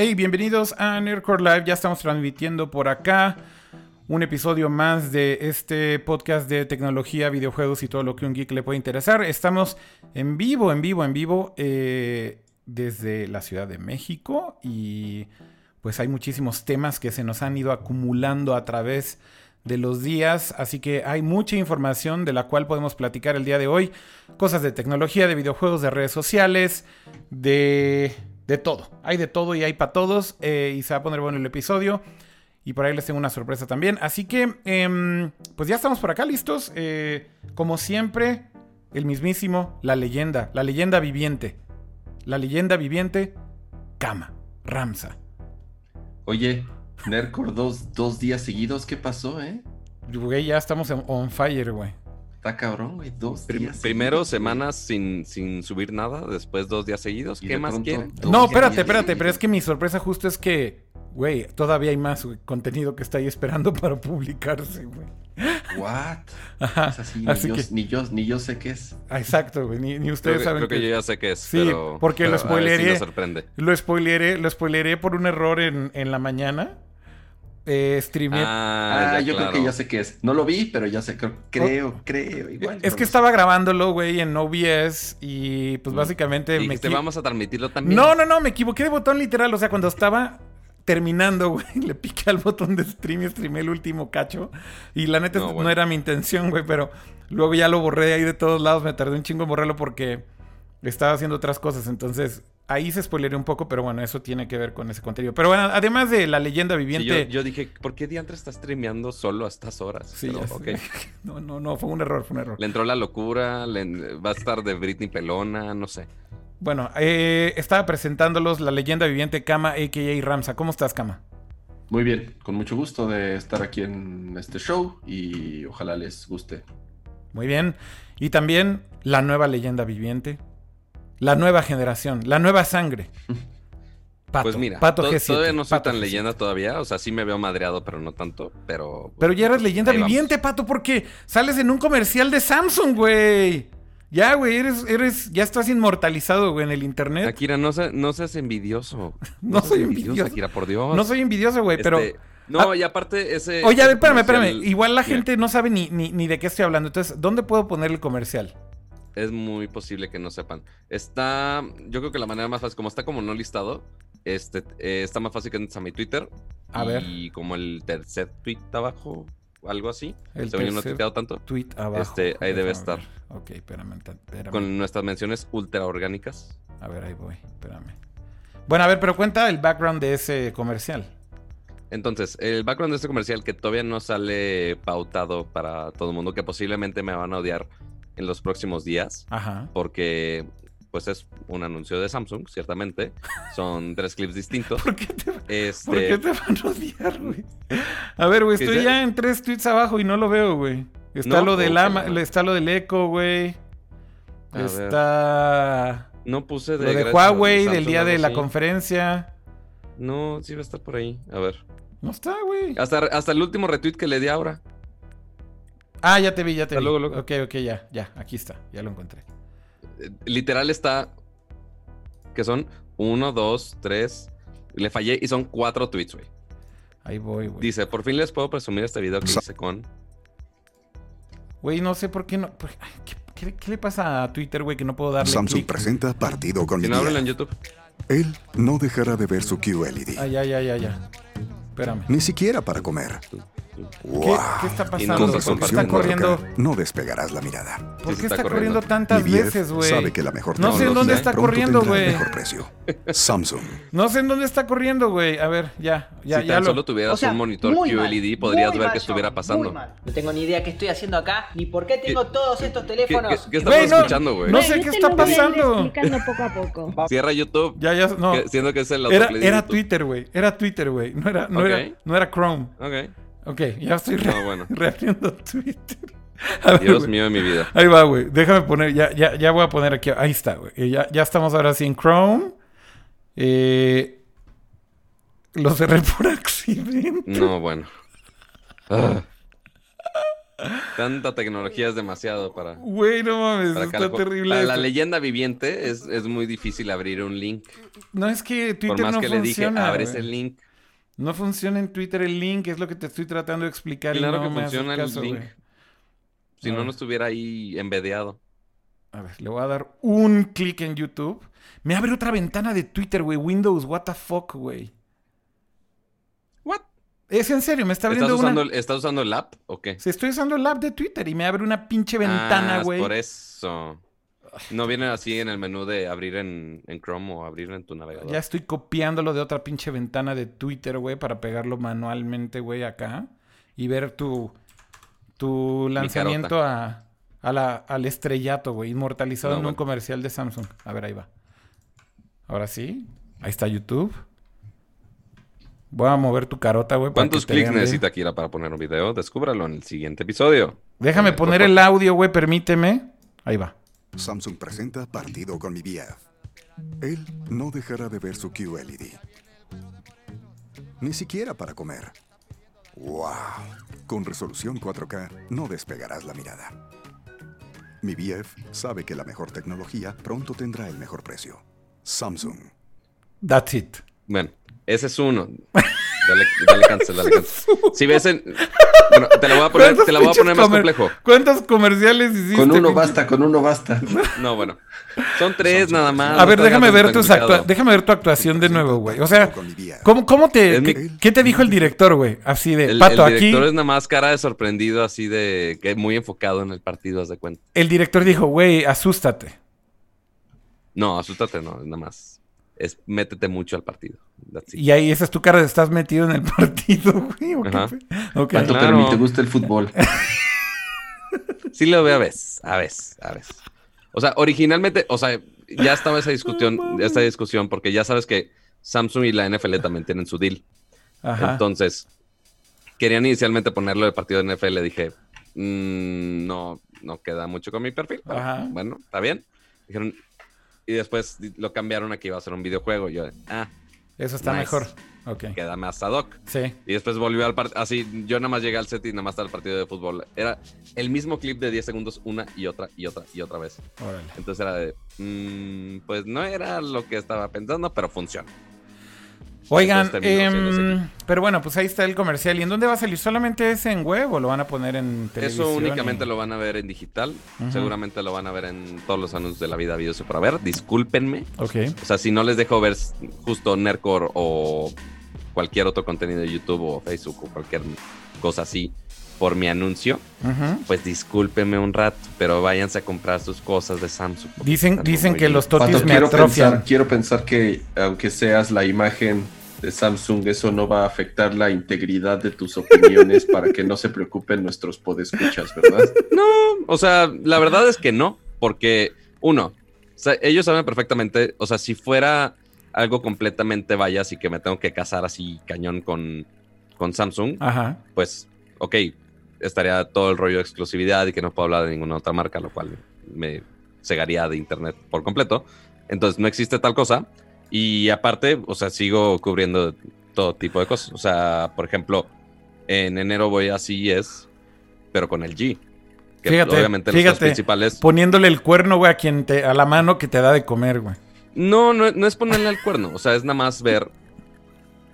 Hey, bienvenidos a Nerdcore Live. Ya estamos transmitiendo por acá un episodio más de este podcast de tecnología, videojuegos y todo lo que un geek le puede interesar. Estamos en vivo, en vivo, en vivo eh, desde la Ciudad de México y pues hay muchísimos temas que se nos han ido acumulando a través de los días, así que hay mucha información de la cual podemos platicar el día de hoy. Cosas de tecnología, de videojuegos, de redes sociales, de de todo. Hay de todo y hay para todos. Eh, y se va a poner bueno el episodio. Y por ahí les tengo una sorpresa también. Así que, em, pues ya estamos por acá listos. Eh, como siempre, el mismísimo, la leyenda, la leyenda viviente. La leyenda viviente, Kama, Ramsa. Oye, Nercor, dos, dos días seguidos, ¿qué pasó, eh? Güey, ya estamos on fire, güey. Está cabrón, güey. Dos días Primero semanas sin, sin subir nada, después dos días seguidos. ¿Qué más quieren? No, espérate, espérate, pero es que mi sorpresa justo es que, güey, todavía hay más contenido que está ahí esperando para publicarse, güey. What? Ajá. Es así, ni, yo, que... ni, yo, ni, yo, sé qué es. Ah, exacto, güey. Ni, ni ustedes saben. Creo que, yo ya sé qué es. Sí, pero, porque lo spoileré. Si sorprende. Lo spoileré, lo spoileré por un error en, en la mañana eh, Ah, ah yo creo que ya sé qué es. No lo vi, pero ya sé, creo, creo, creo. Igual, es que estaba grabándolo, güey, en OBS y pues mm. básicamente... me te vamos a transmitirlo también. No, no, no, me equivoqué de botón literal. O sea, cuando estaba terminando, güey, le piqué al botón de stream y streamé el último cacho. Y la neta no, no era mi intención, güey, pero luego ya lo borré ahí de todos lados. Me tardé un chingo en borrarlo porque estaba haciendo otras cosas. Entoné ahí se spoileré un poco, pero bueno, eso tiene que ver con ese contenido. Pero bueno, además de la leyenda viviente. yo, dije, ¿por qué Diantre está streameando solo a estas horas? Sí, No, no, no, fue un error, fue un error. Le entró la locura, va a estar de Britney Pelona, no sé. Bueno, eh, estaba presentándolos la leyenda viviente Kama, a.k.a. Ramsa. ¿Cómo estás, Kama? Muy bien, con mucho gusto de estar aquí en este show y ojalá les guste. Muy bien. Y también la nueva leyenda viviente, la nueva generación, la nueva sangre. Pato, pues mira, Pato todavía no soy tan leyenda todavía, o sea, sí me veo madreado, pero no tanto, pero... Pero ya eres leyenda viviente, Pato, porque sales en un comercial de Samsung, güey. Ya, güey, eres, eres, ya estás inmortalizado, güey, en el internet. Akira, no, no seas envidioso. no, soy envidioso, Akira, por Dios. No soy envidioso, güey, pero... Este, no, y aparte ese... Oye, a ver, espérame, espérame. Igual la gente no sabe ni, ni, ni de qué estoy hablando. Entonces, ¿dónde puedo poner el comercial? Es muy posible que no sepan. Está, yo creo que la manera más fácil, como está como no listado, este, eh, está más fácil que entres a mi Twitter. A ver. Y como el tercer tweet abajo, algo así. El tercer no he tuiteado tanto. Tweet abajo. Este, ahí debe estar. Ok, espérame, espérame, Con nuestras menciones ultra orgánicas. A ver, ahí voy, espérame. Bueno, a ver, pero cuenta el background de ese comercial. Entonces, el background de este comercial que todavía no sale pautado para todo el mundo, que posiblemente me van a odiar en los próximos días. Ajá. Porque pues es un anuncio de Samsung, ciertamente. Son tres clips distintos. ¿Por qué te, este... ¿Por qué te van a odiar, güey? A ver, güey, estoy ya en tres tweets abajo y no lo veo, güey. Está lo del ama, está lo del eco, güey. Está no puse de, lo de Huawei del día de la conferencia. No, sí va a estar por ahí. A ver. No está, güey. Hasta, hasta el último retweet que le di ahora. Ah, ya te vi, ya te vi. Luego, Ok, ok, ya, ya, aquí está, ya lo encontré. Eh, literal está que son uno, dos, tres. Le fallé y son cuatro tweets, güey. Ahí voy, güey. Dice, por fin les puedo presumir este video que hice con. Güey, no sé por qué no. ¿qué, le pasa a Twitter, güey, que no puedo darle Samsung presenta partido con Si no hablan en YouTube. Él no dejará de ver su QLED. Ah, ya, ya, ya, ya. Espérame. Ni siquiera para comer. ¿Qué, está pasando? ¿Por qué está corriendo? No despegarás la mirada. ¿Por qué está, corriendo, tantas veces, güey? Sabe que la mejor No sé en dónde está corriendo, güey. Samsung. No sé en dónde está corriendo, güey. A ver, ya, ya, si ya. Tan solo tuvieras un monitor QLED, podrías ver qué estuviera pasando. No tengo ni idea qué estoy haciendo acá, ni por qué tengo todos estos teléfonos. ¿Qué, estás escuchando, güey? No, sé qué está pasando. explicando poco a poco. Cierra YouTube. Ya, ya, no. Siendo que es el Era, era Twitter, güey. Era Twitter, güey. No era, no era, no era Chrome. Ok. Ok, ya estoy re bueno. reabriendo Twitter. Dios mío de mi vida. Ahí va, güey. Déjame poner, ya, ya, ya voy a poner aquí. Ahí está, güey. Ya, ya estamos ahora sí en Chrome. Eh, lo cerré por accidente. No, bueno. Ah. Tanta tecnología es demasiado para, Güey, no mames, para está terrible. Para la leyenda viviente es, es muy difícil abrir un link. No es que Twitter Por más no que le dije, güey. el link. No funciona en Twitter el link, es lo que te estoy tratando de explicar. y Claro no que funciona el caso, link. Si no, no estuviera ahí embedeado. A ver, le voy a dar un clic en YouTube. Me abre otra ventana de Twitter, güey. Windows, what the fuck, güey. What? Es en serio, me está ¿Estás abriendo usando, una... el- ¿Estás usando el app o qué? Si estoy usando el app de Twitter y me abre una pinche ventana, Ah, es güey. por eso. No viene así en el menú de abrir en, en Chrome o abrir en tu navegador. Ya estoy copiándolo de otra pinche ventana de Twitter, güey, para pegarlo manualmente, güey, acá. Y ver tu, tu lanzamiento a, a la, al estrellato, güey, inmortalizado No, en un comercial de Samsung. A ver, ahí va. Ahora sí. Ahí está YouTube. Voy a mover tu carota, güey. ¿Cuántos clics necesita Kira para poner un video? Descúbralo en el siguiente episodio. Déjame poner el audio, güey, permíteme. Ahí va. Samsung presenta partido con mi BF. Él no dejará de ver su QLED. Ni siquiera para comer. ¡Wow! Con resolución 4K no despegarás la mirada. Mi BF sabe que la mejor tecnología pronto tendrá el mejor precio. Samsung. That's it. Bueno, ese es uno. Dale, dale cancel, dale cancel. Si ves en... Bueno, te la voy a poner, ¿Cuántos te la voy a poner más comer- complejo. ¿Cuántos comerciales hiciste? Con uno basta, con uno basta. No, bueno. Son tres nada más. A ver, déjame ver tus déjame ver tu actuación de nuevo, güey. O sea. ¿cómo, cómo te qué, qué te dijo el director, güey? Así de, El, Pato, el aquí director es nada más cara de sorprendido, así de que muy enfocado en el partido, haz de cuenta. el director dijo, güey, asústate. No, asústate, no, es nada más. Es métete mucho al partido. Y ahí esa es tu cara de estás metido en el partido, güey. ¿o qué Ajá. fue? Ok. Pato, Claro. pero ni te gusta el fútbol. Sí lo veo a veces, a veces, a veces. O sea, originalmente, o sea, ya estaba esa discusión, esta discusión, porque ya sabes que Samsung y la NFL también tienen su deal. Ajá. Entonces, querían inicialmente ponerlo de partido de NFL. Dije, "Mm, no, no queda mucho con mi perfil. pero Ajá. Bueno, está bien. Dijeron, y después lo cambiaron a que iba a ser un videojuego. Yo, ah, Eso está nice. mejor. Ok. queda más ad hoc. Sí. Y después volvió al partido. Así, yo nada más llegué al set y nada más el partido de fútbol. Era el mismo clip de 10 segundos, una y otra y otra y otra vez. Órale. Entonces era de, "Mm, pues no era lo que estaba pensando, pero funciona. Oigan, em, pero bueno, pues ahí está el comercial. ¿Y en dónde va a salir? ¿Solamente es en web o lo van a poner en televisión? Eso únicamente y- lo van a ver en digital. Seguramente lo van a ver en todos los anuncios de la vida videos para ver. Discúlpenme. Ok. O sea, si no les dejo ver justo Nercor o cualquier otro contenido de YouTube o Facebook o cualquier cosa así por mi anuncio, pues discúlpenme un rato, pero váyanse a comprar sus cosas de Samsung. Dicen, dicen que bien. los totis Pato, me quiero atrofian. pensar, quiero pensar que aunque seas la imagen de Samsung, eso no va a afectar la integridad de tus opiniones para que no se preocupen nuestros podescuchas, ¿verdad? No, o sea, la verdad es que no, porque uno, o sea, ellos saben perfectamente, o sea, si fuera algo completamente vayas y que me tengo que casar así cañón con, con Samsung, Ajá. pues, ok, estaría todo el rollo de exclusividad y que no puedo hablar de ninguna otra marca, lo cual me cegaría de internet por completo. Entonces, no existe tal cosa. Y aparte, o sea, sigo cubriendo todo tipo de cosas. O sea, por ejemplo, en enero voy a CES, pero con el G. Que Fíjate, obviamente los fíjate. tres principales. Poniéndole el cuerno, güey, a quien te, a la mano que te da de comer, güey. No, no, no es ponerle al cuerno. O sea, es nada más ver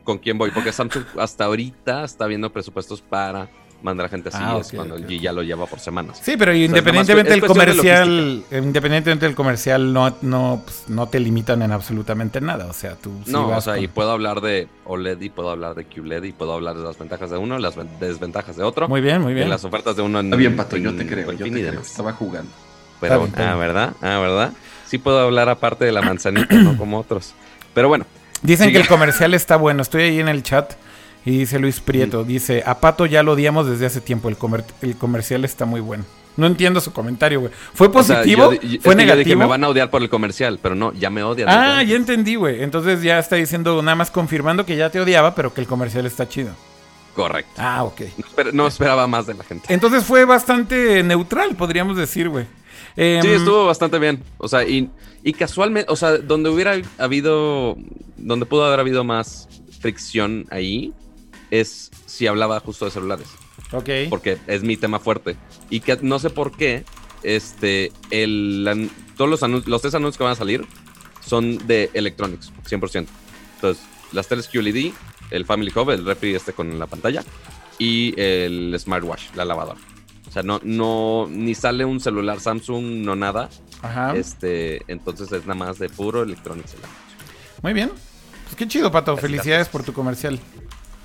con quién voy. Porque Samsung hasta ahorita está viendo presupuestos para mandar a gente a Ah, CES ok, cuando ok, el G ya lo lleva por semanas. Sí, pero sea, independientemente del de comercial, independientemente del comercial, no, no, pues, no te limitan en absolutamente nada. O sea, tú sí No, o sea, con- y puedo hablar de OLED y puedo hablar de QLED y puedo hablar de las ventajas de uno y las ven- desventajas de otro. Muy bien, muy y bien. las ofertas de uno en Está bien, Pato, yo te creo, yo te y creo. Estaba jugando. Pero, bien, está ah. ¿verdad? Ah, ¿verdad? Sí puedo hablar aparte de la manzanita, no como otros. Pero bueno, Dicen Sigue. que el comercial está bueno. Estoy ahí en el chat y dice Luis Prieto. Dice, a Pato ya lo odiamos desde hace tiempo. El, comer- el comercial está muy bueno. No entiendo su comentario, güey. ¿Fue o sea, positivo? yo yo- ¿Fue yo negativo? dije, me van a odiar por el comercial, pero no, ya me odian. Ah, ya entendí, güey. Entonces ya está diciendo, nada más confirmando que ya te odiaba, pero que el comercial está chido. Correcto. Ah, ok. No, esper- no esperaba más de la gente. Entonces fue bastante neutral, podríamos decir, güey. Em, Sí, estuvo bastante bien. O sea, y, y casualmente, o sea, donde hubiera habido, donde pudo haber habido más fricción ahí, es si hablaba justo de celulares. Ok. porque es mi tema fuerte. Y que no sé por qué, este, el, todos los, anun- los tres anuncios que van a salir son de Electronics, 100%. Entonces, las teles QLED, el Family Hub, el refri este con la pantalla, y el smartwatch, la lavadora. O sea, no, no, ni sale un celular Samsung, no nada. Ajá. Este, entonces es nada más de puro Electronics. el anuncio. Muy bien. Pues qué chido, Pato. Gracias, Felicidades por tu comercial.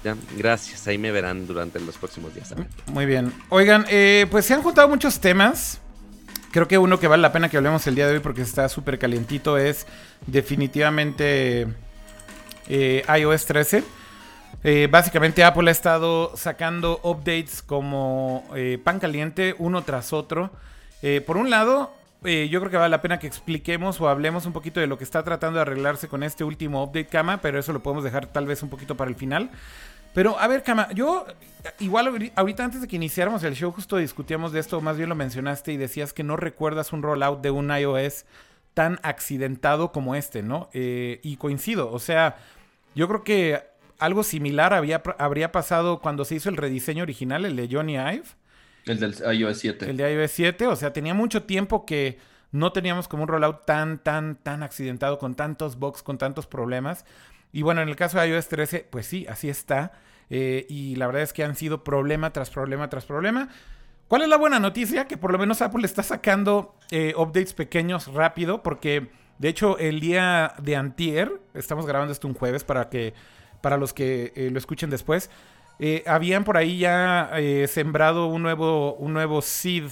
Ya, gracias, ahí me verán durante los próximos días. ¿sabes? Muy bien. Oigan, eh, pues se han juntado muchos temas. Creo que uno que vale la pena que hablemos el día de hoy porque está súper calientito es definitivamente eh, iOS 13. Eh, básicamente Apple ha estado sacando updates como pan caliente uno tras otro. Por un lado, yo creo que vale la pena que expliquemos o hablemos un poquito de lo que está tratando de arreglarse con este último update, Kama, pero eso lo podemos dejar tal vez un poquito para el final. Pero a ver, Kama, yo igual ahori- ahorita antes de que iniciáramos el show justo discutíamos de esto, más bien lo mencionaste y decías que no recuerdas un rollout de un iOS tan accidentado como este, ¿no? Eh, y coincido, o sea, yo creo que algo similar había, habría pasado cuando se hizo el rediseño original, el de Johnny Ive, El del iOS 7. el de iOS 7, o sea, tenía mucho tiempo que no teníamos como un rollout tan, tan, tan accidentado, con tantos bugs, con tantos problemas. Y bueno, en el caso de iOS 13, pues sí, así está. Eh, y la verdad es que han sido problema tras problema tras problema. ¿Cuál es la buena noticia? Que por lo menos Apple está sacando eh, updates pequeños rápido, porque de hecho el día de antier, estamos grabando esto un jueves para que para los que eh, lo escuchen después, habían por ahí ya sembrado un nuevo, un nuevo seed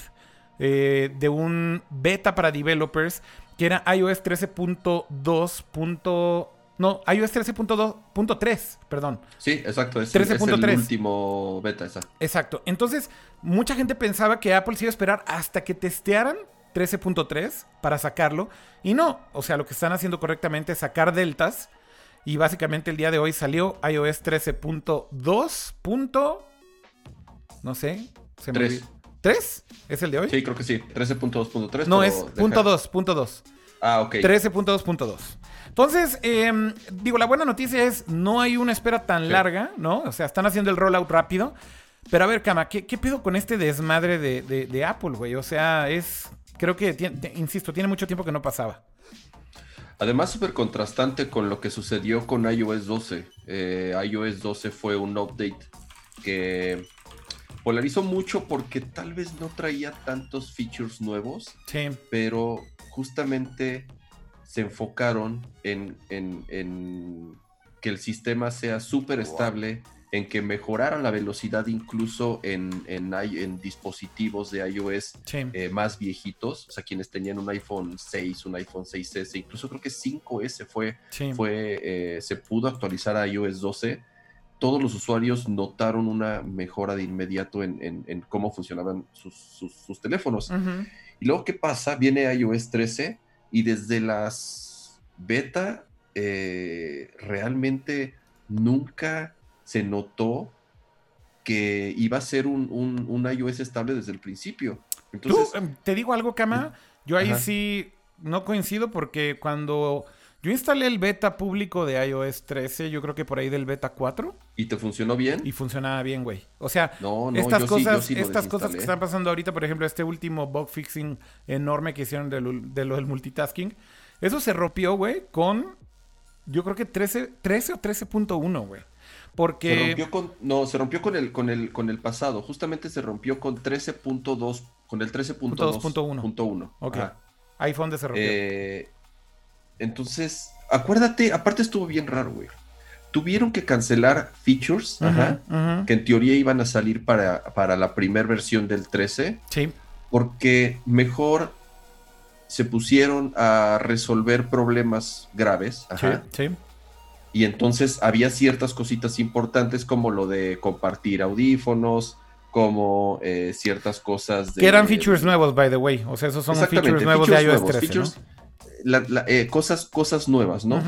de un beta para developers que era iOS 13.2. No, iOS 13.2.3, perdón. Sí, exacto. Es, es el 13.3. último beta, esa. Exacto. Entonces, mucha gente pensaba que Apple se iba a esperar hasta que testearan 13.3 para sacarlo. Y no, o sea, lo que están haciendo correctamente es sacar deltas. Y básicamente el día de hoy salió iOS 13.2. punto- No sé. Se me Tres. olvidó. ¿Tres? ¿Es el de hoy? Sí, creo que sí. 13.2.3. no, es deja- punto 2, punto 2. Ah, ok. 13.2.2. Entonces, em, digo, la buena noticia es no hay una espera tan Sí. larga, ¿no? O sea, están haciendo el rollout rápido. Pero a ver, Kama, ¿qué, qué pedo con este desmadre de, de- de Apple, güey? O sea, es. Creo que, tiene- insisto, tiene mucho tiempo que no pasaba. Además, súper contrastante con lo que sucedió con iOS 12. Eh, iOS 12 fue un update que polarizó mucho porque tal vez no traía tantos features nuevos, Sí. pero justamente se enfocaron en, en- en que el sistema sea súper estable, en que mejorara la velocidad incluso en, en, dispositivos de iOS Sí. eh, más viejitos, o sea, quienes tenían un iPhone 6, un iPhone 6S, incluso creo que 5S fue, sí. fue eh, se pudo actualizar a iOS 12. Todos los usuarios notaron una mejora de inmediato en, en- en cómo funcionaban sus, sus- sus teléfonos. Y luego, ¿qué pasa? Viene iOS 13 y desde las beta eh, realmente nunca se notó que iba a ser un, un- un iOS estable desde el principio. Tú, Entonces, em, te digo algo, Kama. Yo ahí Ajá. sí no coincido porque cuando yo instalé el beta público de iOS 13, yo creo que por ahí del beta 4, ¿y te funcionó bien? y funcionaba bien, güey. O sea, No, no, estas sí- cosas, sí estas cosas que están pasando ahorita, por ejemplo, este último bug fixing enorme que hicieron de lo, de lo del multitasking, eso se rompió, güey, con yo creo que 13, 13 o 13.1, güey. Se Porque rompió con, no, se rompió con el, con el, con el pasado. Justamente se rompió con 13.2, con el 13.2.1. .1. Ok. Ajá. iPhone de se rompió. Eh, entonces, acuérdate, aparte estuvo bien raro, güey. Tuvieron que cancelar features ajá, que en teoría iban a salir para, para la primera versión del 13, Sí, porque mejor se pusieron a resolver problemas graves. Ajá. sí, sí. Y entonces había ciertas cositas importantes como lo de compartir audífonos, como eh, ciertas cosas de... Que eran features nuevos, by the way. O sea, esos son features nuevos de iOS nuevos, 13, features, la- la- eh, cosas, cosas nuevas, ¿no?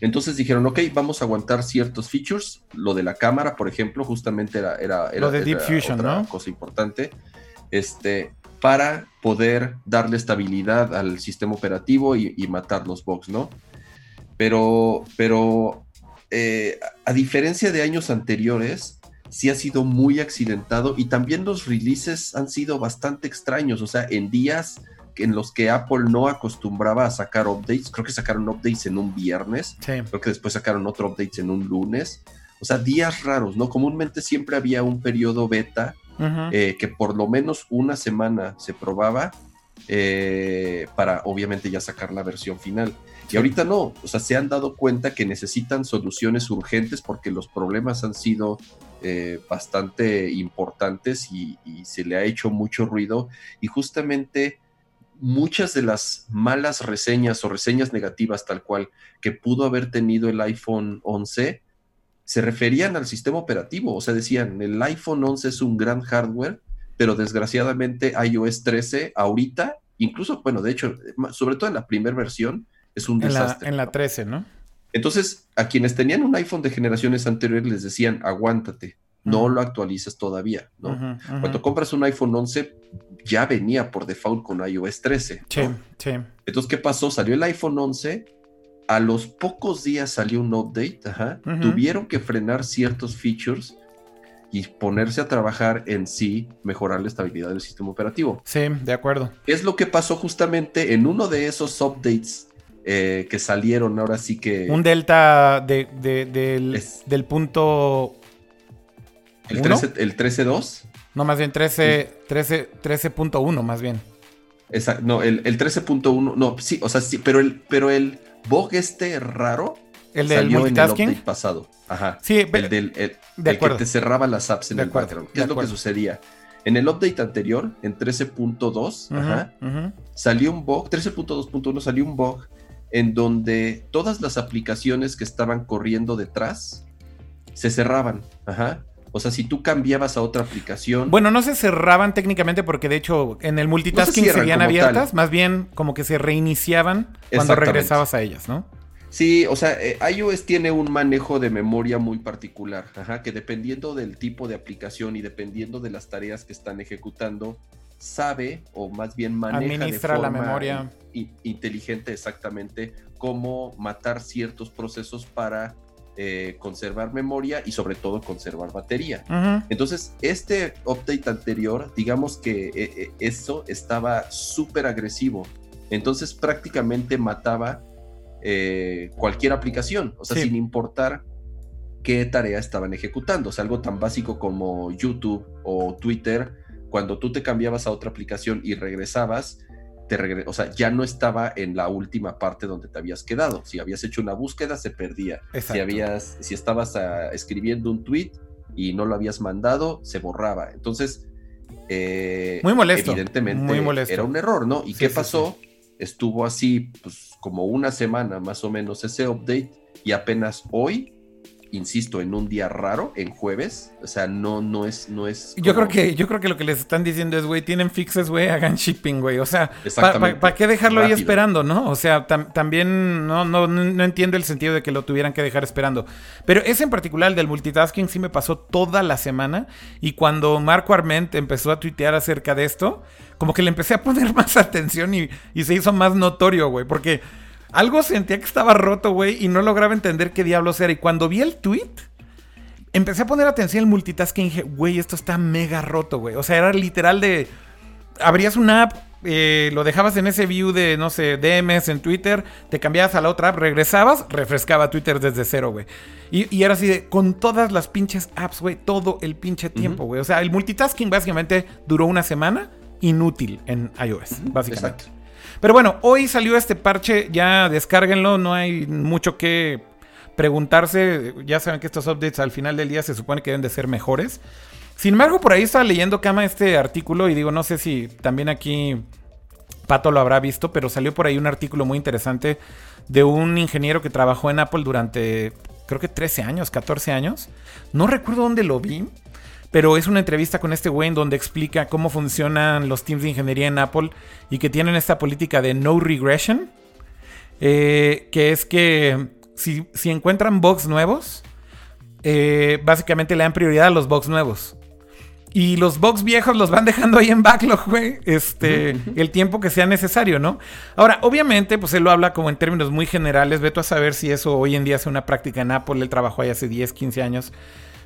Entonces dijeron, ok, vamos a aguantar ciertos features. Lo de la cámara, por ejemplo, justamente era, era, era- Lo de Deep Fusion, otra ¿no? cosa importante. Este, para poder darle estabilidad al sistema operativo y, y matar los bugs, ¿no? Pero, pero eh, a diferencia de años anteriores, sí ha sido muy accidentado y también los releases han sido bastante extraños, o sea, en días en los que Apple no acostumbraba a sacar updates, creo que sacaron updates en un viernes, Sí. creo que después sacaron otro update en un lunes, o sea, días raros, ¿no? Comúnmente siempre había un periodo beta eh, que por lo menos una semana se probaba eh, para obviamente ya sacar la versión final. Y ahorita no, o sea, se han dado cuenta que necesitan soluciones urgentes porque los problemas han sido eh, bastante importantes y, y se le ha hecho mucho ruido y justamente muchas de las malas reseñas o reseñas negativas tal cual que pudo haber tenido el iPhone 11 se referían al sistema operativo, o sea, decían, el iPhone 11 es un gran hardware, pero desgraciadamente iOS 13 ahorita, incluso, bueno, de hecho, sobre todo en la primera versión, es un En la, desastre. en la ¿no? 13, ¿no? Entonces, a quienes tenían un iPhone de generaciones anteriores les decían, aguántate, no lo actualices todavía, ¿no? Cuando compras un iPhone 11, ya venía por default con iOS 13. ¿no? Sí, sí. Entonces, ¿qué pasó? Salió el iPhone 11, a los pocos días salió un update, ajá, tuvieron que frenar ciertos features y ponerse a trabajar en sí, mejorar la estabilidad del sistema operativo. Sí, de acuerdo. Es lo que pasó justamente en uno de esos updates eh, que salieron ahora sí que... Un delta de, de- del, Es- del punto. El ¿uno? 13 el 13.2. No, más bien 13, 13, 13.1, más bien. Esa- no, el, el 13.1, no, sí, o sea, sí, pero el, pero el bug este raro El del salió en el multitasking. update pasado. Ajá. Sí, pero- el del el, de el acuerdo. que te cerraba las apps en De el acuerdo, background. ¿Qué es lo que acuerdo. sucedía? En el update anterior, en 13.2, Ujú, ajá, ujú. salió un bug, 13.2.1 salió un bug en donde todas las aplicaciones que estaban corriendo detrás se cerraban. Ajá. O sea, si tú cambiabas a otra aplicación, Bueno, no se cerraban técnicamente porque de hecho en el multitasking cierran seguían como abiertas, tal. más bien como que se reiniciaban cuando regresabas a ellas, ¿no? Sí, o sea, eh, iOS tiene un manejo de memoria muy particular, ajá, que dependiendo del tipo de aplicación y dependiendo de las tareas que están ejecutando, sabe o más bien maneja Administra de la forma memoria. in- inteligente exactamente cómo matar ciertos procesos para eh, conservar memoria y sobre todo conservar batería. Entonces, este update anterior, digamos que eh, eh, eso estaba súper agresivo. Entonces, prácticamente mataba eh, cualquier aplicación, o sea, Sí. sin importar qué tarea estaban ejecutando. O sea, algo tan básico como YouTube o Twitter, cuando tú te cambiabas a otra aplicación y regresabas, te regre- o sea, ya no estaba en la última parte donde te habías quedado. Si habías hecho una búsqueda, se perdía. Si habías, si estabas ah, escribiendo un tweet y no lo habías mandado, se borraba. Entonces, eh, Muy molesto, Evidentemente muy molesto. era un error, ¿no? ¿Y Sí, qué sí, pasó? Estuvo así, pues, como una semana más o menos ese update y apenas hoy, insisto, en un día raro, en jueves, o sea, no, no es, no es. Yo creo que, yo creo que lo que les están diciendo es, güey, tienen fixes, güey, hagan shipping, güey. O sea, ¿para qué dejarlo ahí esperando, no? O sea, tam- también no, no, no no entiendo el sentido de que lo tuvieran que dejar esperando. Pero ese en particular, el del multitasking, sí me pasó toda la semana. Y cuando Marco Arment empezó a tuitear acerca de esto, como que le empecé a poner más atención y, y se hizo más notorio, güey. Porque algo sentía que estaba roto, güey, y no lograba entender qué diablos era. Y cuando vi el tweet, empecé a poner atención al multitasking y dije, güey, esto está mega roto, güey. O sea, era literal de. Abrías una app, eh, lo dejabas en ese view de, no sé, DMs en Twitter, te cambiabas a la otra app, regresabas, refrescaba Twitter desde cero, güey. Y, y era así de, con todas las pinches apps, güey, todo el pinche tiempo, güey. O sea, el multitasking básicamente duró una semana inútil en iOS, básicamente. Exacto. Pero bueno, hoy salió este parche, ya descárguenlo, no hay mucho que preguntarse. Ya saben que estos updates al final del día se supone que deben de ser mejores. Sin embargo, por ahí estaba leyendo Kama este artículo y digo, no sé si también aquí Pato lo habrá visto, pero salió por ahí un artículo muy interesante de un ingeniero que trabajó en Apple durante, creo que 13 años, 14 años. No recuerdo dónde lo vi, pero es una entrevista con este güey en donde explica cómo funcionan los teams de ingeniería en Apple y que tienen esta política de no regression, eh, que es que si, si encuentran bugs nuevos, eh, básicamente le dan prioridad a los bugs nuevos. Y los bugs viejos los van dejando ahí en backlog, güey. Este, el tiempo que sea necesario, ¿no? Ahora, obviamente, pues él lo habla como en términos muy generales. Veto a saber si eso hoy en día es una práctica en Apple. Él trabajó ahí hace 10, 15 años.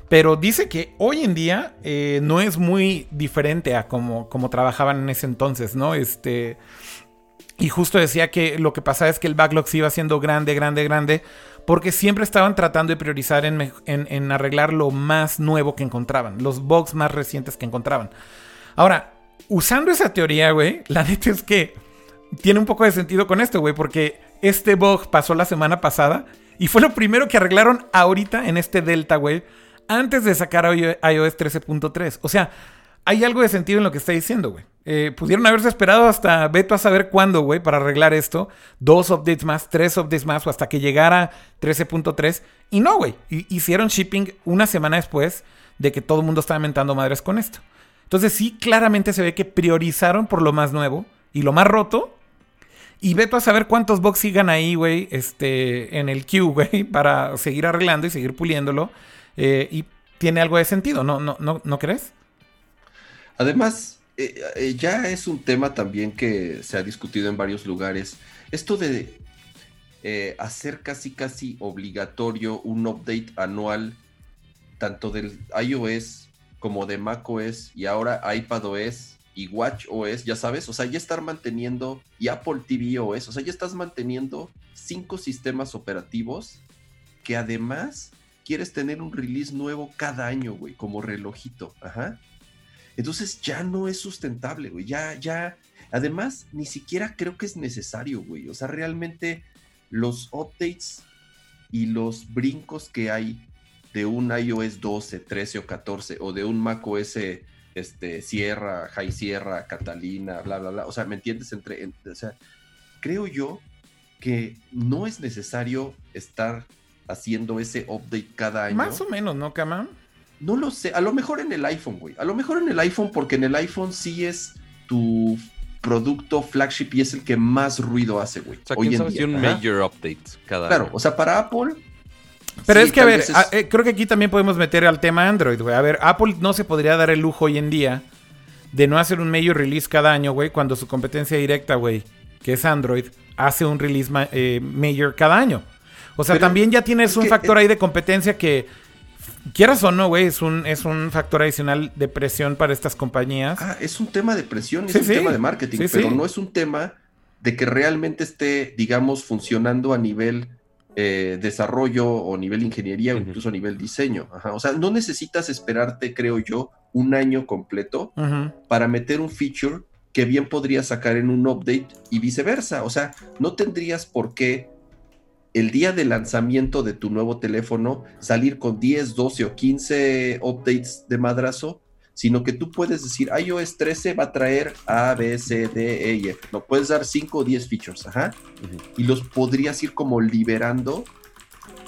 Pero dice que hoy en día eh, no es muy diferente a como, como trabajaban en ese entonces, ¿no? Este. Y justo decía que lo que pasaba es que el backlog se iba haciendo grande, grande, grande, porque siempre estaban tratando de priorizar en- en arreglar lo más nuevo que encontraban, los bugs más recientes que encontraban. Ahora, usando esa teoría, güey, la neta es que tiene un poco de sentido con esto, güey, porque este bug pasó la semana pasada y fue lo primero que arreglaron ahorita en este Delta, güey, antes de sacar iO- iOS 13.3. O sea, hay algo de sentido en lo que está diciendo, güey. Eh, pudieron haberse esperado hasta veto a saber cuándo, güey, para arreglar esto. Dos updates más, tres updates más, o hasta que llegara 13.3. Y no, güey. hi- Hicieron shipping una semana después de que todo el mundo estaba mentando madres con esto. Entonces sí, claramente se ve que priorizaron por lo más nuevo y lo más roto. Y veto a saber cuántos bugs sigan ahí, güey, este, en el queue, güey, para seguir arreglando y seguir puliéndolo. Eh, y tiene algo de sentido, ¿no, no, no, ¿no crees? Además, eh, eh, ya es un tema también que se ha discutido en varios lugares. Esto de hacer casi casi obligatorio un update anual, tanto del iOS como de macOS y ahora iPadOS y WatchOS, ya sabes, o sea, ya estar manteniendo, y Apple tvOS, o sea, ya estás manteniendo cinco sistemas operativos que además quieres tener un release nuevo cada año, güey, como relojito, ajá. Entonces ya no es sustentable, güey. Ya, ya. Además, ni siquiera creo que es necesario, güey. O sea, realmente los updates y los brincos que hay de un iOS 12, 13 o 14 o de un macOS este, Sierra, High Sierra, Catalina, bla, bla, bla. O sea, ¿me entiendes? Entre, en- o sea, creo yo que no es necesario estar haciendo ese update cada año. Más o menos, ¿no, Kama? No lo sé, a lo mejor en el iPhone, güey. A lo mejor en el iPhone, porque en el iPhone sí es tu producto flagship y es el que más ruido hace, güey. O sea, hoy en día. un Ajá. major update cada Claro, año. o sea, para Apple. Pero sí, es que, a ver, vez es- a- eh, creo que aquí también podemos meter al tema Android, güey. A ver, Apple no se podría dar el lujo hoy en día de no hacer un major release cada año, güey, cuando su competencia directa, güey, que es Android, hace un release ma- eh, major cada año. O sea, Pero también ya tienes es un que, factor eh, ahí de competencia que, quieras o no, güey, es un, es un factor adicional de presión para estas compañías. Ah, es un tema de presión, es Sí, un sí. tema de marketing, Sí, pero no es un tema de que realmente esté, digamos, funcionando a nivel eh, desarrollo o nivel ingeniería o incluso a nivel diseño. Ajá, O sea, no necesitas esperarte, creo yo, un año completo para meter un feature que bien podrías sacar en un update y viceversa. O sea, no tendrías por qué el día de lanzamiento de tu nuevo teléfono salir con 10, 12 o 15 updates de madrazo, sino que tú puedes decir iOS 13 va a traer A, B, C, D, E y F. No puedes dar 5 o 10 features, ajá, Ujú. y los podrías ir como liberando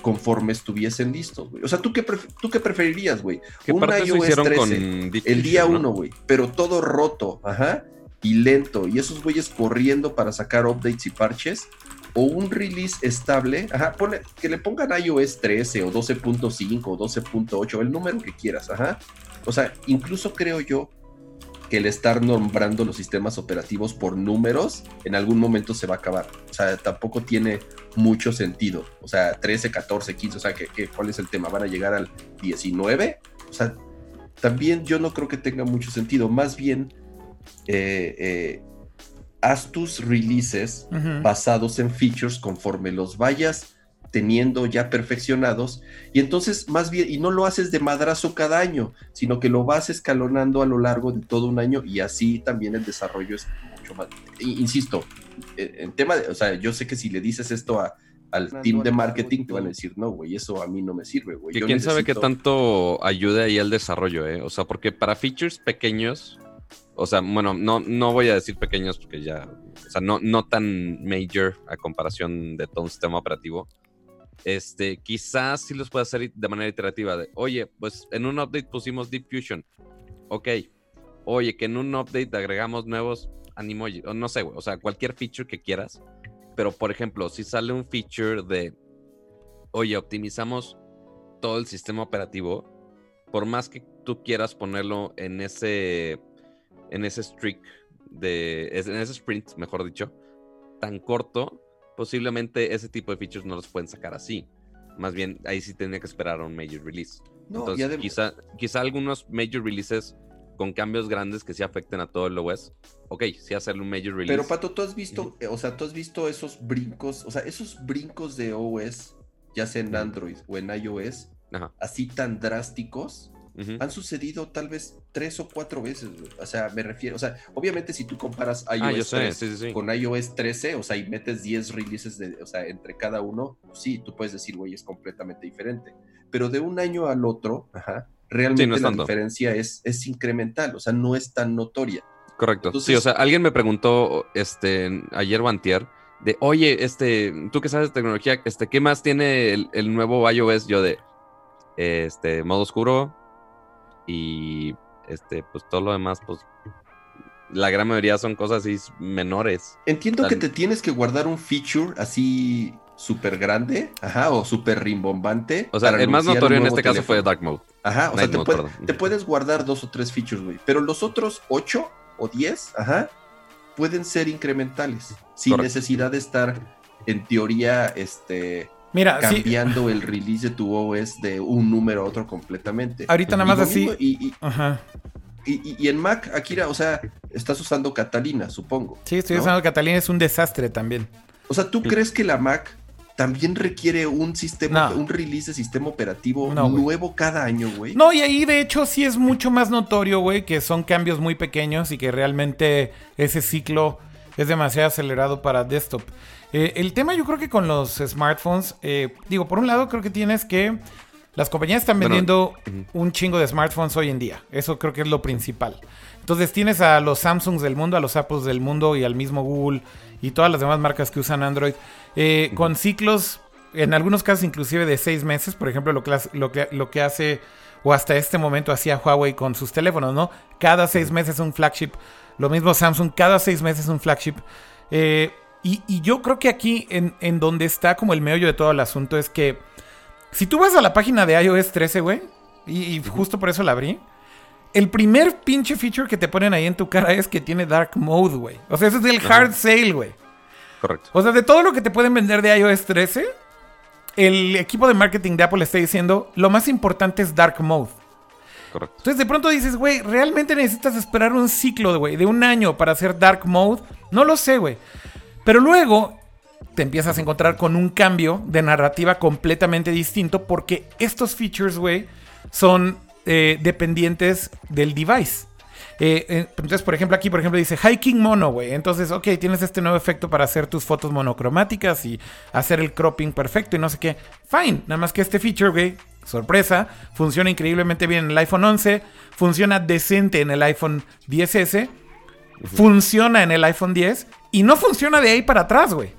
conforme estuviesen listos, güey. O sea, ¿tú qué, ¿tú qué preferirías, güey? Un iOS hicieron 13, con Deep el día Fusion, ¿no? uno, güey, pero todo roto, ajá, y lento, y esos güeyes corriendo para sacar updates y parches, o un release estable, ajá, ponle- que le pongan iOS 13 o 12.5 o 12.8, el número que quieras, ajá. O sea, incluso creo yo que el estar nombrando los sistemas operativos por números en algún momento se va a acabar. O sea, tampoco tiene mucho sentido. O sea, 13, 14, 15, o sea, ¿qué, cuál es el tema? ¿Van a llegar al 19? O sea, también yo no creo que tenga mucho sentido. Más bien, eh, eh, haz tus releases basados en features conforme los vayas teniendo ya perfeccionados y entonces más bien y no lo haces de madrazo cada año sino que lo vas escalonando a lo largo de todo un año y así también el desarrollo es mucho más insisto en, tema de, o sea yo sé que si le dices esto a, al team de marketing te van a decir no güey eso a mí no me sirve güey Que quién sabe qué tanto ayude ahí al desarrollo, ¿eh? O sea, porque para features pequeños, o sea, bueno, no, no voy a decir pequeños porque ya, o sea, no, no tan major a comparación de todo un sistema operativo. Este, quizás sí los puede hacer de manera iterativa. Oye, pues en un update pusimos Deep Fusion. Ok. Oye, que en un update agregamos nuevos animoji. O no sé. O sea, cualquier feature que quieras. Pero, por ejemplo, si sale un feature de, oye, optimizamos todo el sistema operativo, por más que tú quieras ponerlo en ese, en ese streak de, en ese sprint, mejor dicho, tan corto, posiblemente ese tipo de features no los pueden sacar así. Más bien, ahí sí tendría que esperar a un major release. No, Entonces, adem- quizá, quizá algunos major releases con cambios grandes que sí afecten a todo el OS. Ok, sí hacerle un major release. Pero Pato, tú has visto, eh, o sea, tú has visto esos brincos, o sea, esos brincos de OS, ya sea en. Android o en iOS, Ajá. así tan drásticos, han sucedido tal vez tres o cuatro veces. O sea, me refiero, o sea, obviamente si tú comparas iOS Ah, yo sé, 3 sí, sí, sí. con iOS 13, o sea, y metes 10 releases de, o sea, entre cada uno, pues sí, tú puedes decir, güey, es completamente diferente. Pero de un año al otro, ajá, realmente no la tanto. diferencia es, es incremental, o sea, no es tan notoria. Correcto. sí, o sea, alguien me preguntó este, ayer o antier de, oye, este, tú que sabes de tecnología, este, ¿qué más tiene el, el nuevo iOS? Yo de, este, modo oscuro y, este, pues todo lo demás, pues, la gran mayoría son cosas así menores. Entiendo que te tienes que guardar un feature así súper grande, ajá, o súper rimbombante. O sea, el más notorio en este caso fue. Dark Mode. Ajá, o sea, te, Mode, puede- perdón. te puedes guardar dos o tres features, güey. Pero los otros ocho o diez, ajá, pueden ser incrementales. Sin Correcto. necesidad de estar, en teoría, este, Mira, sí, cambiando el release de tu OS de un número a otro completamente. Ahorita nada más así- Y, y- Ajá. y- y- y en Mac, Akira, o sea, estás usando Catalina, supongo. Sí, estoy ¿no? usando Catalina, es un desastre también. O sea, ¿tú crees que la Mac también requiere un sistema, No. un release de sistema operativo No, nuevo cada año, güey? No, y ahí de hecho sí es mucho más notorio, güey, que son cambios muy pequeños y que realmente ese ciclo es demasiado acelerado para desktop. Eh, el tema yo creo que con los smartphones, eh, digo, por un lado creo que tienes que... Las compañías están Bueno, vendiendo un chingo de smartphones hoy en día. Eso creo que es lo principal. Entonces tienes a los Samsungs del mundo, a los Apples del mundo y al mismo Google y todas las demás marcas que usan Android eh, con ciclos, en algunos casos inclusive de seis meses. Por ejemplo, lo que, las- lo que, lo que hace o hasta este momento hacía Huawei con sus teléfonos, ¿no? Cada seis meses un flagship. Lo mismo Samsung, cada seis meses un flagship. Eh, y, y yo creo que aquí en, en donde está como el meollo de todo el asunto es que si tú vas a la página de iOS 13, güey, y, y justo por eso la abrí, el primer pinche feature que te ponen ahí en tu cara es que tiene Dark Mode, güey. O sea, ese es el Ajá. hard sale, güey. Correcto. O sea, de todo lo que te pueden vender de iOS 13, el equipo de marketing de Apple está diciendo, lo más importante es Dark Mode. Correcto. Entonces de pronto dices, güey, ¿realmente necesitas esperar un ciclo, güey, de un año para hacer Dark Mode? No lo sé, güey. Pero luego te empiezas a encontrar con un cambio de narrativa completamente distinto porque estos features, güey, son eh, dependientes del device. Eh, eh, entonces, por ejemplo, aquí, por ejemplo, dice Hiking Mono, güey. Entonces, ok, tienes este nuevo efecto para hacer tus fotos monocromáticas y hacer el cropping perfecto y no sé qué. Fine, nada más que este feature, güey, sorpresa, funciona increíblemente bien en el iPhone 11, funciona decente en el iPhone 10S, funciona en el iPhone 10 y no funciona de ahí para atrás, güey.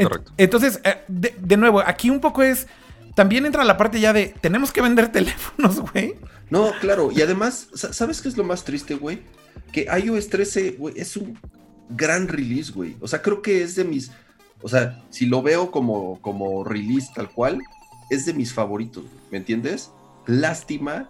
Correcto. Entonces, eh, de, de nuevo, aquí un poco es. También entra la parte ya de. Tenemos que vender teléfonos, güey. No, claro, y además, sa- ¿sabes qué es lo más triste, güey? Que iOS 13, güey, es un gran release, güey. O sea, creo que es de mis, o sea, si lo veo como, como release tal cual, es de mis favoritos, güey, ¿me entiendes? Lástima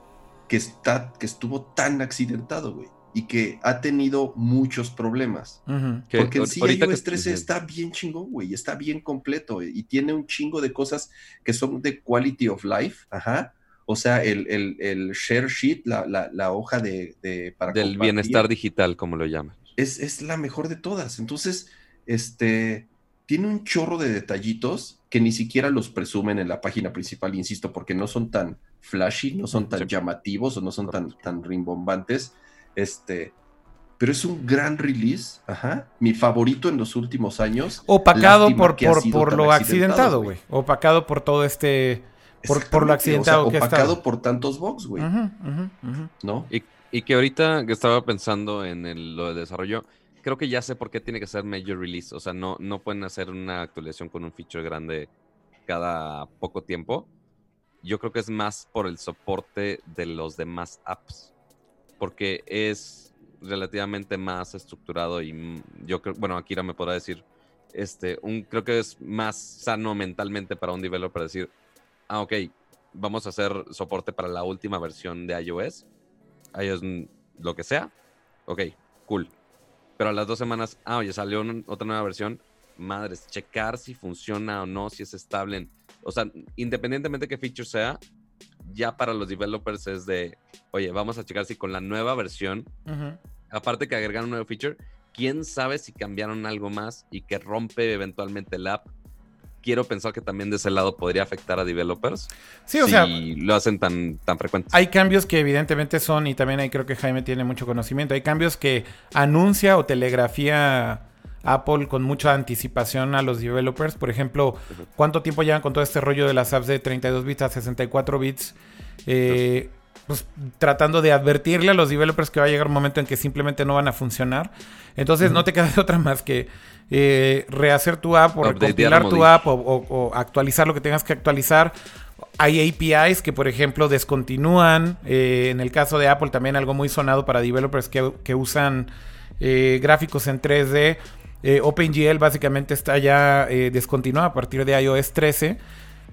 que, está, que estuvo tan accidentado, güey, y que ha tenido muchos problemas. Que Porque en sí iOS 13 está bien chingón, güey, está bien completo y tiene un chingo de cosas que son de quality of life, ajá. O sea, el, el, el share sheet, la, la, la hoja de, de- para Del compartir, bienestar digital, como lo llaman. es, es la mejor de todas. Entonces, este, tiene un chorro de detallitos que ni siquiera los presumen en la página principal, insisto, porque no son tan flashy, no son tan Sí. llamativos o no son tan, tan rimbombantes. Este, pero es un gran release, ajá, mi favorito en los últimos años. Opacado por, por, lo accidentado, güey. Opacado por todo este. Por, por lo accidentado o sea, que opacado por tantos bugs, güey. ¿no? Y, y que ahorita que estaba pensando en el- lo de desarrollo, creo que ya sé por qué tiene que ser major release. O sea, no, no pueden hacer una actualización con un feature grande cada poco tiempo. Yo creo que es más por el soporte de los demás apps. Porque es relativamente más estructurado y mm, yo creo, bueno, Akira me podrá decir, este, un, creo que es más sano mentalmente para un developer decir, ah, ok, vamos a hacer soporte para la última versión de iOS iOS mm, lo que sea, ok, cool. Pero a las dos semanas, ah, oye, salió un- otra nueva versión, madres, checar si funciona o no, si es estable. en- o sea, independientemente de qué feature sea, ya para los developers es de, oye, vamos a checar si con la nueva versión, aparte que agregaron un nuevo feature, quién sabe si cambiaron algo más y que rompe eventualmente el app. Quiero pensar que también de ese lado podría afectar a developers. Sí, o si sea, lo hacen tan, tan frecuente. hay cambios que evidentemente son, y también ahí creo que Jaime tiene mucho conocimiento, hay cambios que anuncia o telegrafía Apple con mucha anticipación a los developers. Por ejemplo, ¿cuánto tiempo llevan con todo este rollo de las apps de 32 bits a 64 bits? Eh, pues tratando de advertirle a los developers que va a llegar un momento en que simplemente no van a funcionar. Entonces no te queda de otra más que eh, rehacer tu app o recompilar tu app o, o- o actualizar lo que tengas que actualizar. Hay APIs que, por ejemplo, descontinúan. Eh, en el caso de Apple, también algo muy sonado para developers que, que usan eh, gráficos en 3D. Eh, OpenGL básicamente está ya eh, descontinuado a partir de iOS 13.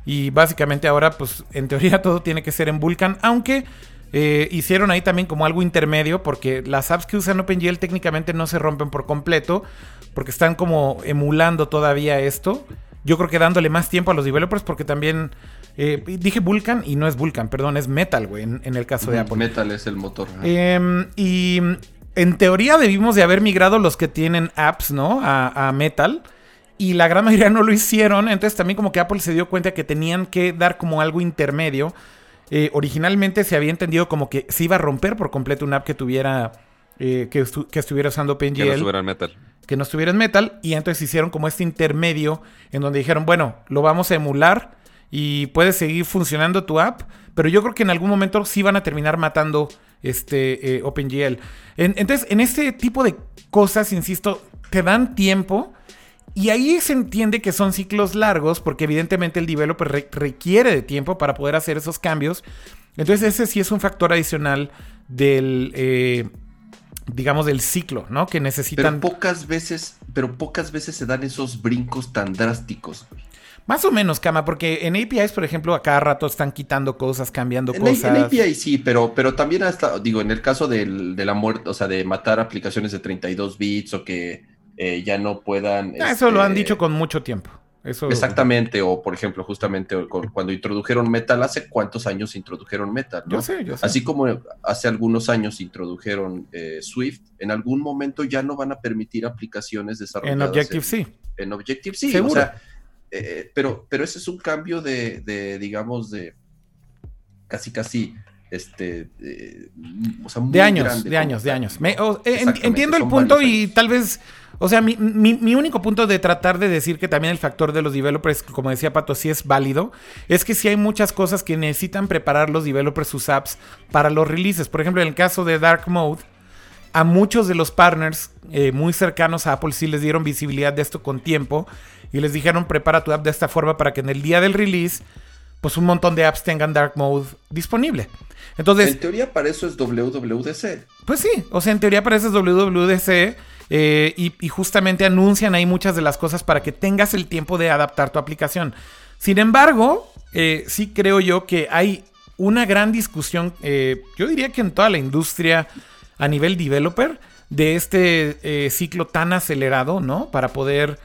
Y básicamente ahora, pues en teoría todo tiene que ser en Vulkan. Aunque eh, hicieron ahí también como algo intermedio. Porque las apps que usan OpenGL técnicamente no se rompen por completo. Porque están como emulando todavía esto. Yo creo que dándole más tiempo a los developers. Porque también eh, dije Vulkan y no es Vulkan, perdón, es Metal, güey, en, en el caso de Apple. Metal es el motor. Em, y en teoría debimos de haber migrado los que tienen apps, ¿no? A, a Metal. Y la gran mayoría no lo hicieron. Entonces también como que Apple se dio cuenta que tenían que dar como algo intermedio. Eh, originalmente se había entendido como que se iba a romper por completo una app que tuviera... eh, que, estu- que estuviera usando OpenGL que no subiera el metal. que no estuviera en metal y entonces hicieron como este intermedio en donde dijeron, bueno, lo vamos a emular y puede seguir funcionando tu app, pero yo creo que en algún momento sí van a terminar matando este eh, OpenGL. En- entonces, en este tipo de cosas, insisto, te dan tiempo y ahí se entiende que son ciclos largos porque evidentemente el developer re- requiere de tiempo para poder hacer esos cambios. Entonces ese sí es un factor adicional del, eh, digamos, del ciclo, ¿no? Que necesitan... Pero pocas veces, pero pocas veces se dan esos brincos tan drásticos. güey. Más o menos, Cama, porque en APIs, por ejemplo, a cada rato están quitando cosas, cambiando En, cosas. en API sí, pero, pero también hasta, digo, en el caso del- de la muerte, o sea, de matar aplicaciones de 32 bits o que eh, ya no puedan. Ah, Eso lo han este, dicho con mucho tiempo. Eso, Exactamente, o por ejemplo, justamente cuando introdujeron Metal, ¿hace cuántos años introdujeron Metal? no? Yo sé, yo sé. Así como hace algunos años introdujeron eh, Swift, en algún momento ya no van a permitir aplicaciones en desarrolladas Objective-C. en Objective-C. Seguro. O sea, eh, pero, pero ese es un cambio de, de, digamos, de casi, casi, este, de, o sea, muy De años, grande de años, de años. eh, en- Exactamente, entiendo el punto y años. tal vez, o sea, mi, mi- mi único punto de tratar de decir que también el factor de los developers, como decía Pato, sí es válido, es que sí hay muchas cosas que necesitan preparar los developers sus apps para los releases. Por ejemplo, en el caso de Dark Mode, a muchos de los partners eh, muy cercanos a Apple sí les dieron visibilidad de esto con tiempo y les dijeron prepara tu app de esta forma para que en el día del release pues un montón de apps tengan Dark Mode disponible. Entonces, En teoría, para eso es WWDC. pues sí, o sea, en teoría parece WWDC eh, y, y justamente anuncian ahí muchas de las cosas para que tengas el tiempo de adaptar tu aplicación. Sin embargo, eh, sí creo yo que hay una gran discusión, eh, yo diría que en toda la industria a nivel developer, de este eh, ciclo tan acelerado, ¿no? Para poder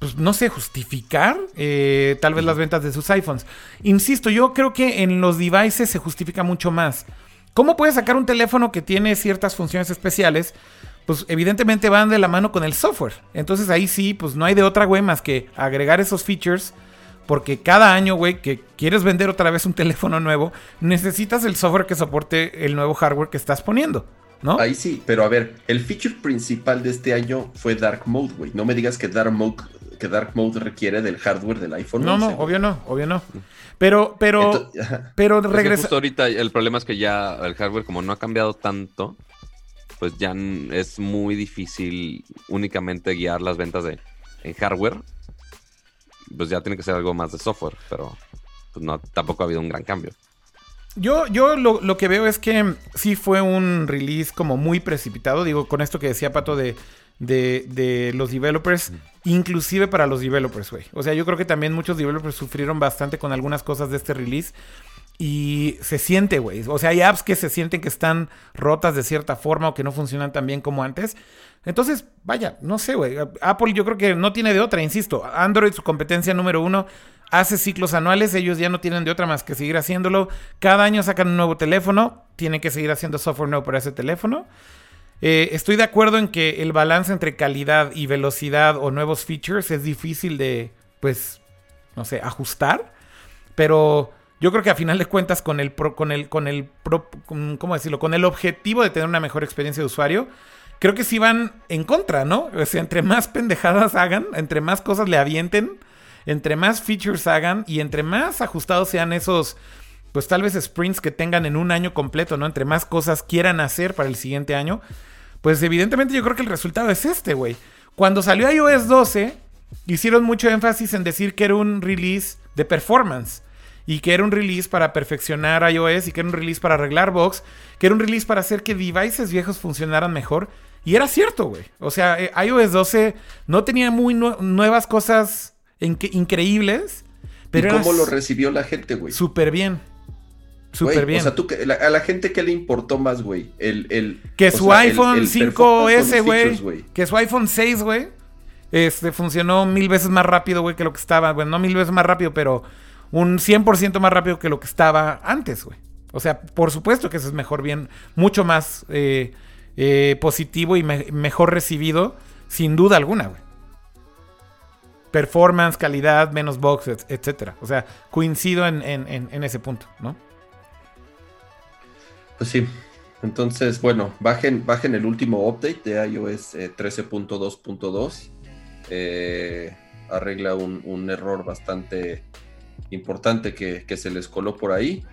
pues no sé, justificar eh, tal vez las ventas de sus iPhones. Insisto, yo creo que en los devices se justifica mucho más. ¿Cómo puedes sacar un teléfono que tiene ciertas funciones especiales? Pues evidentemente van de la mano con el software. Entonces ahí sí, pues no hay de otra, güey, más que agregar esos features. Porque cada año, güey, que quieres vender otra vez un teléfono nuevo, necesitas el software que soporte el nuevo hardware que estás poniendo, ¿no? Ahí sí, pero a ver, el feature principal de este año fue Dark Mode, güey. No me digas que Dark Mode, que Dark Mode requiere del hardware del iPhone. No, no, 11, güey. obvio no, obvio no. Pero, pero, pero Es que regresa. justo ahorita el problema es que ya el hardware, como no ha cambiado tanto, pues ya es muy difícil únicamente guiar las ventas de en hardware. Pues ya tiene que ser algo más de software, pero pues no, tampoco ha habido un gran cambio. Yo, yo lo, lo que veo es que sí fue un release como muy precipitado. Digo, con esto que decía Pato de, de, de los developers, inclusive para los developers, güey. O sea, yo creo que también muchos developers sufrieron bastante con algunas cosas de este release. Y se siente, güey. O sea, hay apps que se sienten que están rotas de cierta forma o que no funcionan tan bien como antes. Entonces, vaya, no sé, güey. Apple yo creo que no tiene de otra, insisto. Android, su competencia número uno. Hace ciclos anuales, ellos ya no tienen de otra más que seguir haciéndolo. Cada año sacan un nuevo teléfono, tienen que seguir haciendo software nuevo para ese teléfono. Eh, estoy de acuerdo en que el balance entre calidad y velocidad o nuevos features es difícil de, pues, no sé, ajustar. Pero yo creo que a final de cuentas con el, pro- con el, con el, pro- con- ¿cómo decirlo? Con el objetivo de tener una mejor experiencia de usuario, creo que sí van en contra, ¿no? O sea, entre más pendejadas hagan, entre más cosas le avienten, entre más features hagan y entre más ajustados sean esos, pues tal vez sprints que tengan en un año completo, ¿no? Entre más cosas quieran hacer para el siguiente año, pues evidentemente yo creo que el resultado es este, güey. Cuando salió iOS 12, hicieron mucho énfasis en decir que era un release de performance. Y que era un release para perfeccionar iOS y que era un release para arreglar bugs, que era un release para hacer que devices viejos funcionaran mejor. Y era cierto, güey. O sea, eh, iOS 12 no tenía muy nue- nuevas cosas increíbles, pero ¿Y cómo lo recibió la gente, güey? súper bien. Súper bien. O sea, tú, la- a la gente que le importó más, güey. El, el, Que su sea, iPhone el performance o 5S, los güey. Que su iPhone 6, güey. Este funcionó mil veces más rápido, güey, que lo que estaba. Bueno, no mil veces más rápido, pero un 100% más rápido que lo que estaba antes, güey. O sea, por supuesto que eso es mejor, bien, mucho más eh, eh, positivo y me- mejor recibido, sin duda alguna, güey. Performance, calidad, menos et- etcétera. O sea, coincido en, en- en- en ese punto, ¿no? Pues sí. Entonces, bueno, bajen, bajen el último update de iOS eh, 13.2.2. Eh, arregla un, un error bastante importante que, que se les coló por ahí.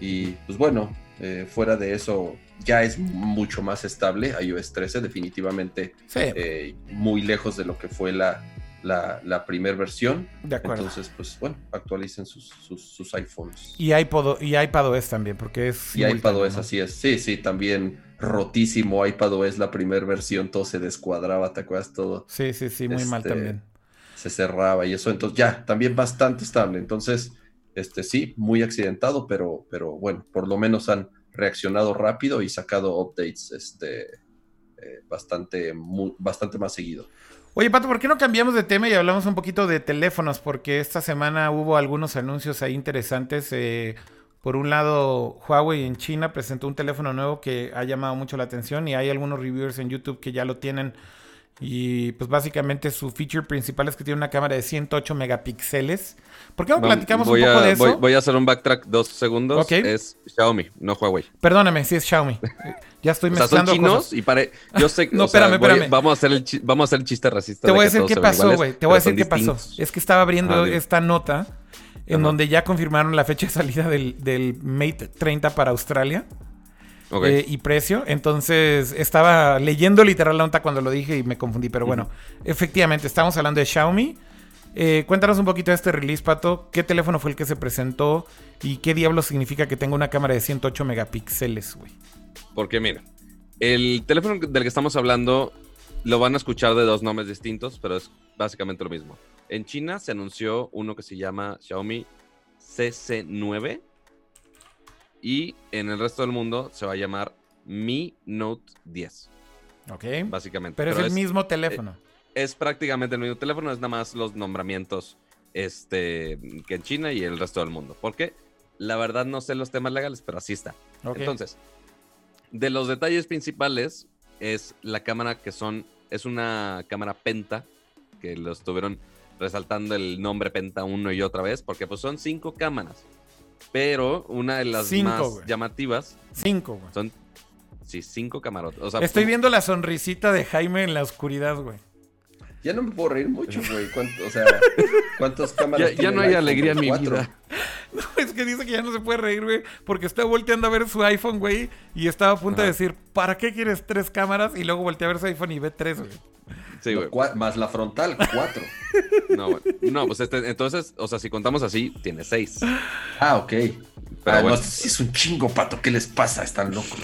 Y pues bueno, eh, fuera de eso, ya es mucho más estable iOS 13, definitivamente Sí, eh, muy lejos de lo que fue la, la, la primera versión. de acuerdo. Entonces, pues bueno, actualicen sus, sus, sus iPhones. y iPod, y iPadOS también, porque es. Y iPadOS, ¿no? así es. Sí, sí, también rotísimo iPadOS, la primera versión, todo se descuadraba, ¿te acuerdas? Todo Sí, sí, sí, muy mal Este, también. se cerraba y eso, entonces ya, también bastante estable. Entonces, este sí, muy accidentado, pero, pero bueno, por lo menos han reaccionado rápido y sacado updates este, eh, bastante, bastante más seguido. Oye, Pato, ¿por qué no cambiamos de tema y hablamos un poquito de teléfonos? Porque esta semana hubo algunos anuncios ahí interesantes. eh, por un lado, Huawei en China presentó un teléfono nuevo que ha llamado mucho la atención y hay algunos reviewers en YouTube que ya lo tienen. Y pues básicamente su feature principal es que tiene una cámara de 108 megapíxeles. ¿Por qué no platicamos voy un poco a, de eso? Voy, voy a hacer un backtrack dos segundos. Es Xiaomi, no Huawei. Perdóname, sí es Xiaomi. Ya estoy O sea, son mezclando chinos cosas. y pare... Yo sé No, o sea, espérame, voy- espérame. vamos, a hacer el chi- vamos a hacer el chiste racista. Te voy a decir qué pasó, güey. Te voy a decir qué pasó. Es que estaba abriendo Ah, esta nota en Ajá. donde ya confirmaron la fecha de salida del, del Mate 30 para Australia Eh, y precio. Entonces estaba leyendo literal la nota cuando lo dije y me confundí. Pero bueno, efectivamente, estamos hablando de Xiaomi. Eh, cuéntanos un poquito de este release, Pato. ¿Qué teléfono fue el que se presentó? ¿Y qué diablo significa que tenga una cámara de 108 megapíxeles, güey? Porque mira, el teléfono del que estamos hablando lo van a escuchar de dos nombres distintos, pero es básicamente lo mismo. En China se anunció uno que se llama Xiaomi CC9 y en el resto del mundo se va a llamar Mi Note 10, Ok. básicamente. Pero, es el mismo teléfono. es prácticamente el mismo teléfono, es nada más los nombramientos este, que en China y el resto del mundo. Porque la verdad no sé los temas legales, pero así está. Ok. Entonces, de los detalles principales es la cámara que son, es una cámara Penta, que lo estuvieron resaltando el nombre Penta uno y otra vez, porque pues son cinco cámaras. Pero una de las Cinco, más llamativas Cinco, güey. son, sí, cinco camarotes. O sea, Estoy viendo la sonrisita de Jaime en la oscuridad, güey. Ya no me puedo reír mucho, güey. ¿Cuánto- O sea, ¿cuántas ya, cámaras? ya tiene no hay alegría en mi vida. No, es que dice que ya no se puede reír, güey, porque está volteando a ver su iPhone, güey, y estaba a punto de decir, ¿para qué quieres tres cámaras? Y luego voltea a ver su iPhone y ve tres, güey. Sí, güey. más la frontal, cuatro. No, güey. No, pues este, entonces, o sea, si contamos así, tiene seis. Ah, ok. Pero ah, bueno. no, es un chingo, pato. ¿Qué les pasa? Están locos.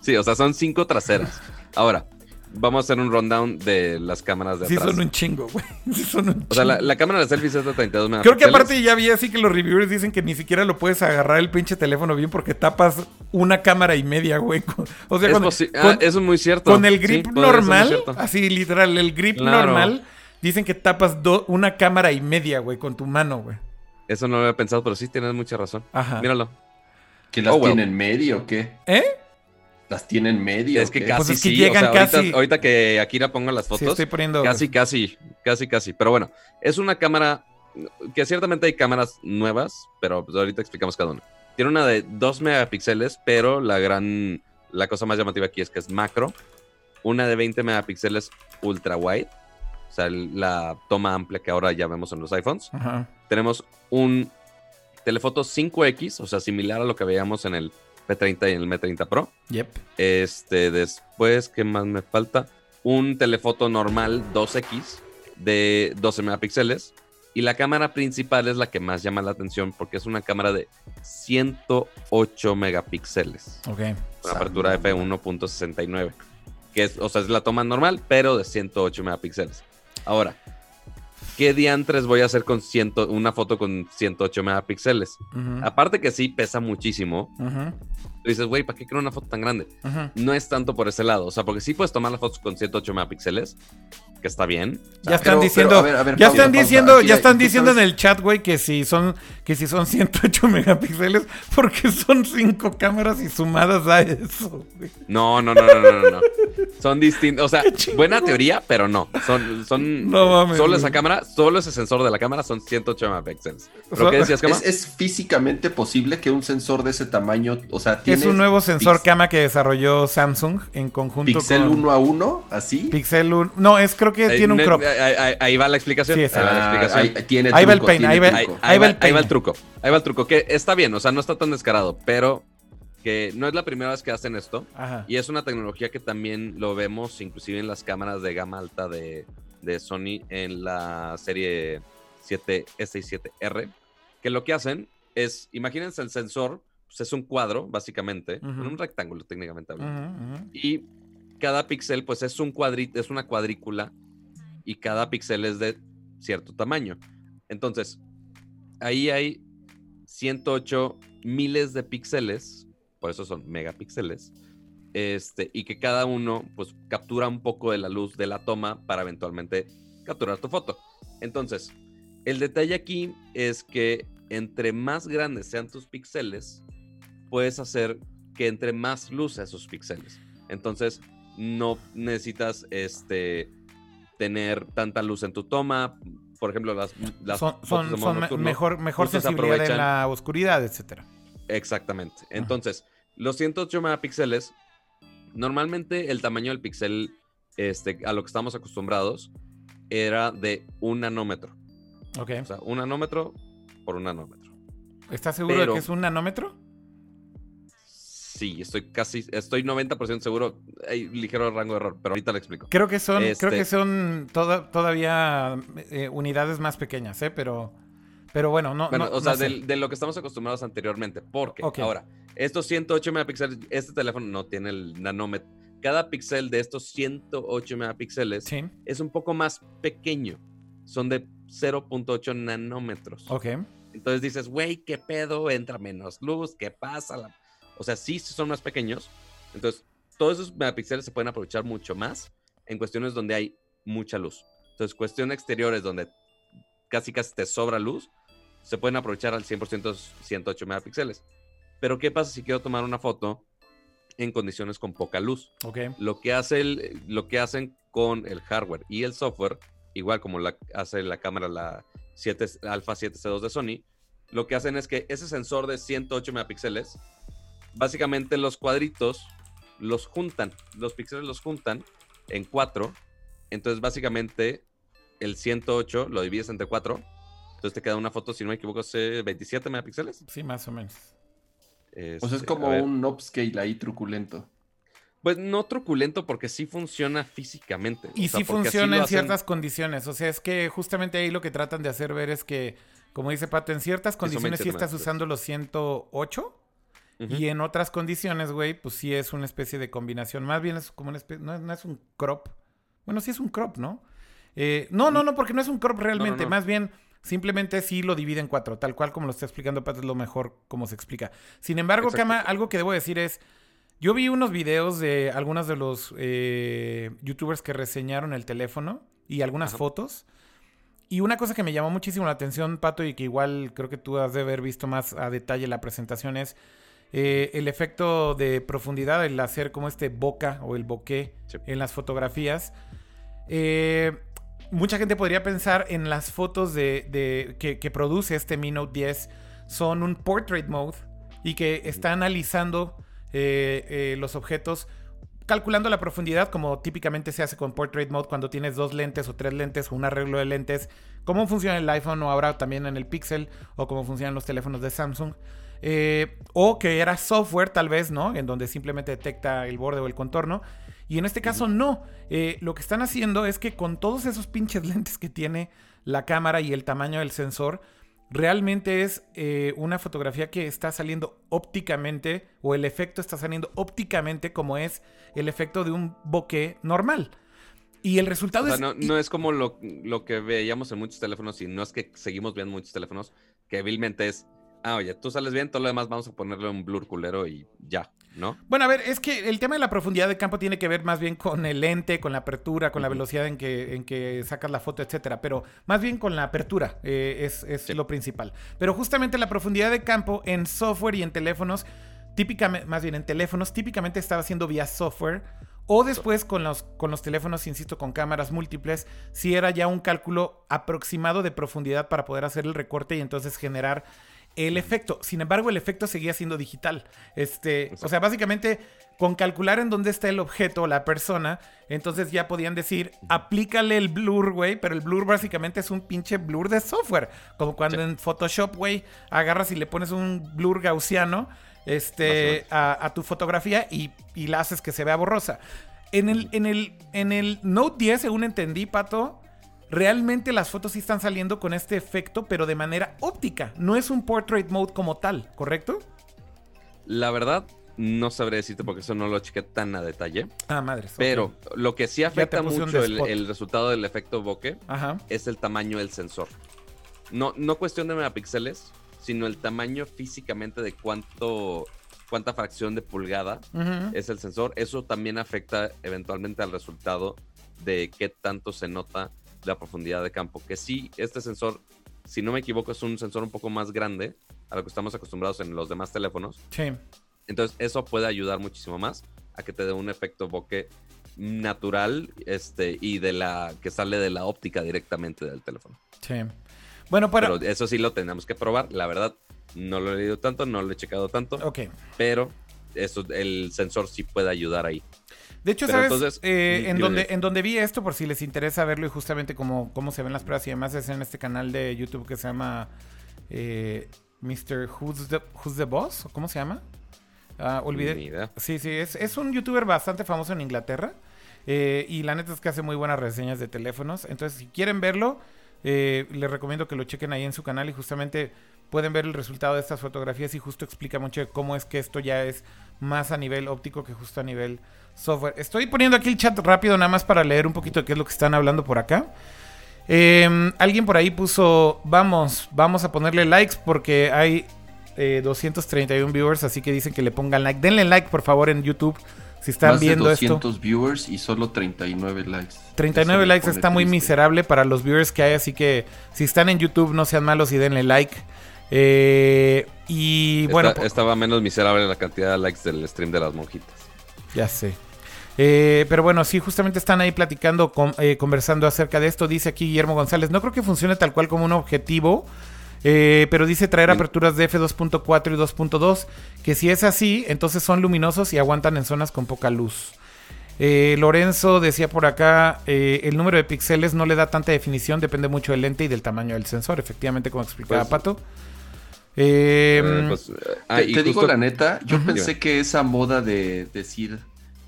Sí, o sea, son cinco traseras. Ahora, vamos a hacer un rundown de las cámaras de Sí atrás. son un chingo, güey. Sí son un O sea, la, chingo. la cámara de selfies es de 32 Creo megapíxeles. que aparte ya vi así que los reviewers dicen que ni siquiera lo puedes agarrar el pinche teléfono bien porque tapas una cámara y media, güey. O sea, Es con, posi- ah, con- eso es muy cierto. con el Sí, grip normal, así literal, el grip Claro. normal, dicen que tapas do- una cámara y media, güey, con tu mano, güey. Eso no lo había pensado, pero sí tienes mucha razón. Ajá. Míralo. ¿Que las Oh, well. tiene en medio o qué? ¿Eh? ¿Las tiene en medio? Es que casi Pues es que sí. llegan o sea, ahorita, casi- ahorita que Akira ponga las Sí, fotos, estoy poniendo. casi, casi, casi, casi. Pero bueno, es una cámara que ciertamente hay cámaras nuevas, pero pues ahorita explicamos cada una. Tiene una de 2 megapíxeles, pero la gran, la cosa más llamativa aquí es que es macro. Una de 20 megapíxeles ultra wide, o sea, la toma amplia que ahora ya vemos en los iPhones. Ajá. Tenemos un telefoto 5X, o sea, similar a lo que veíamos en el P30 y el M30 Pro. Yep. Este, después, ¿qué más me falta? Un telefoto normal 2X de 12 megapíxeles. Y la cámara principal es la que más llama la atención porque es una cámara de 108 megapíxeles. Ok. Con apertura f1.69. Que es, o sea, es la toma normal, pero de 108 megapíxeles. Ahora, ¿qué diantres voy a hacer con ciento- una foto con 108 megapíxeles? Ujú. Aparte que sí pesa muchísimo. Ujú. Tú dices, güey, ¿para qué quiero una foto tan grande? Ujú. no es tanto por ese lado. O sea, porque sí puedes tomar las fotos con 108 megapíxeles, que está bien. Ya están pero- diciendo, pero, a ver, a ver, ya pausa, están pausa. diciendo, ya están diciendo en el chat, güey, que si son, que si son 108 megapíxeles, porque son cinco cámaras y sumadas a eso, güey. No, no, no, no, no, no. Son distintos. O sea, buena teoría, pero no. Son, son. No mames, Solo esa cámara, solo ese sensor de la cámara son 108 megapíxeles. ¿Pero So- qué decías? ¿Es, es físicamente posible que un sensor de ese tamaño, o sea, tiene Es un nuevo sensor cama que desarrolló Samsung en conjunto pixel con uno a uno, así? Pixel 1. No, es creo que Eh, tiene un crop. Ahí, ahí- ahí va la explicación. Sí, va la Ah, explicación. ahí, tiene Ahí va el truco, peine, ahí va- Ahí, truco. ahí ahí va va, el truco. Ahí va el truco. Que está bien, o sea, no está tan descarado, pero que no es la primera vez que hacen esto. Ajá. Y es una tecnología que también lo vemos inclusive en las cámaras de gama alta de, de Sony en la serie 7S y 7R. Que lo que hacen es, imagínense el sensor, pues es un cuadro, básicamente, Ujú. un rectángulo técnicamente hablando. Y cada píxel, pues es un cuadrito, es una cuadrícula y cada píxel es de cierto tamaño. Entonces, ahí hay 108 miles de píxeles, por eso son megapíxeles, este, y que cada uno, pues, captura un poco de la luz de la toma para eventualmente capturar tu foto. Entonces, el detalle aquí es que entre más grandes sean tus píxeles, puedes hacer que entre más luz a esos píxeles. Entonces, no necesitas este tener tanta luz en tu toma. Por ejemplo, las, las Son, fotos son, son me- mejor, mejor se sensibilidad en la oscuridad, etcétera. Exactamente. Entonces, los 108 megapíxeles, normalmente el tamaño del píxel este, a lo que estamos acostumbrados era de un nanómetro. Ok. O sea, un nanómetro por un nanómetro. ¿Estás seguro de que es un nanómetro? Sí, estoy casi, estoy 90% seguro. Hay ligero rango de error, pero ahorita le explico. Creo que son, creo Este- que son toda- todavía eh, unidades más pequeñas, ¿eh? Pero, pero bueno, no. Bueno, no- o sea, no sé. del- de, lo que estamos acostumbrados anteriormente. Porque Ok. ahora, estos 108 megapíxeles, este teléfono no tiene el nanómetro. Cada píxel de estos 108 megapíxeles Sí, es un poco más pequeño. Son de 0.8 nanómetros. ok. Entonces dices, güey, ¿qué pedo? Entra menos luz, ¿qué pasa? O sea, sí, son más pequeños. Entonces, todos esos megapíxeles se pueden aprovechar mucho más en cuestiones donde hay mucha luz. Entonces, cuestiones exteriores donde casi casi te sobra luz, se pueden aprovechar al 100% esos 108 megapíxeles. Pero, ¿qué pasa si quiero tomar una foto en condiciones con poca luz? Ok. Lo que, hace el- lo que hacen con el hardware y el software, igual como la, hace la cámara la 7, Alpha 7C2 de Sony, lo que hacen es que ese sensor de 108 megapíxeles, básicamente los cuadritos los juntan, los píxeles los juntan en cuatro, entonces básicamente el 108 lo divides entre cuatro, entonces te queda una foto, si no me equivoco, es 27 megapíxeles. Sí, más o menos. O sea, es Este, como un upscale ahí truculento. Pues no truculento porque sí funciona físicamente. o Y sea, sí funciona en hacen- ciertas condiciones. O sea, es que justamente ahí lo que tratan de hacer ver es que, como dice Pato, en ciertas condiciones sí 27 estás usando los 108 Ujú. y en otras condiciones, güey, pues sí es una especie de combinación. Más bien es como una especie, no, no es un crop. Bueno, sí es un crop, ¿no? Eh, no, no, no, porque no es un crop realmente. no. Más bien, simplemente sí lo divide en cuatro, tal cual como lo está explicando Pato, es lo mejor como se explica. Sin embargo. Kama, algo que debo decir es, yo vi unos videos de algunos de los eh, youtubers que reseñaron el teléfono y algunas Ajá. fotos. y una cosa que me llamó muchísimo la atención, Pato, y que igual creo que tú has de haber visto más a detalle la presentación es eh, el efecto de profundidad, el hacer como este boca o el bokeh Sí. en las fotografías. Eh, mucha gente podría pensar en las fotos de, de- que, produce este Mi Note 10 son un portrait mode y que está analizando eh, eh, los objetos calculando la profundidad como típicamente se hace con portrait mode cuando tienes dos lentes o tres lentes o un arreglo de lentes cómo funciona el iPhone o ahora también en el Pixel o cómo funcionan los teléfonos de Samsung Eh, o que era software tal vez no en donde simplemente detecta el borde o el contorno y en este caso no. Eh, lo que están haciendo es que con todos esos pinches lentes que tiene la cámara y el tamaño del sensor, realmente es eh, una fotografía que está saliendo ópticamente, o el efecto está saliendo ópticamente como es el efecto de un bokeh normal. Y el resultado O sea, es... no, no es como lo, lo que veíamos en muchos teléfonos y no es que seguimos viendo muchos teléfonos, que vilmente es, ah, oye, tú sales bien, todo lo demás vamos a ponerle un blur culero y ya, ¿no? Bueno, a ver, es que el tema de la profundidad de campo tiene que ver más bien con el lente, con la apertura, con la velocidad en que, en que sacas la foto, etcétera. Pero más bien con la apertura eh, es, es Sí. lo principal. Pero justamente la profundidad de campo en software y en teléfonos, típicamente, más bien en teléfonos, típicamente estaba haciendo vía software. O después con los, con los teléfonos, insisto, con cámaras múltiples, si era ya un cálculo aproximado de profundidad para poder hacer el recorte y entonces generar el efecto. Sin embargo, el efecto seguía siendo digital. Este, o sea, básicamente, con calcular en dónde está el objeto o la persona, entonces ya podían decir, aplícale el blur, güey, pero el blur básicamente es un pinche blur de software. Como cuando Sí. en Photoshop, güey, agarras y le pones un blur gaussiano este, a, a tu fotografía y, y la haces que se vea borrosa. En el, en, el, en el Note 10, según entendí, Pato, realmente las fotos sí están saliendo con este efecto, pero de manera óptica. No es un portrait mode como tal, ¿correcto? La verdad, no sabré decirte porque eso no lo chequé tan a detalle. Ah, madres. ok. Pero lo que sí afecta mucho el, resultado del efecto bokeh Ajá. es el tamaño del sensor. No, no cuestión de megapíxeles, sino el tamaño físicamente de cuánto, cuánta fracción de pulgada es el sensor. Eso también afecta eventualmente al resultado de qué tanto se nota la profundidad de campo. Que sí, este sensor, si no me equivoco, es un sensor un poco más grande a lo que estamos acostumbrados en los demás teléfonos. Sí. Entonces, eso puede ayudar muchísimo más a que te dé un efecto bokeh natural este, y de la que sale de la óptica directamente del teléfono. Sí. Bueno, pero. Pero eso sí lo tenemos que probar. La verdad, no lo he leído tanto, no lo he checado tanto, ok. pero eso, el sensor sí puede ayudar ahí. De hecho, Pero ¿sabes? entonces, Eh, en, donde, en donde vi esto, por si les interesa verlo y justamente cómo, cómo se ven las pruebas y demás, es en este canal de YouTube que se llama eh, Mr. Who's the, Who's the Boss? ¿Cómo se llama? Ah, olvidé. Sí, sí, es, es un youtuber bastante famoso en Inglaterra. eh, y la neta es que hace muy buenas reseñas de teléfonos. Entonces, si quieren verlo, eh, les recomiendo que lo chequen ahí en su canal y justamente pueden ver el resultado de estas fotografías y justo explica mucho de cómo es que esto ya es más a nivel óptico que justo a nivel software. Estoy poniendo aquí el chat rápido nada más para leer un poquito de qué es lo que están hablando por acá. Eh, alguien por ahí puso, vamos, vamos a ponerle likes porque hay eh, 231 viewers, así que dicen que le pongan like. Denle like, por favor, en YouTube, si están Más viendo de esto. 200 viewers y solo 39 likes. 39 Eso me likes está muy miserable para los viewers que hay, así que si están en YouTube, no sean malos y denle like. Eh, y bueno, Esta- po- estaba menos miserable la cantidad de likes del stream de las monjitas. Ya sé. Eh, pero bueno, sí, justamente están ahí platicando, con- eh, conversando acerca de esto. Dice aquí Guillermo González, no creo que funcione tal cual como un objetivo, eh, pero dice traer aperturas de F2.4 y 2.2, que si es así, entonces son luminosos y aguantan en zonas con poca luz. Eh, Lorenzo decía por acá, eh, el número de píxeles no le da tanta definición, depende mucho del lente y del tamaño del sensor, efectivamente, como explicaba Pues, Pato. Eh, pues, ah, Te, y te digo la neta, yo pensé que esa moda de decir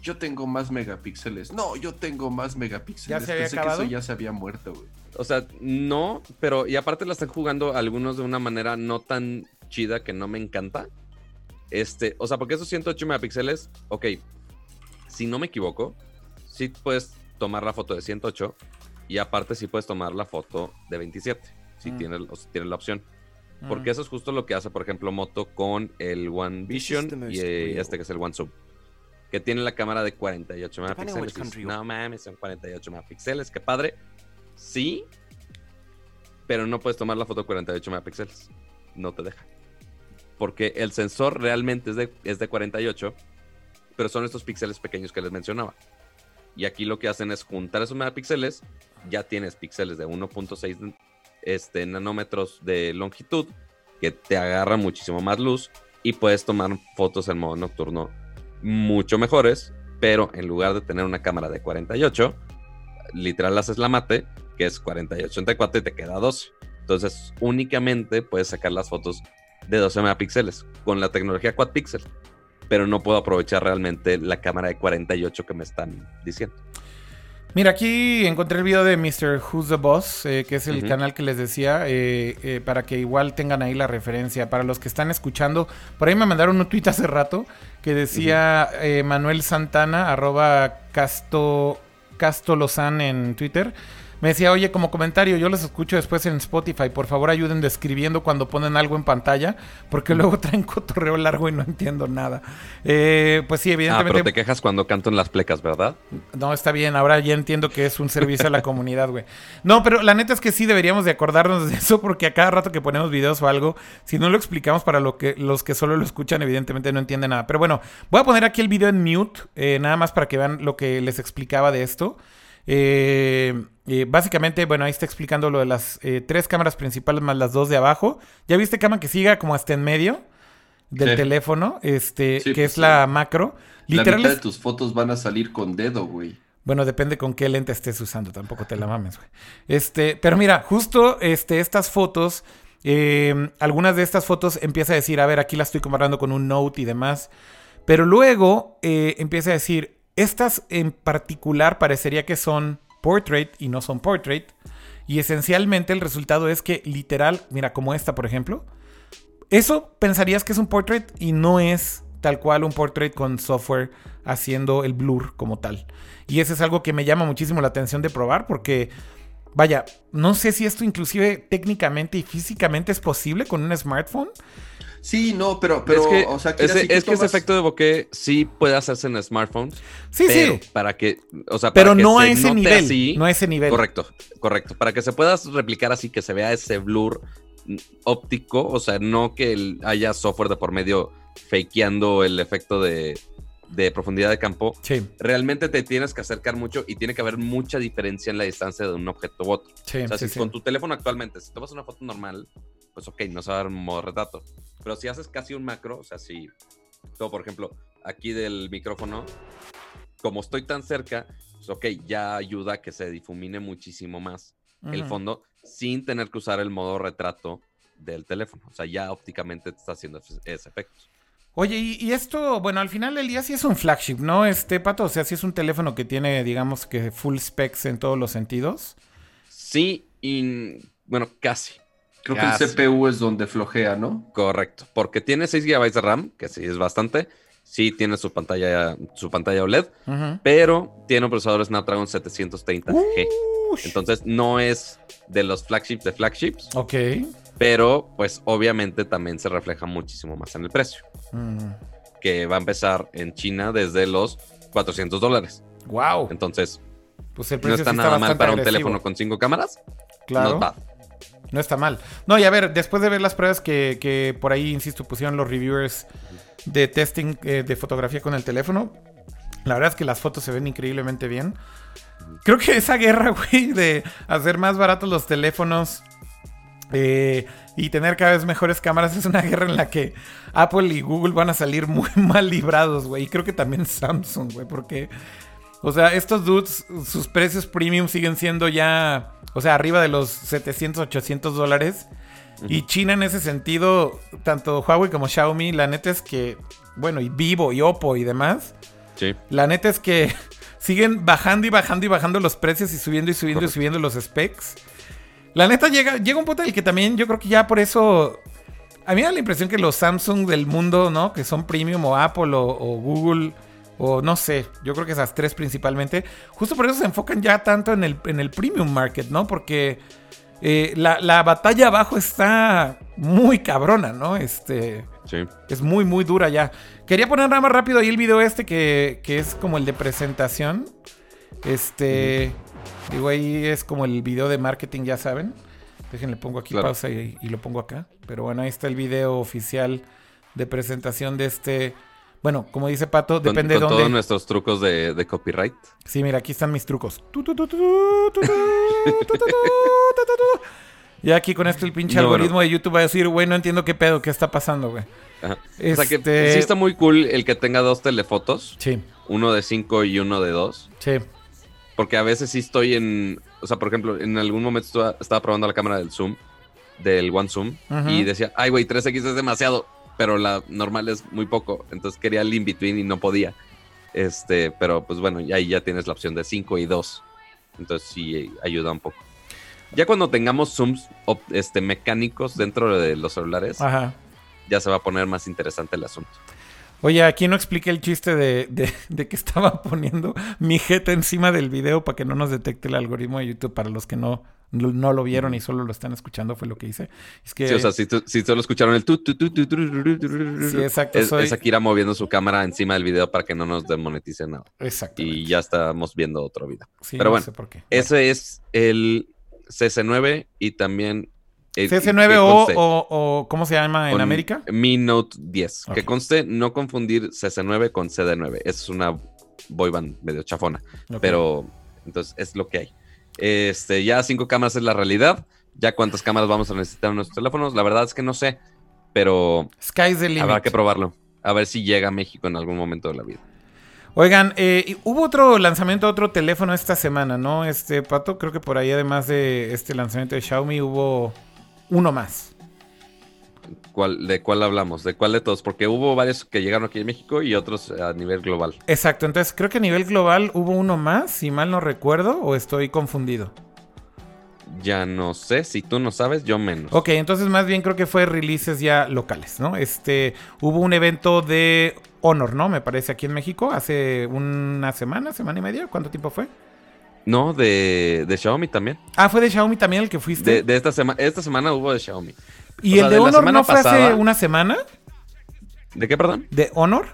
yo tengo más megapíxeles, no, yo tengo más megapíxeles, ¿Ya se había pensé acabado? que eso ya se había muerto, güey. O sea, no, pero y aparte la están jugando algunos de una manera no tan chida que no me encanta. Este, o sea, porque esos 108 megapíxeles, ok, si no me equivoco, sí puedes tomar la foto de 108 y aparte sí puedes tomar la foto de 27, si Mm. tienes, o si tienes la opción. Porque mm, eso es justo lo que hace, por ejemplo, Moto con el One Vision the most y eh, este que es el One Zoom. Que tiene la cámara de 48 Depending on megapíxeles. No mames, son 48 megapíxeles, qué padre. Sí, pero no puedes tomar la foto 48 megapíxeles. No te deja. Porque el sensor realmente es de, es de 48, pero son estos píxeles pequeños que les mencionaba. Y aquí lo que hacen es juntar esos megapíxeles, ya tienes píxeles de 1.6 este, nanómetros de longitud, que te agarra muchísimo más luz y puedes tomar fotos en modo nocturno mucho mejores, pero en lugar de tener una cámara de 48, literal haces la mate, que es 48-84 y te queda 12. Entonces únicamente puedes sacar las fotos de 12 megapíxeles con la tecnología quad pixel, pero no puedo aprovechar realmente la cámara de 48 que me están diciendo. Mira, aquí encontré el video de Mr. Who's the Boss, eh, que es el canal que les decía, eh, eh, para que igual tengan ahí la referencia. Para los que están escuchando, por ahí me mandaron un tweet hace rato que decía eh, Manuel Santana, arroba Casto, Casto Lozán en Twitter. Me decía, oye, como comentario, yo los escucho después en Spotify. Por favor, ayuden describiendo cuando ponen algo en pantalla, porque luego traen cotorreo largo y no entiendo nada. Eh, pues sí, Ah, evidentemente. pero te quejas cuando canto en las plecas, ¿verdad? No, está bien, ahora ya entiendo que es un servicio a la comunidad, güey. No, pero la neta es que sí deberíamos de acordarnos de eso porque a cada rato que ponemos videos o algo, si no lo explicamos para lo que, los que solo lo escuchan, evidentemente no entienden nada. Pero bueno, voy a poner aquí el video en mute, eh, nada más para que vean lo que les explicaba de esto. Eh, eh, básicamente, bueno, ahí está explicando lo de las eh, tres cámaras principales más las dos de abajo. ¿Ya viste, Cama, que siga como hasta en medio del Sí. teléfono? Este, Sí, que pues es la sí. macro. La Literal mitad es- de tus fotos van a salir con dedo, güey. bueno, depende con qué lente estés usando, tampoco te la mames, güey. Este, pero mira, justo este, estas fotos, eh, algunas de estas fotos empieza a decir, a ver, aquí la estoy comparando con un Note y demás. Pero luego eh, empieza a decir, estas en particular parecería que son portrait y no son portrait. Y esencialmente el resultado es que literal, mira, como esta, por ejemplo, eso pensarías que es un portrait y no es tal cual un portrait con software haciendo el blur como tal. Y eso es algo que me llama muchísimo la atención de probar porque, vaya, no sé si esto inclusive técnicamente y físicamente es posible con un smartphone. Sí, no, pero, pero es que, o sea, que ese, que es que ese efecto de bokeh sí puede hacerse en smartphones, Sí, pero sí. para que, o sea, Pero para que no a se ese note nivel. así- no a ese nivel. Correcto, correcto. Para que se pueda replicar así, que se vea ese blur óptico, o sea, no que el- haya software de por medio fakeando el efecto de, de profundidad de campo. Sí, Realmente te tienes que acercar mucho y tiene que haber mucha diferencia en la distancia de un objeto u otro. sí, O sea, sí, si sí. con tu teléfono actualmente, si tomas una foto normal, pues ok, no se va a dar un modo retrato. Pero si haces casi un macro, o sea, si, todo por ejemplo, aquí del micrófono, como estoy tan cerca, pues ok, ya ayuda a que se difumine muchísimo más el fondo sin tener que usar el modo retrato del teléfono. O sea, ya ópticamente te está haciendo ese efecto. Oye, y, y esto, bueno, al final del día sí es un flagship, ¿no? Este pato, o sea, sí es un teléfono que tiene, digamos que full specs en todos los sentidos. Sí, y bueno, casi. Creo que el CPU es donde flojea, ¿no? Correcto, porque tiene 6 GB de RAM, que sí es bastante. Sí tiene su pantalla, su pantalla OLED, pero tiene un procesador Snapdragon 730G. Ush. Entonces no es de los flagships de flagships, Ok. pero pues obviamente también se refleja muchísimo más en el precio, Mm. que va a empezar en China desde los 400 dólares. Wow. Entonces Pues el no precio está sí nada mal para un teléfono con 5 cámaras. Claro. Not bad. No está mal. No, y a ver, después de ver las pruebas que, que por ahí, insisto, pusieron los reviewers de testing eh, de fotografía con el teléfono, la verdad es que las fotos se ven increíblemente bien. Creo que esa guerra, güey, de hacer más baratos los teléfonos eh, y tener cada vez mejores cámaras es una guerra en la que Apple y Google van a salir muy mal librados, güey. Y creo que también Samsung, güey, porque... O sea, estos dudes, sus precios premium siguen siendo ya, o sea, arriba de los 700, 800 dólares. Y China en ese sentido, tanto Huawei como Xiaomi, la neta es que, bueno, y Vivo y Oppo y demás, Sí. la neta es que siguen bajando y bajando y bajando los precios y subiendo y subiendo Correcto. y subiendo los specs. La neta llega, llega un punto en el que también yo creo que ya por eso... A mí me da la impresión que los Samsung del mundo, ¿no? Que son premium o Apple o, o Google o no sé, yo creo que esas tres principalmente, justo por eso se enfocan ya tanto en el, en el premium market, ¿no? Porque eh, la, la batalla abajo está muy cabrona, ¿no? Este... Sí. Es muy, muy dura ya. Quería poner nada más rápido ahí el video este que, que es como el de presentación. Este. Digo, ahí es como el video de marketing, ya saben. Déjenle, pongo aquí Claro. pausa y, y lo pongo acá. Pero bueno, ahí está el video oficial de presentación de este. Bueno, como dice Pato, depende de dónde. todos nuestros trucos de, de, copyright. Sí, mira, aquí están mis trucos. Ya aquí con esto el pinche algoritmo de YouTube va a decir, güey, no entiendo qué pedo, qué está pasando, güey. Este... O sea que este- sí está muy cool el que tenga dos telefotos. Sí. Uno de cinco y uno de dos, Sí. Porque a veces sí estoy en. O sea, por ejemplo, en algún momento estaba, estaba probando la cámara del Zoom, del One Zoom, y decía, ay, güey, 3X es demasiado pero la normal es muy poco. Entonces quería el in-between y no podía. Este, pero pues bueno, ahí ya tienes la opción de 5 y 2. Entonces sí eh, ayuda un poco. Ya cuando tengamos zooms este, mecánicos dentro de los celulares, Ajá. ya se va a poner más interesante el asunto. Oye, aquí no expliqué el chiste de, de- de que estaba poniendo mi jeta encima del video para que no nos detecte el algoritmo de YouTube. Para los que no, no lo vieron y solo lo están escuchando, fue lo que hice. Es que, si, solo escucharon el tu, tu, tu, tu, sí, exacto, es, soy... es, Akira moviendo su cámara encima del video para que no nos demoneticen nada. Exacto. Y ya estamos viendo otro video. Pero bueno, ese es el CC9 y también... CC9 o, o, ¿cómo se llama en América? Mi Note 10. Que conste no confundir CC9 con CD9. Es una boyband medio chafona. Pero entonces es lo que hay. Este, ya cinco cámaras es la realidad. Ya cuántas cámaras vamos a necesitar en nuestros teléfonos, la verdad es que no sé. Pero Sky's the limit. Habrá que probarlo. A ver si llega a México en algún momento de la vida. Oigan, eh, hubo otro lanzamiento de otro teléfono esta semana, ¿no? Este, Pato, creo que por ahí además de este lanzamiento de Xiaomi hubo uno más. ¿Cuál, ¿De cuál hablamos? ¿De cuál de todos? Porque hubo varios que llegaron aquí en México y otros a nivel global. Exacto, entonces creo que a nivel global hubo uno más, si mal no recuerdo, o estoy confundido. Ya no sé, si tú no sabes, yo menos. Ok, entonces más bien creo que fue releases ya locales, ¿no? Este, hubo un evento de Honor, ¿no? Me parece aquí en México, hace una semana, semana y media, ¿cuánto tiempo fue? No, de, de Xiaomi también. Ah, fue de Xiaomi también el que fuiste. De, de esta semana, esta semana hubo de Xiaomi. ¿Y o sea, el de, Honor no fue hace una semana? ¿De qué, perdón? ¿De Honor?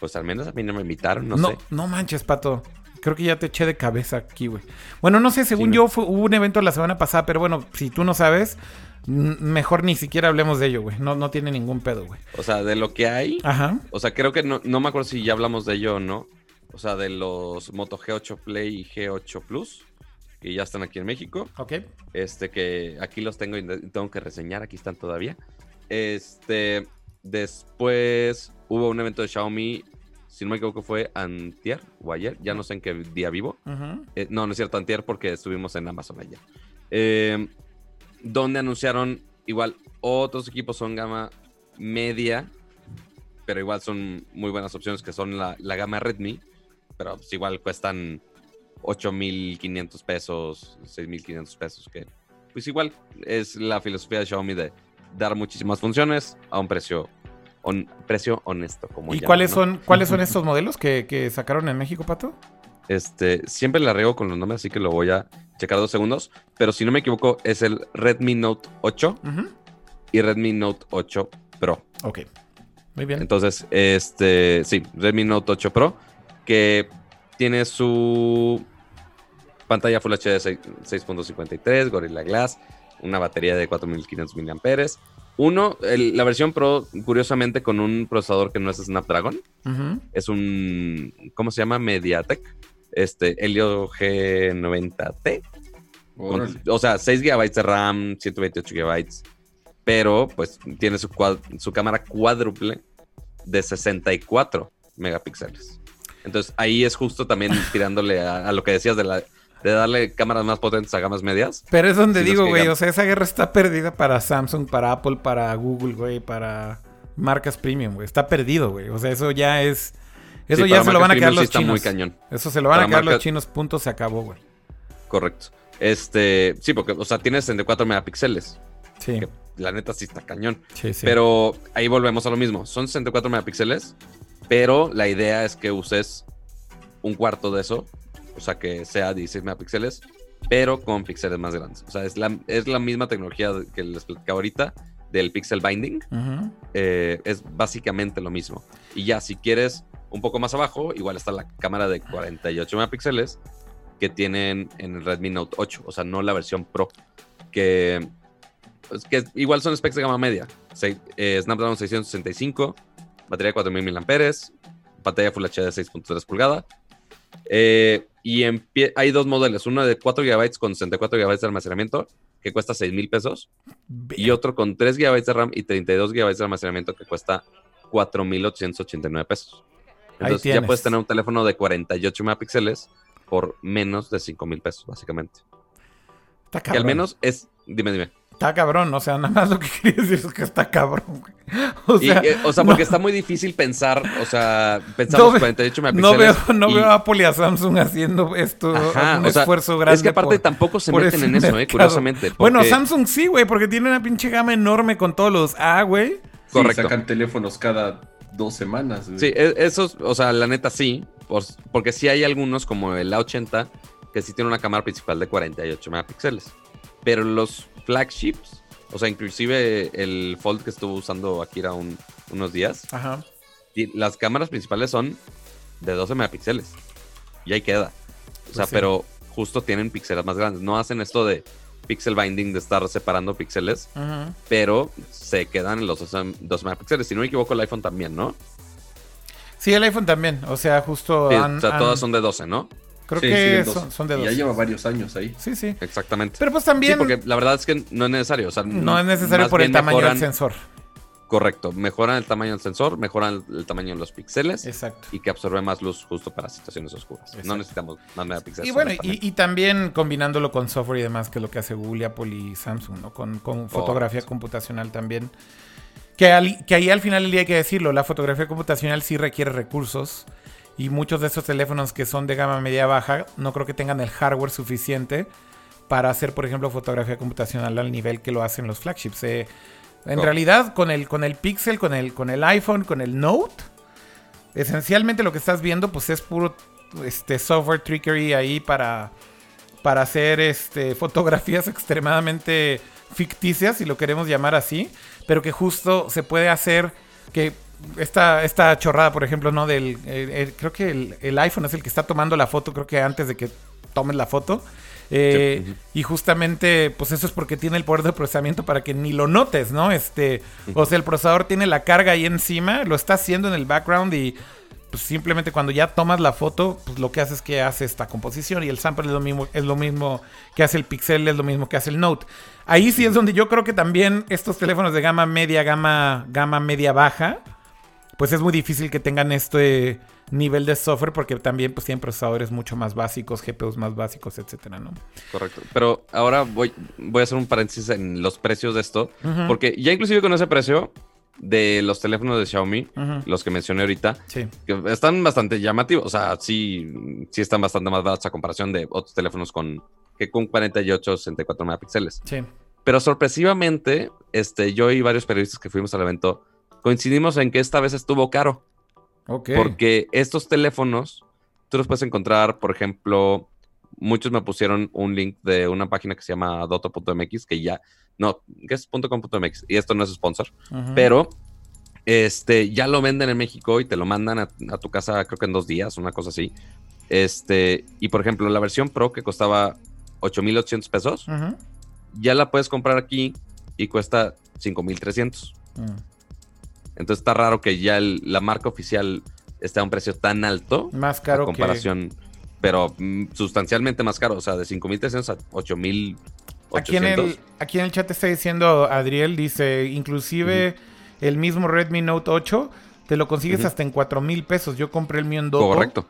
Pues al menos a mí no me invitaron, no, No, sé. no manches, Pato. Creo que ya te eché de cabeza aquí, güey. Bueno, no sé, según Sí, yo fue- hubo un evento la semana pasada, pero bueno, si tú no sabes, mejor ni siquiera hablemos de ello, güey. No, no tiene ningún pedo, güey. O sea, de lo que hay. Ajá. O sea, creo que no, no me acuerdo si ya hablamos de ello o no. O sea, de los Moto G8 Play y G8 Plus, que ya están aquí en México. Ok. Este que aquí los tengo y tengo que reseñar, aquí están todavía. Este, después hubo un evento de Xiaomi, si no me equivoco fue antier o ayer, ya no sé en qué día vivo. Eh, no, no es cierto, antier porque estuvimos en Amazon ayer. Eh, donde anunciaron igual otros equipos son gama media, pero igual son muy buenas opciones que son la, la gama Redmi, pero pues igual cuestan 8.500 pesos, 6.500 pesos, que pues igual es la filosofía de Xiaomi de dar muchísimas funciones a un precio, on- precio honesto. Como ¿Y llaman, cuáles ¿no? son, cuáles son estos modelos que, que sacaron en México, Pato? Este, siempre la riego con los nombres, así que lo voy a checar dos segundos. Pero si no me equivoco, es el Redmi Note 8 Ujú. y Redmi Note 8 Pro. Ok. Muy bien. Entonces, este, sí, Redmi Note 8 Pro, que tiene su pantalla Full HD 6 6.53, Gorilla Glass, una batería de 4500 mAh. Uno, el- la versión Pro, curiosamente, con un procesador que no es Snapdragon, es un, ¿cómo se llama? Mediatek, este, Helio G90T. con- Órale. o sea, 6 GB de RAM, 128 GB, pero pues tiene su, cuad- su cámara cuádruple de 64 megapíxeles. Entonces ahí es justo también tirándole a, a lo que decías de, la, de darle cámaras más potentes a gamas medias. Pero es donde digo, güey, o sea, esa guerra está perdida para Samsung, para Apple, para Google, güey, para marcas premium, güey. Está perdido, güey. O sea, eso ya es... Eso Sí, ya se lo van a quedar sí los está chinos. muy cañón. Eso se lo van a quedar los chinos, punto, se acabó, güey. Correcto. Este, sí, porque, o sea, tiene 64 megapíxeles. Sí, Que la neta sí está cañón. sí, sí. Pero ahí volvemos a lo mismo. Son 64 megapíxeles, pero la idea es que uses un cuarto de eso, o sea, que sea 16 megapíxeles, pero con píxeles más grandes. O sea, es la, es la misma tecnología que les platicaba ahorita del pixel binding. Ujú. eh, es básicamente lo mismo. Y ya, si quieres un poco más abajo, igual está la cámara de 48 megapíxeles que tienen en el Redmi Note 8, o sea, no la versión Pro. que, pues, que igual son specs de gama media. Se- eh, Snapdragon 665, batería de 4000 mAh, pantalla Full HD de 6.3 pulgadas. Eh, y hay dos modelos, uno de 4 GB con 64 GB de almacenamiento, que cuesta 6 mil pesos, y otro con 3 GB de RAM y 32 GB de almacenamiento, que cuesta 4.889 pesos. Entonces ya puedes tener un teléfono de 48 megapíxeles por menos de 5 mil pesos, básicamente. Está Que al menos es, dime, dime. Está cabrón, o sea, nada más lo que quería decir es que está cabrón. güey. O Y, sea, eh, o sea, no- porque está muy difícil pensar, o sea, pensamos No ve- 48 no megapíxeles. veo, no y- veo a Apple y a Samsung haciendo esto, Ajá, un o sea, esfuerzo grande. Es que aparte por- tampoco se meten en eso, eh, curiosamente. Bueno, Samsung sí, güey, porque tiene una pinche gama enorme con todos los A, güey. Sí, Correcto. sacan teléfonos cada dos semanas. güey. Sí, e- esos, o sea, la neta sí, porque sí hay algunos como el A80 que sí tiene una cámara principal de 48 megapíxeles. Pero los flagships, o sea, inclusive el Fold que estuvo usando Akira un- unos días, Ajá. ti- las cámaras principales son de 12 megapíxeles. Y ahí queda. O sea, Pues sí. pero justo tienen píxeles más grandes. No hacen esto de pixel binding, de estar separando píxeles, pero se quedan en los 12 12 megapíxeles. Si no me equivoco, el iPhone también, ¿no? Sí, el iPhone también. O sea, justo. Sí, han- o sea, han- todas son de 12, ¿no? Creo Sí, que son, dos. son de Y dos. Ya lleva varios años ahí. Sí, sí. Exactamente. Pero pues también Sí, porque la verdad es que no es necesario. O sea, no es necesario por el tamaño mejoran- del sensor. Correcto. Mejoran el tamaño del sensor, mejoran el, el tamaño de los píxeles Exacto. y que absorbe más luz justo para situaciones oscuras. Exacto. No necesitamos más megapíxeles. Y bueno, y, y también combinándolo con software y demás, que es lo que hace Google, Apple y Samsung, ¿no? Con, con fotografía computacional también. Que, al- que ahí al final del día hay que decirlo, la fotografía computacional sí requiere recursos. Y muchos de esos teléfonos que son de gama media baja, no creo que tengan el hardware suficiente para hacer, por ejemplo, fotografía computacional al nivel que lo hacen los flagships. Eh, en realidad, con el, con el Pixel, con el, con el iPhone, con el Note, esencialmente lo que estás viendo, pues es puro este, software trickery ahí para, para hacer este, fotografías extremadamente ficticias, si lo queremos llamar así, pero que justo se puede hacer que esta, esta chorrada, por ejemplo, ¿no? Del, el- el- creo que el, el iPhone es el que está tomando la foto, creo que antes de que tomes la foto. Eh, Sí. Y justamente, pues eso es porque tiene el poder de procesamiento para que ni lo notes, ¿no? Este, o sea, el procesador tiene la carga ahí encima, lo está haciendo en el background y pues simplemente cuando ya tomas la foto, pues lo que hace es que hace esta composición y el sample es lo mismo, es lo mismo que hace el Pixel, es lo mismo que hace el Note. Ahí sí es donde yo creo que también estos teléfonos de gama media, gama, gama media baja, pues es muy difícil que tengan este nivel de software porque también pues tienen procesadores mucho más básicos, GPUs más básicos, etcétera, ¿no? Correcto. Pero ahora voy, voy a hacer un paréntesis en los precios de esto. Porque ya inclusive con ese precio de los teléfonos de Xiaomi, Ujú. los que mencioné ahorita, Sí. que están bastante llamativos. O sea, sí, sí están bastante más baratos a comparación de otros teléfonos con que con 48, 64 megapíxeles. Sí. Pero sorpresivamente, este, yo y varios periodistas que fuimos al evento coincidimos en que esta vez estuvo caro. Ok. Porque estos teléfonos, tú los puedes encontrar, por ejemplo, muchos me pusieron un link de una página que se llama doto.mx, que ya, no, que es .com.mx, y esto no es sponsor, pero este, ya lo venden en México y te lo mandan a, a tu casa, creo que en dos días, una cosa así. Este, y por ejemplo, la versión Pro que costaba 8,800 pesos, ya la puedes comprar aquí y cuesta 5,300. Entonces está raro que ya el- la marca oficial esté a un precio tan alto Más caro comparación, pero mm, sustancialmente más caro, o sea, de 5.300 a 8.800. que... Aquí en, el, aquí en el chat está diciendo Adriel, dice, inclusive el mismo Redmi Note 8 te lo consigues hasta en 4 mil pesos. Yo compré el mío en Doto. Correcto.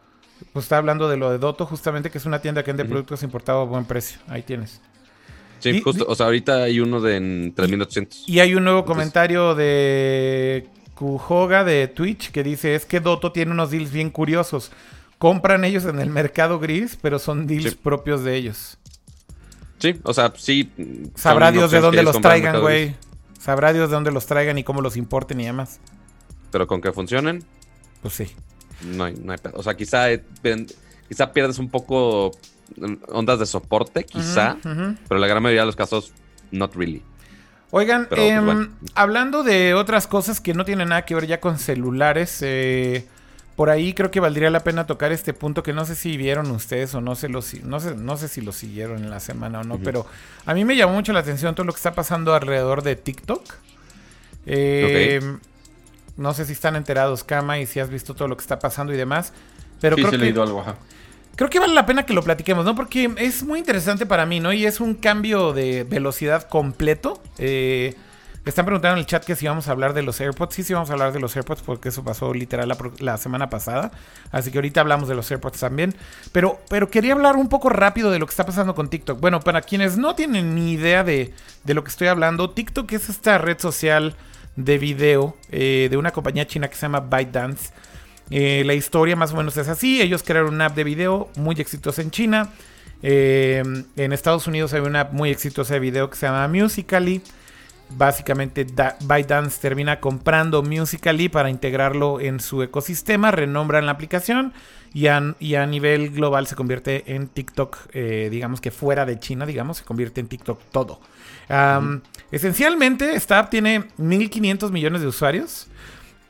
Pues está hablando de lo de Doto, justamente, que es una tienda que vende Ujú. productos importados a buen precio. Ahí tienes. Sí, Di- justo, di- o sea, ahorita hay uno de en 3.800. Y hay un nuevo Entonces- comentario de Kujoga de Twitch que dice, es que Doto tiene unos deals bien curiosos. Compran ellos en el mercado gris, pero son deals Sí. propios de ellos. Sí, o sea, sí. Sabrá Dios de dónde los traigan, güey. Sabrá Dios de dónde los traigan y cómo los importen y demás. Pero con que funcionen, Pues sí. no hay, no hay. O sea, quizá, eh, quizá pierdes un poco mm, ondas de soporte, quizá, Ujú, ujú. pero la gran mayoría de los casos, not really. Oigan, Pero, pues, em, bueno. hablando de otras cosas que no tienen nada que ver ya con celulares, eh, por ahí creo que valdría la pena tocar este punto que no sé si vieron ustedes o no sé, lo, no sé, no sé si lo siguieron en la semana o no, pero a mí me llamó mucho la atención todo lo que está pasando alrededor de TikTok. Eh, No sé si están enterados, Kama, y si has visto todo lo que está pasando y demás. Pero sí, creo sí he que leído algo, ajá. Creo que vale la pena que lo platiquemos, ¿no? Porque es muy interesante para mí, ¿no? Y es un cambio de velocidad completo. Eh, están preguntando en el chat que si vamos a hablar de los AirPods. Sí, sí vamos a hablar de los AirPods porque eso pasó literal la semana pasada. Así que ahorita hablamos de los AirPods también. Pero, pero quería hablar un poco rápido de lo que está pasando con TikTok. Bueno, para quienes no tienen ni idea de, de lo que estoy hablando, TikTok es esta red social de video eh, de una compañía china que se llama ByteDance. Eh, la historia más o menos es así. Ellos crearon una app de video muy exitosa en China. Eh, en Estados Unidos hay una app muy exitosa de video que se llama Musical.ly. Básicamente Da- ByteDance termina comprando Musical.ly para integrarlo en su ecosistema, renombran la aplicación y a, y a nivel global se convierte en TikTok, eh, digamos que fuera de China, digamos, se convierte en TikTok todo. Esencialmente, esta app tiene 1.500 millones de usuarios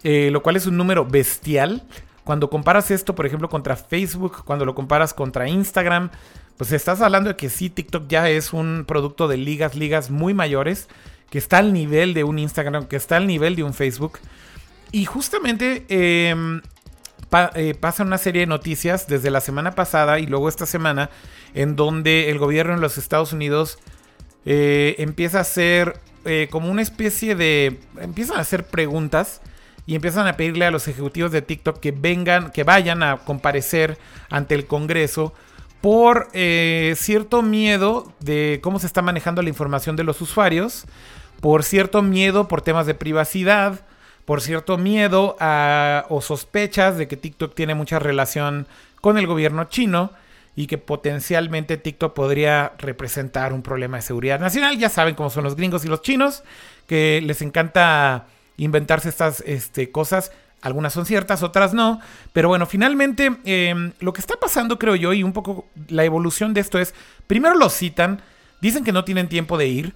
eh, lo cual es un número bestial. Cuando comparas esto, por ejemplo, contra Facebook, cuando lo comparas contra Instagram, pues estás hablando de que sí, TikTok ya es un producto de ligas, ligas muy mayores, que está al nivel de un Instagram, que está al nivel de un Facebook. Y justamente em, eh, pasa una serie de noticias desde la semana pasada y luego esta semana, en donde el gobierno en los Estados Unidos eh, empieza a hacer eh, como una especie de... Empiezan a hacer preguntas y empiezan a pedirle a los ejecutivos de TikTok que vengan, que vayan a comparecer ante el Congreso por eh, cierto miedo de cómo se está manejando la información de los usuarios, por cierto miedo por temas de privacidad, por cierto miedo o sospechas de que TikTok tiene mucha relación con el gobierno chino y que potencialmente TikTok podría representar un problema de seguridad nacional. Ya saben cómo son los gringos y los chinos, que les encanta inventarse estas este, cosas. Algunas son ciertas, otras no. Pero bueno, finalmente eh, lo que está pasando, creo yo, y un poco la evolución de esto es, primero los citan, dicen que no tienen tiempo de ir.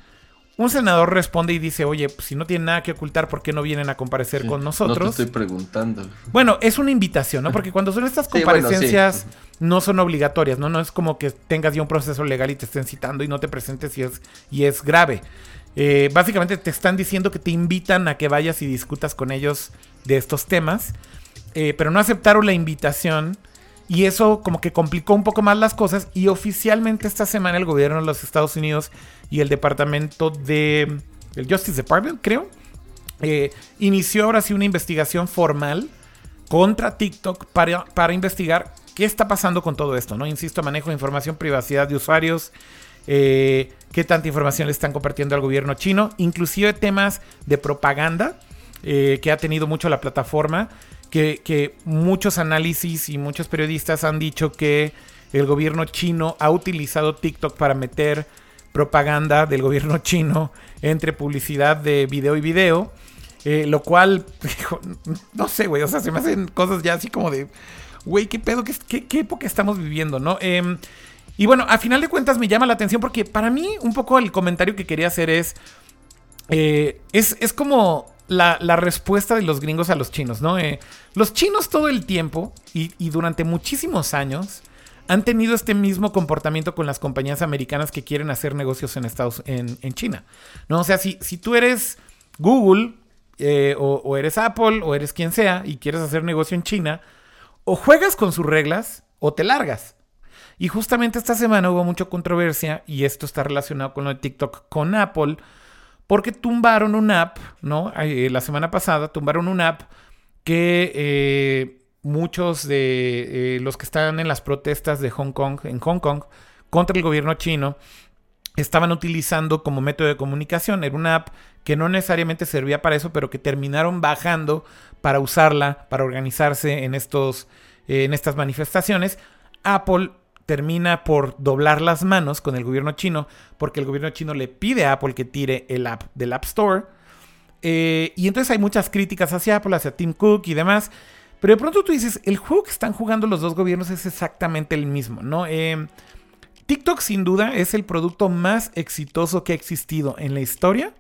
Un senador responde y dice, oye, pues, si no tienen nada que ocultar, ¿por qué no vienen a comparecer con No nosotros? te estoy preguntando. Bueno, es una invitación, ¿no? Porque cuando son estas Sí, bueno, comparecencias sí. no son obligatorias, ¿no? No es como que tengas ya un proceso legal y te estén citando y no te presentes y es, y es grave. Eh, básicamente te están diciendo que te invitan a que vayas y discutas con ellos de estos temas, eh, pero no aceptaron la invitación y eso como que complicó un poco más las cosas y oficialmente esta semana el gobierno de los Estados Unidos y el departamento de... el Justice Department, creo, eh, inició ahora sí una investigación formal contra TikTok para, para investigar qué está pasando con todo esto, ¿no? Insisto, manejo de información, privacidad de usuarios, qué tanta información le están compartiendo al gobierno chino, inclusive temas de propaganda eh, que ha tenido mucho la plataforma, que, muchos análisis y muchos periodistas han dicho que el gobierno chino ha utilizado TikTok para meter propaganda del gobierno chino entre publicidad de video y video. Eh, lo cual, no sé, güey, o sea, se me hacen cosas ya así como de, güey, qué pedo, qué, qué, qué época estamos viviendo, ¿no? Em, y bueno, a final de cuentas me llama la atención porque para mí un poco el comentario que quería hacer es, eh, es, es como la, respuesta de los gringos a los chinos, ¿no? Eh, los chinos todo el tiempo y, durante muchísimos años han tenido este mismo comportamiento con las compañías americanas que quieren hacer negocios en Estados en, en China. ¿no? O sea, si, si tú eres Google eh, o eres Apple o eres quien sea y quieres hacer negocio en China, o juegas con sus reglas o te largas. Y justamente esta semana hubo mucha controversia y esto está relacionado con lo de TikTok con Apple porque tumbaron una app, ¿no? Eh, la semana pasada tumbaron una app que eh, muchos de eh, los que están en las protestas de Hong Kong, en Hong Kong, contra el gobierno chino, estaban utilizando como método de comunicación. Era una app que no necesariamente servía para eso, pero que terminaron bajando para usarla, para organizarse en, estos, en estas manifestaciones. Apple termina por doblar las manos con el gobierno chino, porque el gobierno chino le pide a Apple que tire el app del App Store. Eh, y entonces hay muchas críticas hacia Apple, hacia Tim Cook y demás. Pero de pronto tú dices, el juego que están jugando los dos gobiernos es exactamente el mismo, ¿no? Eh, TikTok sin duda es el producto más exitoso que ha existido en la historia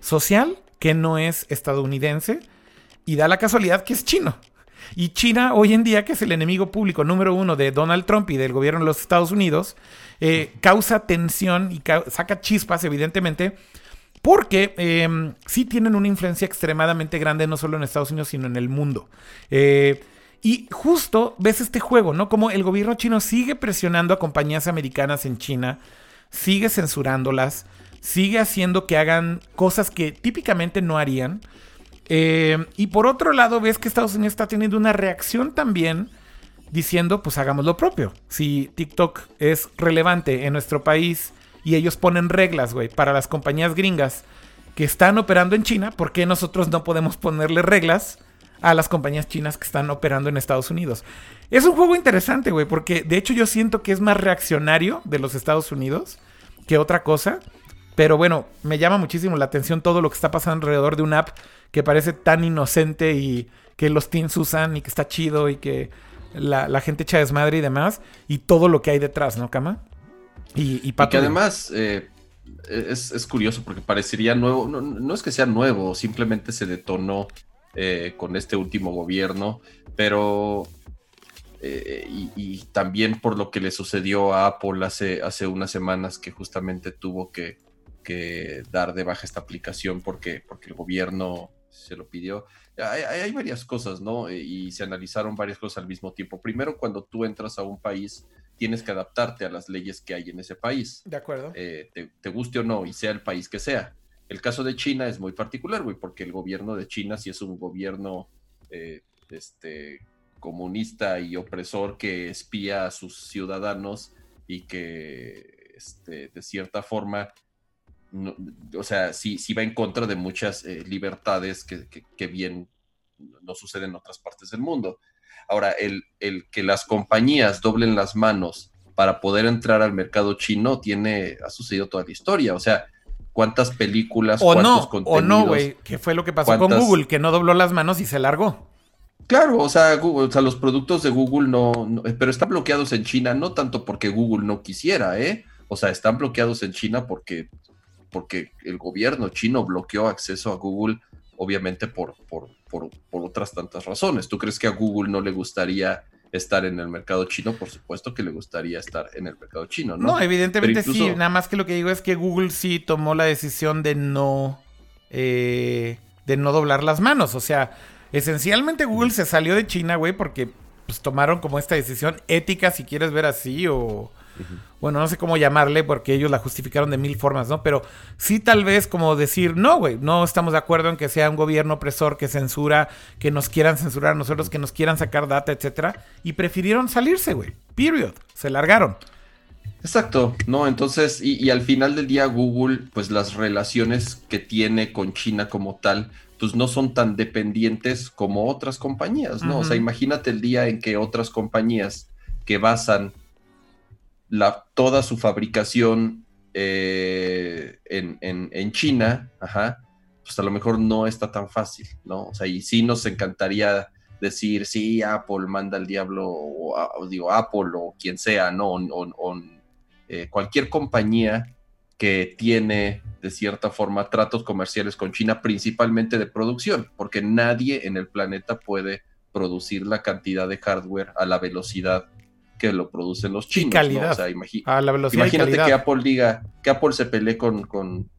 social que no es estadounidense y da la casualidad que es chino. Y China hoy en día, que es el enemigo público número uno de Donald Trump y del gobierno de los Estados Unidos, eh, causa tensión y saca chispas, evidentemente, porque eh, sí tienen una influencia extremadamente grande, no solo en Estados Unidos, sino en el mundo. Eh, y justo ves este juego, ¿no? Como el gobierno chino sigue presionando a compañías americanas en China, sigue censurándolas, sigue haciendo que hagan cosas que típicamente no harían. Eh, y por otro lado, ves que Estados Unidos está teniendo una reacción también diciendo, pues hagamos lo propio. Si TikTok es relevante en nuestro país y ellos ponen reglas, güey, para las compañías gringas que están operando en China, ¿por qué nosotros no podemos ponerle reglas a las compañías chinas que están operando en Estados Unidos? Es un juego interesante, güey, porque de hecho yo siento que es más reaccionario de los Estados Unidos que otra cosa. Pero bueno, me llama muchísimo la atención todo lo que está pasando alrededor de una app que parece tan inocente y que los teens usan y que está chido y que la, la gente echa desmadre y demás. Y todo lo que hay detrás, ¿no, Cama? Y, y Y Pato, que además eh, es, es curioso porque parecería nuevo, no, no es que sea nuevo, simplemente se detonó eh, con este último gobierno, pero eh, y, y también por lo que le sucedió a Apple hace, hace unas semanas que justamente tuvo que, que dar de baja esta aplicación porque, porque el gobierno se lo pidió. Hay, varias cosas, ¿no? Y se analizaron varias cosas al mismo tiempo. Primero, cuando tú entras a un país, tienes que adaptarte a las leyes que hay en ese país De acuerdo. eh, te, te guste o no, y sea el país que sea. El caso de China es muy particular, güey, porque el gobierno de China sí es un gobierno eh, este, comunista y opresor que espía a sus ciudadanos y que este, de cierta forma, no- o sea, sí, sí va en contra de muchas eh, libertades que, que- que bien no suceden en otras partes del mundo. Ahora, el, el que las compañías doblen las manos para poder entrar al mercado chino tiene, ha sucedido toda la historia. O sea, cuántas películas, O cuántos no, o contenidos. no, güey. Que fue lo que pasó con Google, que no dobló las manos y se largó. Claro, o sea, Google- o sea, los productos de Google no, no- pero están bloqueados en China, no tanto porque Google no quisiera, ¿eh? O sea, están bloqueados en China porque, porque el gobierno chino bloqueó acceso a Google, obviamente por, por, por, por otras tantas razones. ¿Tú crees que a Google no le gustaría estar en el mercado chino? Por supuesto que le gustaría estar en el mercado chino, ¿no? No, evidentemente sí. Nada más que lo que digo es que Google sí tomó la decisión de no. eh, de no doblar las manos. O sea, esencialmente Google se salió de China, güey, porque pues, tomaron como esta decisión ética, si quieres ver así, o. Bueno, no sé cómo llamarle, porque ellos la justificaron de mil formas, ¿no? Pero sí, tal vez como decir, no, güey, no estamos de acuerdo en que sea un gobierno opresor que censura, que nos quieran censurar a nosotros, que nos quieran sacar data, etcétera. Y prefirieron salirse, güey. Period. Se largaron. Exacto, ¿no? Entonces, y, y al final del día Google, pues las relaciones que tiene con China como tal, pues no son tan dependientes como otras compañías, ¿no? O sea, imagínate el día en que otras compañías que basan la, toda su fabricación eh, en, en- en China, pues a lo mejor no está tan fácil, ¿no? O sea, y sí nos encantaría decir, sí, Apple manda al diablo, o, digo, Apple o quien sea, ¿no? O- o, eh, cualquier compañía que tiene, de cierta forma, tratos comerciales con China, principalmente de producción, porque nadie en el planeta puede producir la cantidad de hardware a la velocidad que lo producen los chinos. ¿no? calidad. O sea, A la velocidad y Imagínate que Apple diga, que Apple se pelee con, con,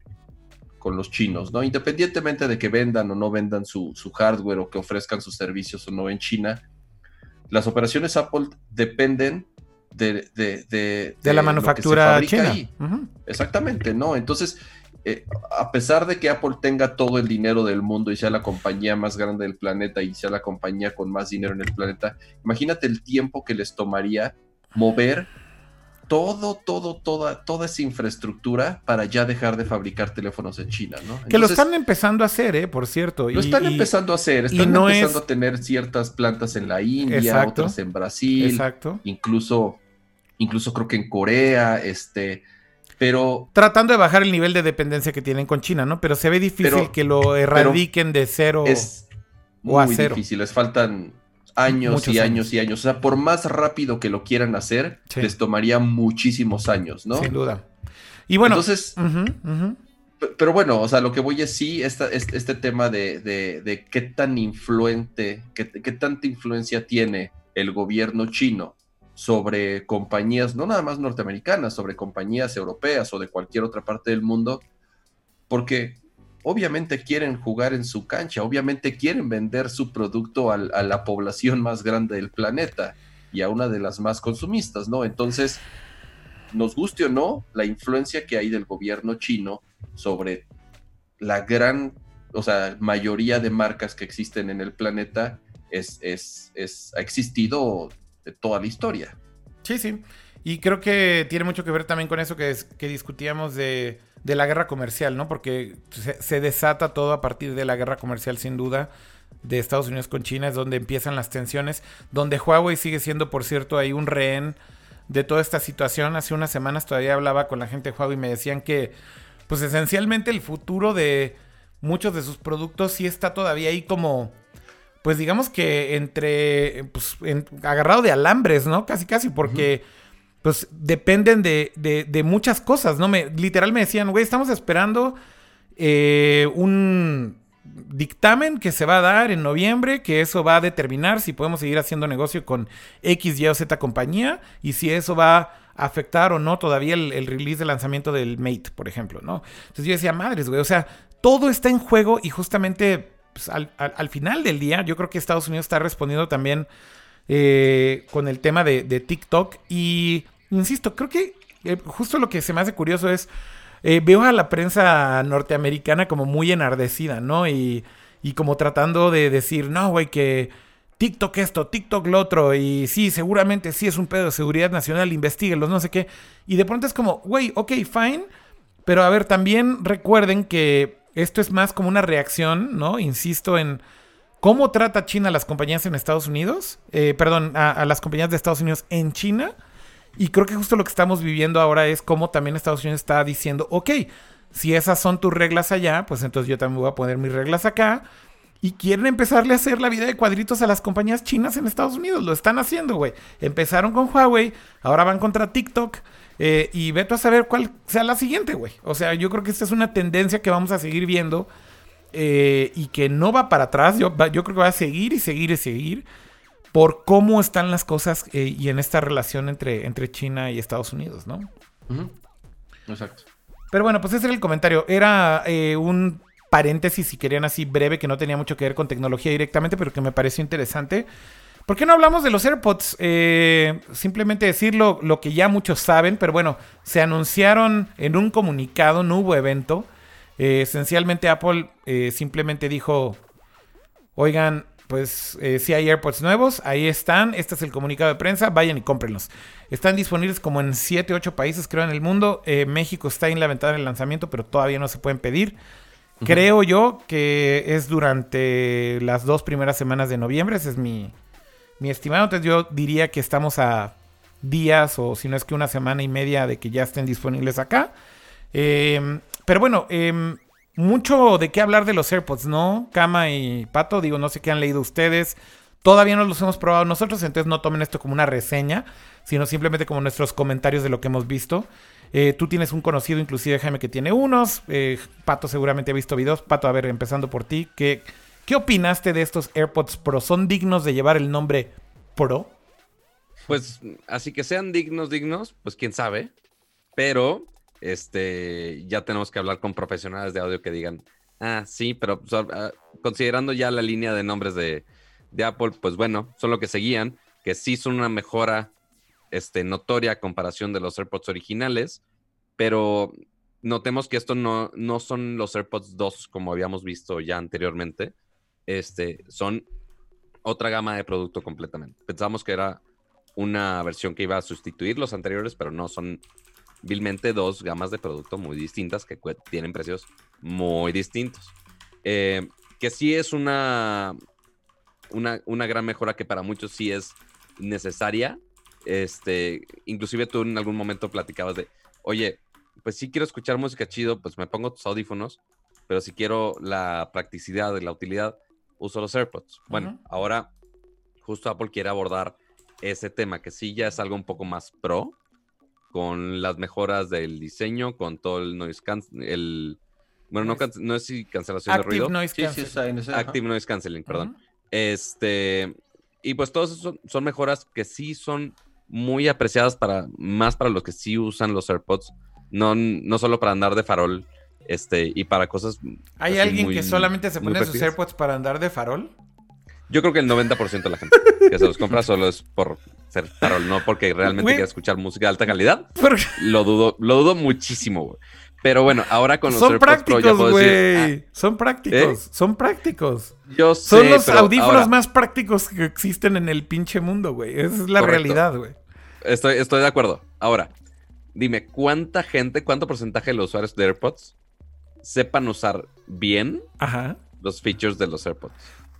con los chinos, ¿no? Independientemente de que vendan o no vendan su, su hardware o que ofrezcan sus servicios o no en China, las operaciones Apple dependen de, de, de, de la manufactura china. Exactamente, ¿no? Entonces, eh, a pesar de que Apple tenga todo el dinero del mundo y sea la compañía más grande del planeta y sea la compañía con más dinero en el planeta, imagínate el tiempo que les tomaría mover todo, todo, toda, toda esa infraestructura para ya dejar de fabricar teléfonos en China, ¿no? Que lo están empezando a hacer, ¿eh? Por cierto. lo están y- empezando a hacer, están no empezando es- a tener ciertas plantas en la India, Exacto. otras en Brasil, Exacto. incluso, incluso creo que en Corea, este, pero Tratando de bajar el nivel de dependencia que tienen con China, ¿no? Pero se ve difícil Pero- que lo erradiquen de cero. es o a muy cero. difícil, les faltan años Muchos y años. años y años. O sea, por más rápido que lo quieran hacer, Sí. les tomaría muchísimos años, ¿no? Sin duda. Y bueno. Entonces, Pero bueno, o sea, lo que voy es sí, esta, este, este tema de, de- de qué tan influente, qué, qué tanta influencia tiene el gobierno chino sobre compañías, no nada más norteamericanas, sobre compañías europeas o de cualquier otra parte del mundo, porque obviamente quieren jugar en su cancha, obviamente quieren vender su producto a la población más grande del planeta y a una de las más consumistas, ¿no? Entonces, nos guste o no, la influencia que hay del gobierno chino sobre la gran, o sea, mayoría de marcas que existen en el planeta es, es, es, ha existido de toda la historia. Sí, sí. Y creo que tiene mucho que ver también con eso que, discutíamos de, de la guerra comercial, ¿no? Porque se, se desata todo a partir de la guerra comercial, sin duda, de Estados Unidos con China, es donde empiezan las tensiones, donde Huawei sigue siendo, por cierto, ahí un rehén de toda esta situación. Hace unas semanas todavía hablaba con la gente de Huawei y me decían que, pues esencialmente el futuro de muchos de sus productos sí está todavía ahí como pues digamos que entre, pues, en- agarrado de alambres, ¿no? Casi, casi, porque, pues, dependen de, de- de muchas cosas, ¿no? Me, literal me decían, güey, estamos esperando eh, un dictamen que se va a dar en noviembre, que eso va a determinar si podemos seguir haciendo negocio con X, Y o Z compañía, y si eso va a afectar o no todavía el, el release de lanzamiento del Mate, por ejemplo, ¿no? Entonces yo decía, madres, güey, o sea, todo está en juego y justamente pues, al, al- al final del día, yo creo que Estados Unidos está respondiendo también eh, con el tema de, de TikTok. Y insisto, creo que eh, justo lo que se me hace curioso es. eh, veo a la prensa norteamericana como muy enardecida, ¿no? Y, y como tratando de decir, no, güey, que TikTok esto, TikTok lo otro, y sí, seguramente sí es un pedo de seguridad nacional, investiguenlos, no sé qué. Y de pronto es como, güey, ok, fine, pero a ver, también recuerden que esto es más como una reacción, ¿no? Insisto en cómo trata China a las compañías en Estados Unidos, eh, perdón, a, a las compañías de Estados Unidos en China. Y creo que justo lo que estamos viviendo ahora es cómo también Estados Unidos está diciendo, ok, si esas son tus reglas allá, pues entonces yo también voy a poner mis reglas acá. Y quieren empezarle a hacer la vida de cuadritos a las compañías chinas en Estados Unidos. Lo están haciendo, güey. Empezaron con Huawei, ahora van contra TikTok. Eh, y veto a saber cuál sea la siguiente, güey. O sea, yo creo que esta es una tendencia que vamos a seguir viendo. eh, y que no va para atrás. Yo, yo creo que va a seguir y seguir y seguir. Por cómo están las cosas eh, y en esta relación entre, entre China y Estados Unidos, ¿no? Exacto. Pero bueno, pues ese era el comentario. Era un paréntesis, si querían así breve, que no tenía mucho que ver con tecnología directamente, pero que me pareció interesante. ¿Por qué no hablamos de los AirPods? Eh, simplemente decirlo lo que ya muchos saben, pero bueno, se anunciaron en un comunicado, no hubo evento. Eh, esencialmente Apple eh, simplemente dijo, oigan, pues eh, si hay AirPods nuevos, ahí están, este es el comunicado de prensa, vayan y cómprenlos. Están disponibles como en 7, 8 países creo en el mundo. Eh, México está en la ventana del lanzamiento, pero todavía no se pueden pedir. Creo yo que es durante las dos primeras semanas de noviembre, ese es mi, mi estimado. Entonces yo diría que estamos a días o si no es que una semana y media de que ya estén disponibles acá. Eh, pero bueno, eh, mucho de qué hablar de los AirPods, ¿no? Cama y Pato, digo, no sé qué han leído ustedes. Todavía no los hemos probado nosotros, entonces no tomen esto como una reseña, sino simplemente como nuestros comentarios de lo que hemos visto. Eh, tú tienes un conocido, inclusive Jaime, que tiene unos. Eh, Pato seguramente ha visto videos. Pato, a ver, empezando por ti. ¿qué, ¿Qué opinaste de estos AirPods Pro? ¿Son dignos de llevar el nombre Pro? Pues así que sean dignos, dignos, pues quién sabe. Pero este ya tenemos que hablar con profesionales de audio que digan, ah, sí, pero pues, considerando ya la línea de nombres de, Apple, pues bueno, son lo que seguían, que sí son una mejora este, notoria a comparación de los AirPods originales, pero notemos que esto no, no son los AirPods 2 como habíamos visto ya anteriormente. Este, son otra gama de producto completamente. Pensamos que era una versión que iba a sustituir los anteriores, pero no son vilmente dos gamas de producto muy distintas que tienen precios muy distintos. Eh, que sí es una, una, una gran mejora que para muchos sí es necesaria. Este, inclusive tú en algún momento platicabas de, oye, pues sí quiero escuchar música chido, pues me pongo tus audífonos, pero si quiero la practicidad y la utilidad, uso los AirPods. Bueno, ahora justo Apple quiere abordar ese tema, que sí ya es algo un poco más pro, con las mejoras del diseño, con todo el noise can- el, Bueno, no, can- no es si cancelación de Active ruido. Noise Sí, sí, Cancel. está en ese. ajá. Active Noise Canceling, perdón. Este, y pues todos esos son, son mejoras que sí son muy apreciadas para, más para los que sí usan los AirPods, no, no solo para andar de farol, este, y para cosas. ¿Hay alguien muy- que solamente se pone sus. AirPods para andar de farol? Yo creo que el 90% de la gente que se los compra solo es por ser farol, no porque realmente Güey. quiera escuchar música de alta calidad. Porque Lo dudo, lo dudo muchísimo, güey. Pero bueno, ahora con los son AirPods Pro ya prácticos, puedo decir, güey. Son prácticos. Son prácticos. ah, yo sé, Son los pero audífonos ahora- más prácticos que existen en el pinche mundo, güey. Esa es la Correcto. realidad, güey. Estoy, estoy de acuerdo. Ahora, dime, ¿cuánta gente, cuánto porcentaje de los usuarios de AirPods sepan usar bien Ajá. los features de los AirPods?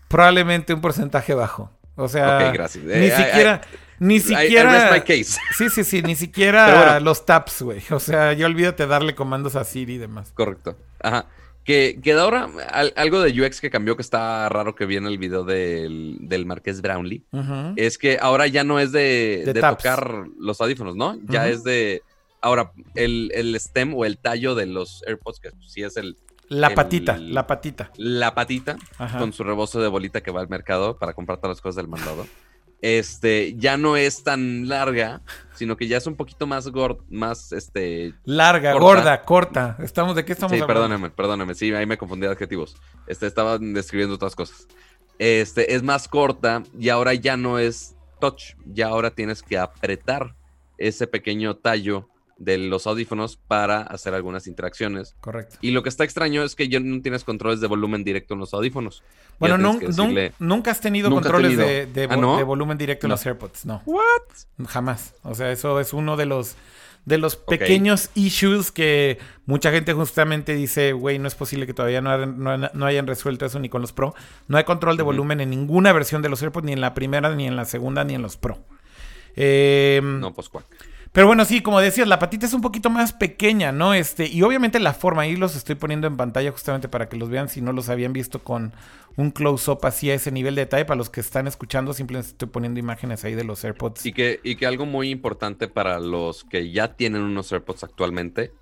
Probablemente un porcentaje bajo. O sea, ok, gracias. ni Eh, I- siquiera, ni I- I siquiera. rest my case. Sí, sí, sí, ni siquiera bueno. los taps, güey. O sea, ya olvídate darle comandos a Siri y demás. Correcto. Ajá. Que, que de ahora, al- algo de UX que cambió, que está raro que vi en el video del, del Marqués Brownlee, Ujú. es que ahora ya no es de, De tocar los audífonos, ¿no? Ya es de. Ahora, el, el stem o el tallo de los AirPods, que sí es el, La el- patita, la patita. la patita, Ajá. con su rebozo de bolita que va al mercado para comprar todas las cosas del mandado. Este, ya no es tan larga, sino que ya es un poquito más gorda, más este. Larga, corta. gorda, corta. Estamos, ¿de qué estamos Sí, hablando? perdóname, perdóname. Sí, ahí me confundí de adjetivos. Este, estaba describiendo otras cosas. Este, es más corta y ahora ya no es touch. Ya ahora tienes que apretar ese pequeño tallo de los audífonos para hacer algunas interacciones. Correcto. Y lo que está extraño es que ya no tienes controles de volumen directo en los audífonos. Bueno, decirle- nunca has tenido Nunca controles tenido. de, de ¿Ah, no? de volumen directo en No. los AirPods, no. ¿What? Jamás. O sea, eso es uno de los de los pequeños issues que mucha gente justamente dice, güey, no es posible que todavía no, hayan- no, no hayan resuelto eso ni con los Pro. No hay control de volumen en ninguna versión de los AirPods, ni en la primera, ni en la segunda, ni en los Pro. Eh, No, pues cuac. Pero bueno, sí, como decías, la patita es un poquito más pequeña, ¿no? Este, y obviamente la forma, ahí los estoy poniendo en pantalla justamente para que los vean si no los habían visto con un close-up así a ese nivel de detalle. Para los que están escuchando, simplemente estoy poniendo imágenes ahí de los AirPods. Y que, y que algo muy importante para los que ya tienen unos AirPods actualmente,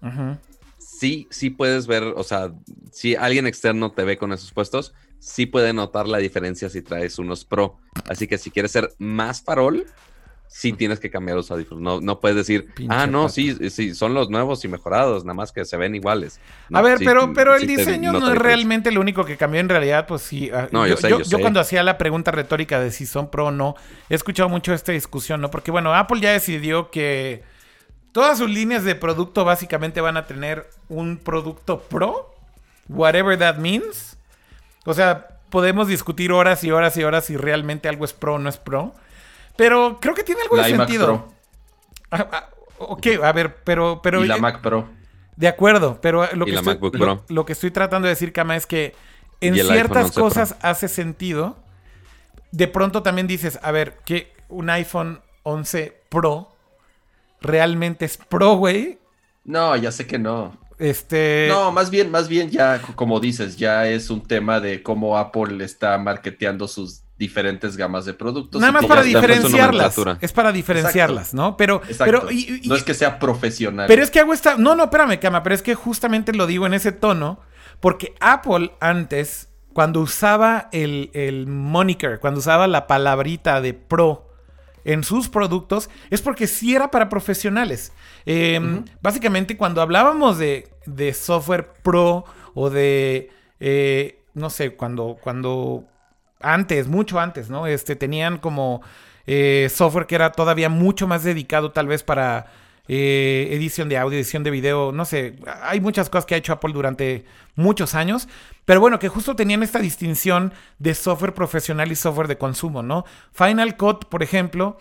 sí, sí puedes ver, o sea, si alguien externo te ve con esos puestos, sí puede notar la diferencia si traes unos Pro. Así que si quieres ser más farol, sí tienes que cambiar los audífonos. No, no puedes decir, Pinche ah, no, pato. sí, sí, son los nuevos y mejorados, nada más que se ven iguales. No, a ver, sí, pero, pero el sí diseño no es realmente lo único que cambió en realidad, pues sí. ah, No, yo sé, yo sé. cuando hacía la pregunta retórica de si son pro o no, he escuchado mucho esta discusión, ¿no? Porque bueno, Apple ya decidió que todas sus líneas de producto básicamente van a tener un producto pro, whatever that means. O sea, podemos discutir horas y horas y horas si realmente algo es pro o no es pro. Pero creo que tiene algo La de iMac sentido. Pro Ah, ah, ok, a ver, pero... pero y la eh, Mac Pro. de acuerdo, pero lo que, la estoy, MacBook lo- Pro. lo que estoy tratando de decir, Kama, es que en ciertas 11 Pro. cosas hace sentido. De pronto también dices, a ver, que un iPhone 11 Pro realmente es Pro, güey. No, ya sé que no. Este. No, más bien, más bien ya, como dices, ya es un tema de cómo Apple está marketeando sus diferentes gamas de productos. Nada más para diferenciarlas. Es para diferenciarlas, ¿no? Pero, Exacto. pero, y- y- no es que sea profesional. Pero es que hago esta. No, no, espérame, cama, pero es que justamente lo digo en ese tono. Porque Apple antes, cuando usaba el, el moniker, cuando usaba la palabrita de pro en sus productos, es porque sí era para profesionales. Eh, Básicamente, cuando hablábamos de, de software pro o de. eh, no sé, cuando. cuando antes, mucho antes, ¿no? Este, tenían como eh, software que era todavía mucho más dedicado tal vez para eh, edición de audio, edición de video, no sé, hay muchas cosas que ha hecho Apple durante muchos años, pero bueno, que justo tenían esta distinción de software profesional y software de consumo, ¿no? Final Cut, por ejemplo,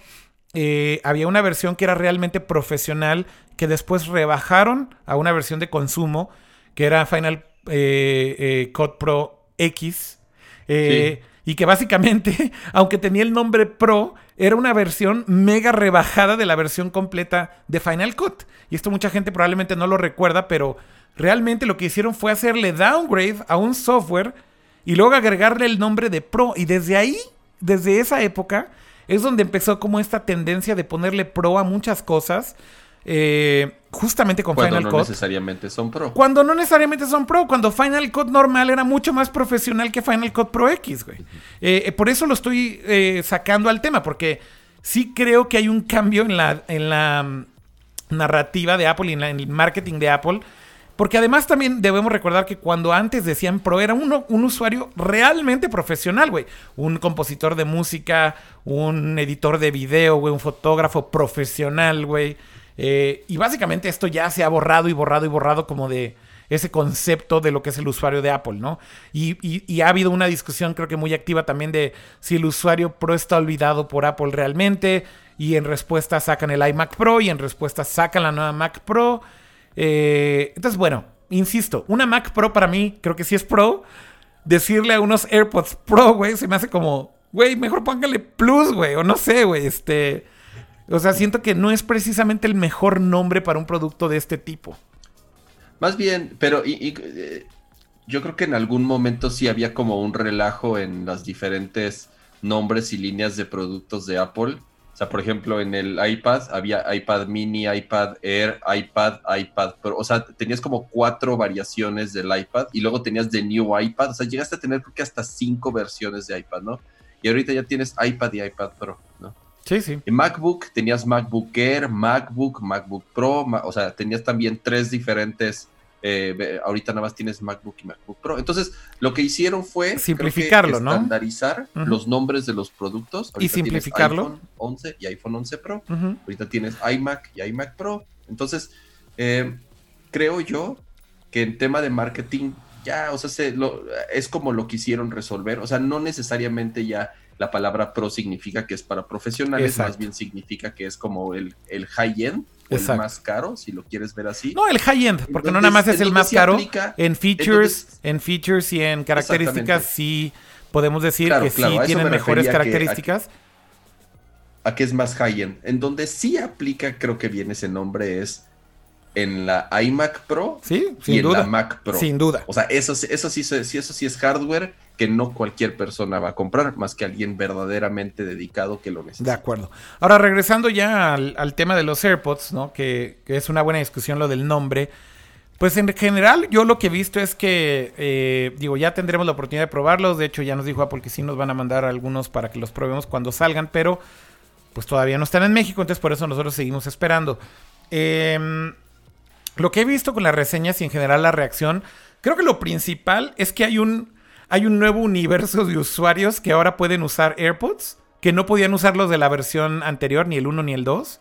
eh, había una versión que era realmente profesional que después rebajaron a una versión de consumo que era Final eh, Cut Pro X. eh, Y que básicamente, aunque tenía el nombre Pro, era una versión mega rebajada de la versión completa de Final Cut. Y esto mucha gente probablemente no lo recuerda, pero realmente lo que hicieron fue hacerle downgrade a un software y luego agregarle el nombre de Pro. Y desde ahí, desde esa época, es donde empezó como esta tendencia de ponerle Pro a muchas cosas. Eh, justamente con Cuando Final no Cut. necesariamente son pro. Cuando no necesariamente son Pro, cuando Final Cut normal era mucho más profesional que Final Cut Pro X, güey. Eh, eh, por eso lo estoy eh, sacando al tema, porque sí creo que hay un cambio en la, en la mm, narrativa de Apple y en, la- en el marketing de Apple. Porque además también debemos recordar que cuando antes decían pro era uno, un usuario realmente profesional, güey. Un compositor de música, un editor de video, güey, un fotógrafo profesional, güey. Eh, y básicamente esto ya se ha borrado y borrado y borrado como de ese concepto de lo que es el usuario de Apple, ¿no? Y, y- ha habido una discusión creo que muy activa también de si el usuario Pro está olvidado por Apple realmente. Y en respuesta sacan el iMac Pro y en respuesta sacan la nueva Mac Pro. Eh, entonces, bueno, insisto, una Mac Pro para mí creo que sí es Pro. Decirle a unos AirPods Pro, güey, se me hace como, güey, mejor póngale Plus, güey, o no sé, güey, este... O sea, siento que no es precisamente el mejor nombre para un producto de este tipo. Más bien, pero eh, yo creo que en algún momento sí había como un relajo en las diferentes nombres y líneas de productos de Apple. O sea, por ejemplo, en el iPad había iPad mini, iPad Air, iPad, iPad Pro. O sea, tenías como cuatro variaciones del iPad y luego tenías de New iPad. O sea, llegaste a tener creo que hasta cinco versiones de iPad, ¿no? Y ahorita ya tienes iPad y iPad Pro, ¿no? Sí, sí. En MacBook tenías MacBook Air, MacBook, MacBook Pro, ma- o sea, tenías también tres diferentes. eh, ahorita nada más tienes MacBook y MacBook Pro. Entonces, lo que hicieron fue Simplificarlo, ¿no? estandarizar los nombres de los productos. Ahorita tienes simplificarlo. iPhone 11 y iPhone 11 Pro. Ahorita tienes iMac y iMac Pro. Entonces, eh, creo yo que en tema de marketing ya, o sea, se lo- es como lo quisieron resolver. O sea, no necesariamente ya la palabra pro significa que es para profesionales, Exacto. más bien significa que es como el, el high-end el más caro, si lo quieres ver así. No, el high-end, porque no nada más es el más caro. aplica- En features, entonces- en features y en características sí podemos decir Claro, que claro, sí a tienen me mejores refería que- características. a que es más high-end. En donde sí aplica, creo que viene ese nombre, es en la iMac Pro Sí, y sin en duda. la Mac Pro. Sin duda. O sea, eso, sí- eso, sí, sí, eso sí es hardware que no cualquier persona va a comprar, más que alguien verdaderamente dedicado que lo De necesita. acuerdo. Ahora, regresando ya al, tema de los AirPods, ¿no? Que, que es una buena discusión lo del nombre. Pues en general, yo lo que he visto es que, eh, digo, ya tendremos la oportunidad de probarlos. De hecho, ya nos dijo Apple que sí nos van a mandar algunos para que los probemos cuando salgan, pero pues todavía no están en México, entonces por eso nosotros seguimos esperando. Em, lo que he visto con las reseñas y en general la reacción, creo que lo principal es que hay un, hay un nuevo universo de usuarios que ahora pueden usar AirPods, que no podían usarlos de la versión anterior, ni el 1 ni el 2,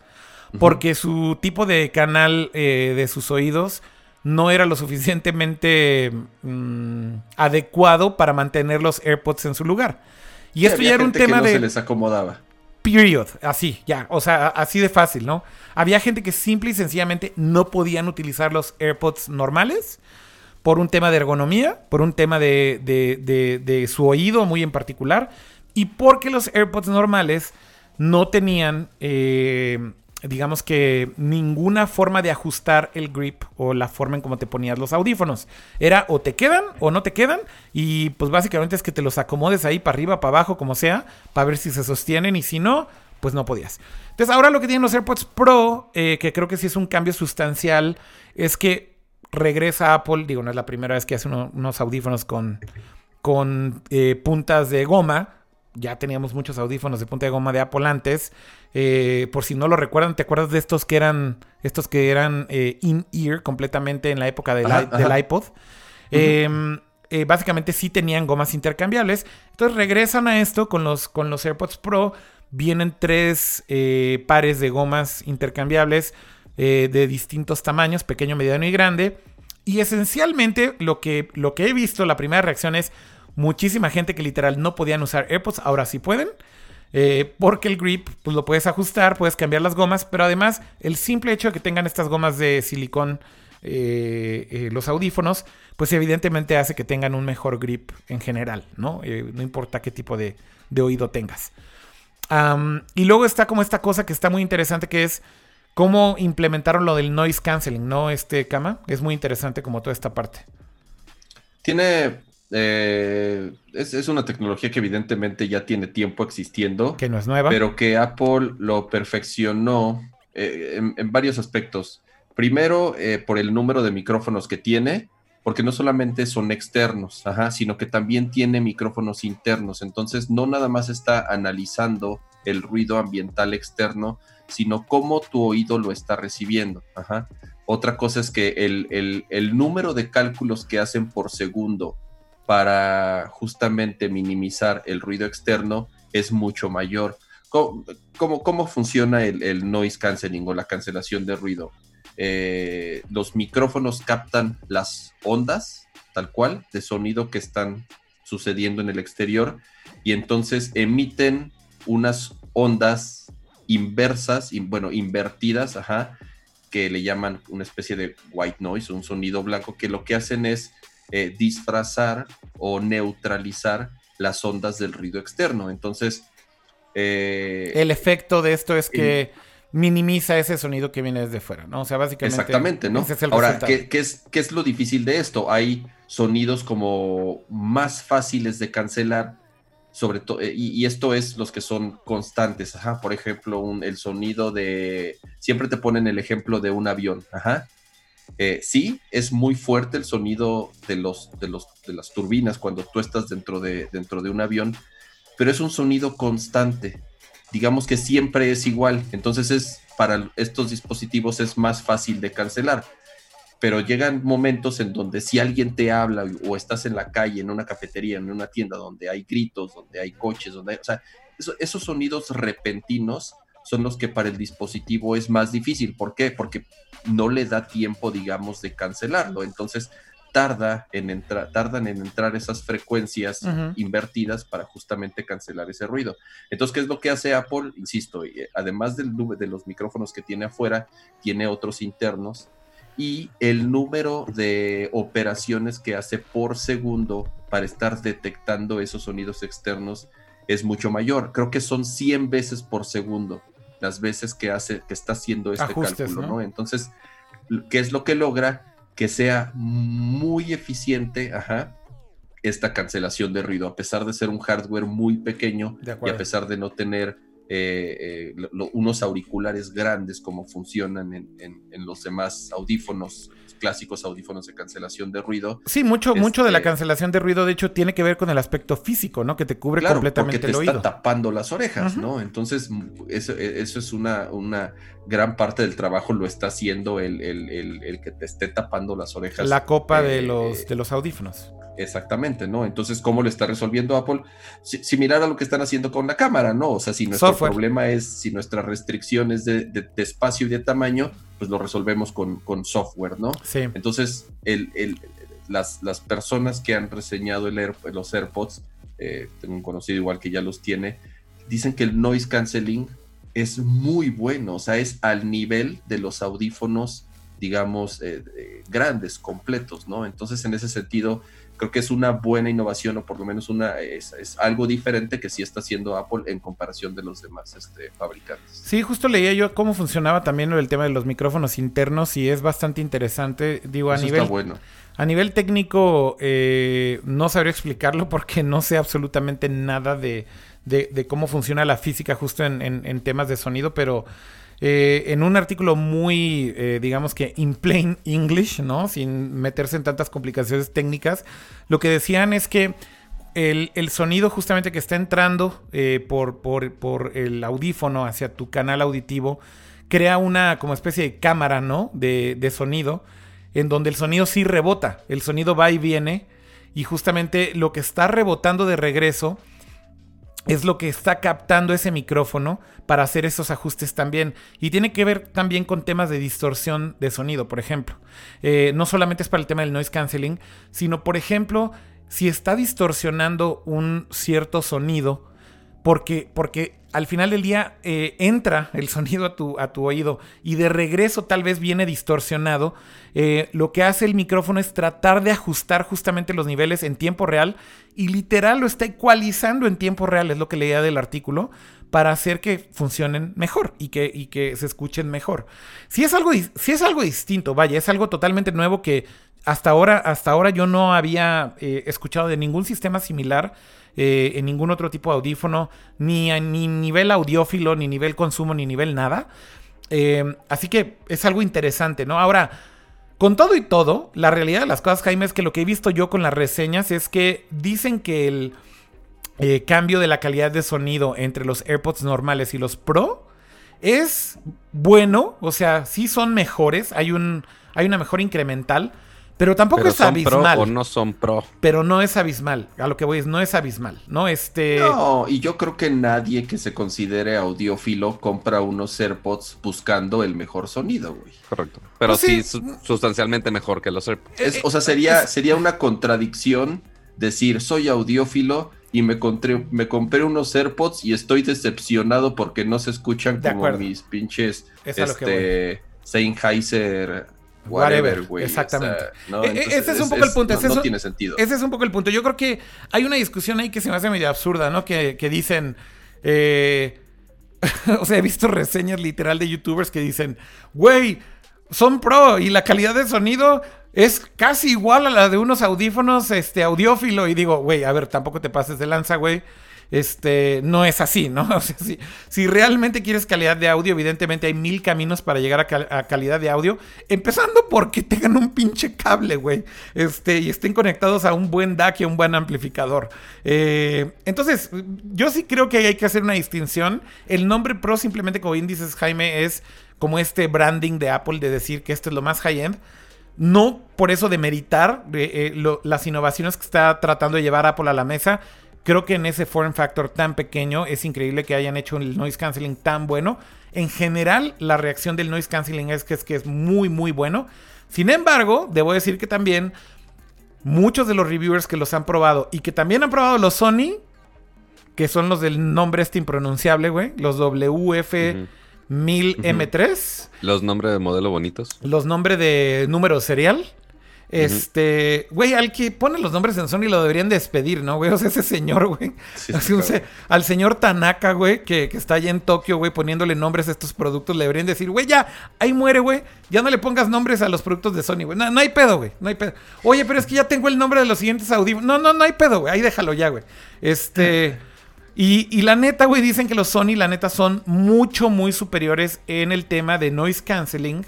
porque su tipo de canal eh, de sus oídos no era lo suficientemente mm, adecuado para mantener los AirPods en su lugar. Y Sí, esto había ya era un gente que tema no de... se les acomodaba. Period. Así, ya. O sea, así de fácil, ¿no? Había gente que simple y sencillamente no podían utilizar los AirPods normales por un tema de ergonomía, por un tema de, de- su oído muy en particular, y porque los AirPods normales no tenían, eh, digamos que, ninguna forma de ajustar el grip o la forma en cómo te ponías los audífonos. Era o te quedan o no te quedan, y pues básicamente es que te los acomodes ahí para arriba, para abajo, como sea, para ver si se sostienen, y si no, pues no podías. Entonces ahora lo que tienen los AirPods Pro, eh, que creo que sí es un cambio sustancial, es que regresa Apple, digo, no es la primera vez que hace uno- unos audífonos con, con eh, puntas de goma. Ya teníamos muchos audífonos de punta de goma de Apple antes. Eh, por si no lo recuerdan, ¿te acuerdas de estos que eran estos que eran eh, in-ear completamente en la época del, Ajá, del iPod? Eh, básicamente sí tenían gomas intercambiables. Entonces regresan a esto con los, con los AirPods Pro. Vienen tres pares de gomas intercambiables eh, de distintos tamaños, pequeño, mediano y grande. Y esencialmente lo que, lo que he visto, la primera reacción es muchísima gente que literal no podían usar AirPods, ahora sí pueden. eh, porque el grip, pues lo puedes ajustar, puedes cambiar las gomas, pero además el simple hecho de que tengan estas gomas de silicón, eh, los audífonos, pues evidentemente hace que tengan un mejor grip en general, ¿no? No importa qué tipo de, de oído tengas. Y luego está como esta cosa que está muy interesante que es cómo implementaron lo del noise canceling, ¿no? Este cama. Es muy interesante como toda esta parte. Tiene. eh, es, es una tecnología que evidentemente ya tiene tiempo existiendo, Que no es nueva. pero que Apple lo perfeccionó eh, en, en varios aspectos. Primero, eh, por el número de micrófonos que tiene, porque no solamente son externos, ajá, sino que también tiene micrófonos internos. Entonces, no nada más está analizando el ruido ambiental externo, sino cómo tu oído lo está recibiendo. Otra cosa es que el, el- el número de cálculos que hacen por segundo para justamente minimizar el ruido externo es mucho mayor. ¿Cómo, cómo- cómo funciona el, el noise canceling o la cancelación de ruido? Eh, los micrófonos captan las ondas, tal cual, de sonido que están sucediendo en el exterior y entonces emiten unas ondas inversas, y, bueno, invertidas, ajá, que le llaman una especie de white noise, un sonido blanco, que lo que hacen es eh, disfrazar o neutralizar las ondas del ruido externo. Entonces, eh, El efecto de esto es que minimiza ese sonido que viene desde fuera, ¿no? O sea, básicamente. Exactamente, ¿no? ese es el Ahora, resultado. ¿qué, qué es, qué es lo difícil de esto? Hay sonidos como más fáciles de cancelar, sobre todo, y, y esto es los que son constantes, ajá. Por ejemplo, un- el sonido de. Siempre te ponen el ejemplo de un avión, ajá. Eh, sí, es muy fuerte el sonido de, los, de, los, de las turbinas cuando tú estás dentro de, dentro de un avión, pero es un sonido constante. Digamos que siempre es igual. Entonces es para estos dispositivos es más fácil de cancelar. Pero llegan momentos en donde si alguien te habla o estás en la calle, en una cafetería, en una tienda donde hay gritos, donde hay coches, donde hay, o sea, eso- esos sonidos repentinos son los que para el dispositivo es más difícil. ¿Por qué? Porque no le da tiempo, digamos, de cancelarlo. Entonces tarda en entrar, tardan en entrar esas frecuencias invertidas para justamente cancelar ese ruido. Entonces, ¿qué es lo que hace Apple? Insisto, eh, además del, de los micrófonos que tiene afuera, tiene otros internos y el número de operaciones que hace por segundo para estar detectando esos sonidos externos es mucho mayor. Creo que son 100 veces por segundo las veces que hace que está haciendo este Ajustes, cálculo, ¿no? ¿no? Entonces, ¿qué es lo que logra? Que sea muy eficiente, ajá, esta cancelación de ruido, a pesar de ser un hardware muy pequeño y a pesar de no tener eh, eh, lo- unos auriculares grandes como funcionan en, en- en los demás audífonos, clásicos audífonos de cancelación de ruido. Sí, mucho, mucho de la Este- cancelación de ruido, de hecho, tiene que ver con el aspecto físico, ¿no? Que te cubre Claro, porque completamente te el está oído. tapando las orejas. ¿no? Entonces, eso, e- eso es una, una gran parte del trabajo, lo está haciendo el, el- el- el que te esté tapando las orejas. La copa de eh, los, de los audífonos. Exactamente, ¿no? Entonces, ¿cómo lo está resolviendo Apple? Si- similar a lo que están haciendo con la cámara, ¿no? O sea, si nuestro Software. problema es, si nuestra restricción es de, de- de espacio y de tamaño, pues lo resolvemos con, con software, ¿no? Sí. Entonces, el, el- las, las personas que han reseñado el Air- los AirPods, eh, tengo un conocido igual que ya los tiene, dicen que el noise canceling es muy bueno, o sea, es al nivel de los audífonos, digamos, eh, eh, grandes, completos, ¿no? Entonces, en ese sentido, creo que es una buena innovación o por lo menos una es, es algo diferente que sí está haciendo Apple en comparación de los demás este, fabricantes. Sí, justo leía yo cómo funcionaba también el tema de los micrófonos internos y es bastante interesante. Digo, a Eso nivel, está bueno. a nivel técnico eh, no sabría explicarlo porque no sé absolutamente nada de, de- de cómo funciona la física justo en, en- en temas de sonido, pero eh, en un artículo muy, eh, digamos que in plain English, ¿no? Sin meterse en tantas complicaciones técnicas, lo que decían es que el, el sonido justamente que está entrando eh, por, por, por el audífono hacia tu canal auditivo crea una como especie de cámara, ¿no? De, de sonido, en donde el sonido sí rebota, el sonido va y viene, y justamente lo que está rebotando de regreso es lo que está captando ese micrófono para hacer esos ajustes también. Y tiene que ver también con temas de distorsión de sonido, por ejemplo. Eh, no solamente es para el tema del noise canceling, sino, por ejemplo, si está distorsionando un cierto sonido, porque, porque al final del día eh, entra el sonido a tu, a tu oído y de regreso tal vez viene distorsionado, eh, lo que hace el micrófono es tratar de ajustar justamente los niveles en tiempo real y literal lo está ecualizando en tiempo real, es lo que leía del artículo, para hacer que funcionen mejor y que, y que se escuchen mejor. Si es, algo, si es algo distinto, vaya, es algo totalmente nuevo que hasta ahora, hasta ahora yo no había eh, escuchado de ningún sistema similar eh, en ningún otro tipo de audífono, ni a ni nivel audiófilo, ni nivel consumo, ni nivel nada. Eh, así que es algo interesante, ¿no? Ahora, con todo y todo, la realidad de las cosas, Jaime, es que lo que he visto yo con las reseñas es que dicen que el eh, cambio de la calidad de sonido entre los AirPods normales y los Pro es bueno, o sea, sí son mejores, hay, un, hay una mejor incremental, pero tampoco Pero es son abismal. pro o no son pro. Pero no es abismal, a lo que voy es, no es abismal, ¿no? Este... No, y yo creo que nadie que se considere audiófilo compra unos AirPods buscando el mejor sonido, güey. Correcto. Pero Pues sí. sí, su- sustancialmente mejor que los AirPods. Es- o sea, sería, sería una contradicción decir soy audiófilo y me, compré- me compré unos AirPods y estoy decepcionado porque no se escuchan De como acuerdo. mis pinches Es a lo que este, Sennheiser, Whatever, güey. o sea, exactamente. ¿no? E- e- Entonces, ese es un poco el punto, No, ese es no un- tiene sentido. Ese es un poco el punto. Yo creo que hay una discusión ahí que se me hace medio absurda, ¿no? Que, que dicen. eh, o sea, he visto reseñas literal de youtubers que dicen, güey, son pro y la calidad de sonido es casi igual a la de unos audífonos este, audiófilo. Y digo, güey, a ver, tampoco te pases de lanza, güey. Este, no es así, ¿no? O sea, si, realmente quieres calidad de audio, evidentemente hay mil caminos para llegar a, cal- a calidad de audio. Empezando porque tengan un pinche cable, güey. Este, y estén conectados a un buen DAC y a un buen amplificador. Eh, entonces, yo sí creo que hay que hacer una distinción. El nombre Pro, simplemente como bien dices, Jaime, es como este branding de Apple de decir que esto es lo más high-end. No por eso demeritar eh, eh, las innovaciones que está tratando de llevar Apple a la mesa. Creo que en ese form factor tan pequeño es increíble que hayan hecho el noise canceling tan bueno. En general, la reacción del noise canceling es que es, que es muy, muy bueno. Sin embargo, debo decir que también muchos de los reviewers que los han probado y que también han probado los Sony, que son los del nombre este impronunciable, güey, los WF1000M3 Los nombres de modelo bonitos. los nombres de número serial. Este, güey, al que pone los nombres en Sony lo deberían despedir, ¿no, güey? O sea, ese señor, güey. Sí, al señor Tanaka, güey, que, que está allá en Tokio, güey, poniéndole nombres a estos productos, le deberían decir, güey, ya, ahí muere, güey. Ya no le pongas nombres a los productos de Sony, güey. No, no hay pedo, güey. No hay pedo. Oye, pero es que ya tengo el nombre de los siguientes audífonos. No, no, no hay pedo, güey. Ahí déjalo ya, güey. Este. Y, y la neta, güey, dicen que los Sony, la neta, son mucho, muy superiores en el tema de noise canceling.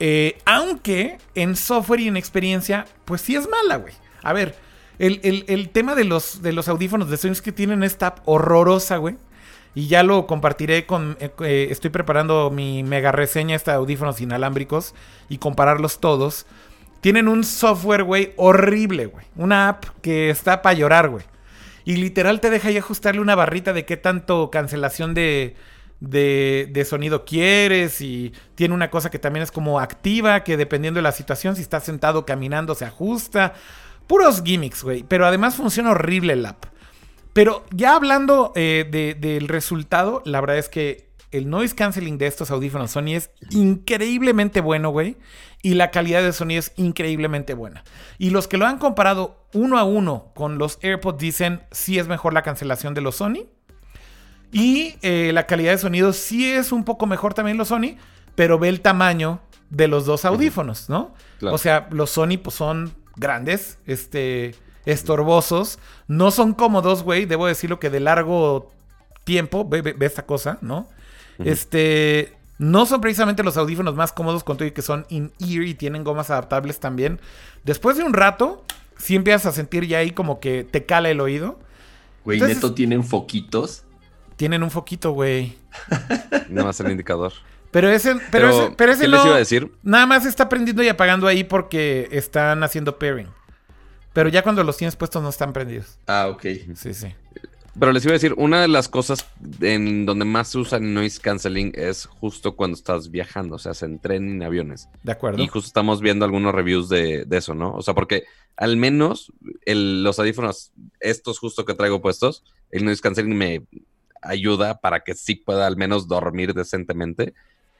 Eh, aunque en software y en experiencia, pues sí es mala, güey. A ver, el, el- el tema de los, de los audífonos de Sony que tienen esta app horrorosa, güey. Y ya lo compartiré con... eh, eh, estoy preparando mi mega reseña esta de audífonos inalámbricos y compararlos todos. Tienen un software, güey, horrible, güey. Una app que está para llorar, güey. Y literal te deja ahí ajustarle una barrita de qué tanto cancelación de, de, de sonido quieres. Y tiene una cosa que también es como activa, que dependiendo de la situación, si estás sentado caminando, se ajusta. Puros gimmicks, güey. Pero además funciona horrible el app. Pero ya hablando eh, de- del resultado, la verdad es que el noise canceling de estos audífonos Sony es increíblemente bueno, güey. Y la calidad de sonido es increíblemente buena. Y los que lo han comparado uno a uno con los AirPods dicen si es mejor la cancelación de los Sony. Y eh, la calidad de sonido sí es un poco mejor también los Sony, pero ve el tamaño de los dos audífonos, ¿no? Claro. O sea, los Sony pues son grandes, este, estorbosos, no son cómodos, güey, debo decirlo que de largo tiempo, ve, ve- ve esta cosa, ¿no? Este, no son precisamente los audífonos más cómodos con todo y que son in-ear y tienen gomas adaptables también. Después de un rato, sí empiezas a sentir ya ahí como que te cala el oído. Güey, Entonces- neto tienen foquitos. Tienen un foquito, güey. Nada más el indicador. Pero ese, pero, ese, pero ese ¿qué no, les iba a decir? nada más está prendiendo y apagando ahí porque están haciendo pairing. Pero ya cuando los tienes puestos no están prendidos. Ah, ok. Sí, sí. Pero les iba a decir, una de las cosas en donde más se usa el noise canceling es justo cuando estás viajando, o sea, en tren y en aviones. De acuerdo. Y justo estamos viendo algunos reviews de, de eso, ¿no? O sea, porque al menos el- los audífonos, estos justo que traigo puestos, el noise canceling me ayuda para que sí pueda al menos dormir decentemente